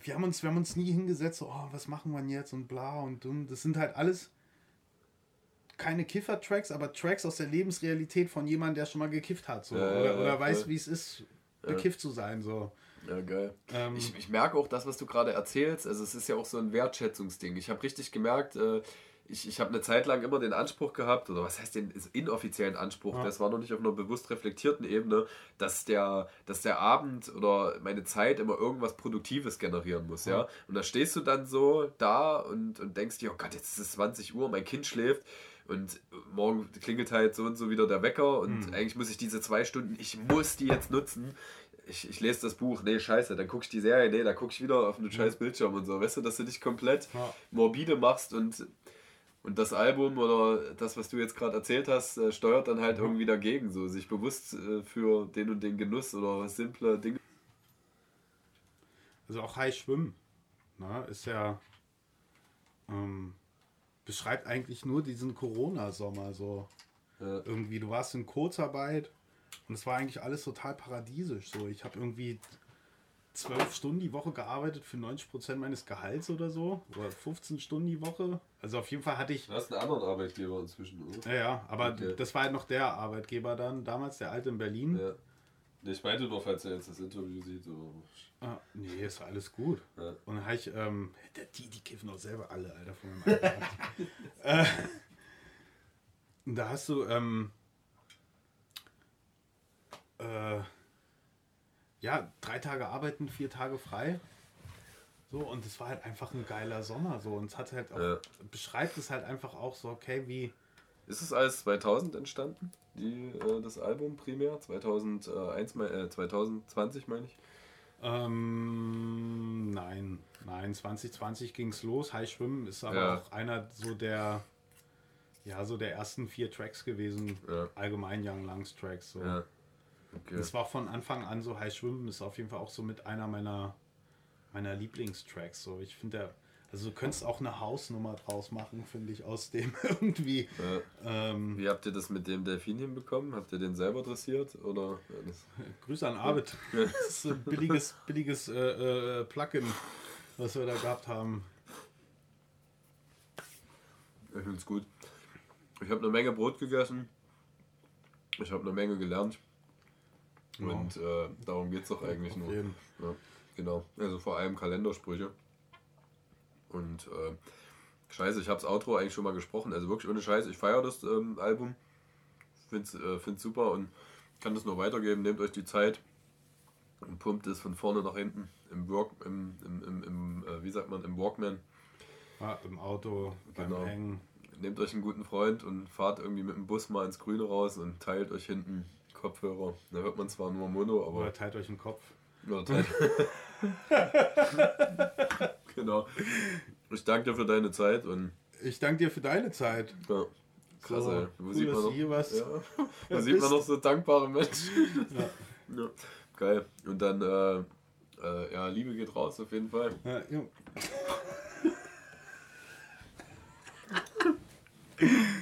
S1: Wir haben uns, wir haben uns nie hingesetzt, so, oh, was machen wir jetzt und bla und dumm. Das sind halt alles keine Kiffer-Tracks, aber Tracks aus der Lebensrealität von jemandem, der schon mal gekifft hat. So.
S2: Ja,
S1: oder
S2: ja,
S1: oder
S2: ja,
S1: weiß, wie es ist, bekifft zu sein. So.
S2: Ja, geil.
S1: Ähm,
S2: Ich, ich merke auch das, was du gerade erzählst. Also, es ist ja auch so ein Wertschätzungsding. Ich habe richtig gemerkt, äh, ich, ich habe eine Zeit lang immer den Anspruch gehabt, oder was heißt den inoffiziellen Anspruch,
S1: Ja.
S2: das war noch nicht auf einer bewusst reflektierten Ebene, dass der, dass der Abend oder meine Zeit immer irgendwas Produktives generieren muss. Ja?
S1: Ja.
S2: Und da stehst du dann so da und, und denkst dir, oh Gott, jetzt ist es 20 Uhr, mein Kind schläft. Und morgen klingelt halt so und so wieder der Wecker und
S1: Hm.
S2: eigentlich muss ich diese zwei Stunden, ich muss die jetzt nutzen. Ich, ich lese das Buch, nee, scheiße, dann gucke ich die Serie, nee, dann gucke ich wieder auf einen scheiß Bildschirm und so. Weißt du, dass du dich komplett
S1: Ja.
S2: morbide machst und, und das Album oder das, was du jetzt gerade erzählt hast, äh, steuert dann halt irgendwie dagegen, so sich bewusst äh, für den und den Genuss oder simple Dinge.
S1: Also auch High Schwimmen ne, ist ja ähm, beschreibt eigentlich nur diesen Corona-Sommer so
S2: Ja.
S1: irgendwie. Du warst in Kurzarbeit und es war eigentlich alles total paradiesisch. So, ich habe irgendwie zwölf Stunden die Woche gearbeitet für 90 Prozent meines Gehalts oder so oder 15 Stunden die Woche. Also auf jeden Fall hatte ich
S2: Du hast einen anderen Arbeitgeber inzwischen, oder?
S1: ja, ja, aber
S2: Okay.
S1: das war halt noch der Arbeitgeber dann, damals der alte in Berlin.
S2: Ja. Ich meinte nur, falls er jetzt das Interview sieht.
S1: Ah, nee, ist alles gut.
S2: Ja.
S1: Und dann habe ich, ähm, die, die kiffen auch selber alle, Alter, von meinem äh, da hast du, ähm, äh, ja, drei Tage arbeiten, vier Tage frei. So, und es war halt einfach ein geiler Sommer. So, und es hat halt auch,
S2: Ja.
S1: beschreibt es halt einfach auch so, okay, wie,
S2: Ist es alles 2000 entstanden, die, äh, das Album primär? 2001, mein- äh, 2020 meine ich.
S1: Ähm, nein, nein, 2020 ging es los. High Schwimmen ist aber
S2: Ja.
S1: auch einer so der, ja, so der ersten vier Tracks gewesen.
S2: Ja.
S1: Allgemein Young Lungs Tracks. So.
S2: Ja. Okay.
S1: Das war von Anfang an so High Schwimmen ist auf jeden Fall auch so mit einer meiner, meiner Lieblingstracks. So, ich finde der, Also du könntest auch eine Hausnummer draus machen, finde ich, aus dem irgendwie.
S2: Ja. Ähm, Wie habt ihr das mit dem Delfin hinbekommen? Habt ihr den selber dressiert? Oder?
S1: Grüße an Arvid. Das ist ein billiges, billiges äh, äh, Plugin, was wir da gehabt haben.
S2: Ich finde es gut. Ich habe eine Menge Brot gegessen. Ich habe eine Menge gelernt. Ja. Und äh, darum geht es doch eigentlich nur. Ja, genau. Also vor allem Kalendersprüche. Und äh, scheiße, ich habe das Outro eigentlich schon mal gesprochen. Also wirklich ohne Scheiß, ich feiere das ähm, Album. Finde es äh, super und kann das nur weitergeben. Nehmt euch die Zeit und pumpt es von vorne nach hinten im Work, im, im, im, im äh, wie sagt man, im Walkman.
S1: Ja, Im Auto, beim genau. Hängen.
S2: Nehmt euch einen guten Freund und fahrt irgendwie mit dem Bus mal ins Grüne raus und teilt euch hinten Kopfhörer. Da hört man zwar nur Mono, aber.
S1: Oder teilt euch einen Kopf. Oder teilt.
S2: genau. Ich danke dir für deine Zeit und.
S1: Ich danke dir für deine Zeit. Ja.
S2: Krass, so, ey. Wo, cool, sieht man noch, was ja, wo sieht man noch so dankbare Menschen? Ja. ja. Geil. Und dann, äh, äh, ja, Liebe geht raus auf jeden Fall. Ja, jo.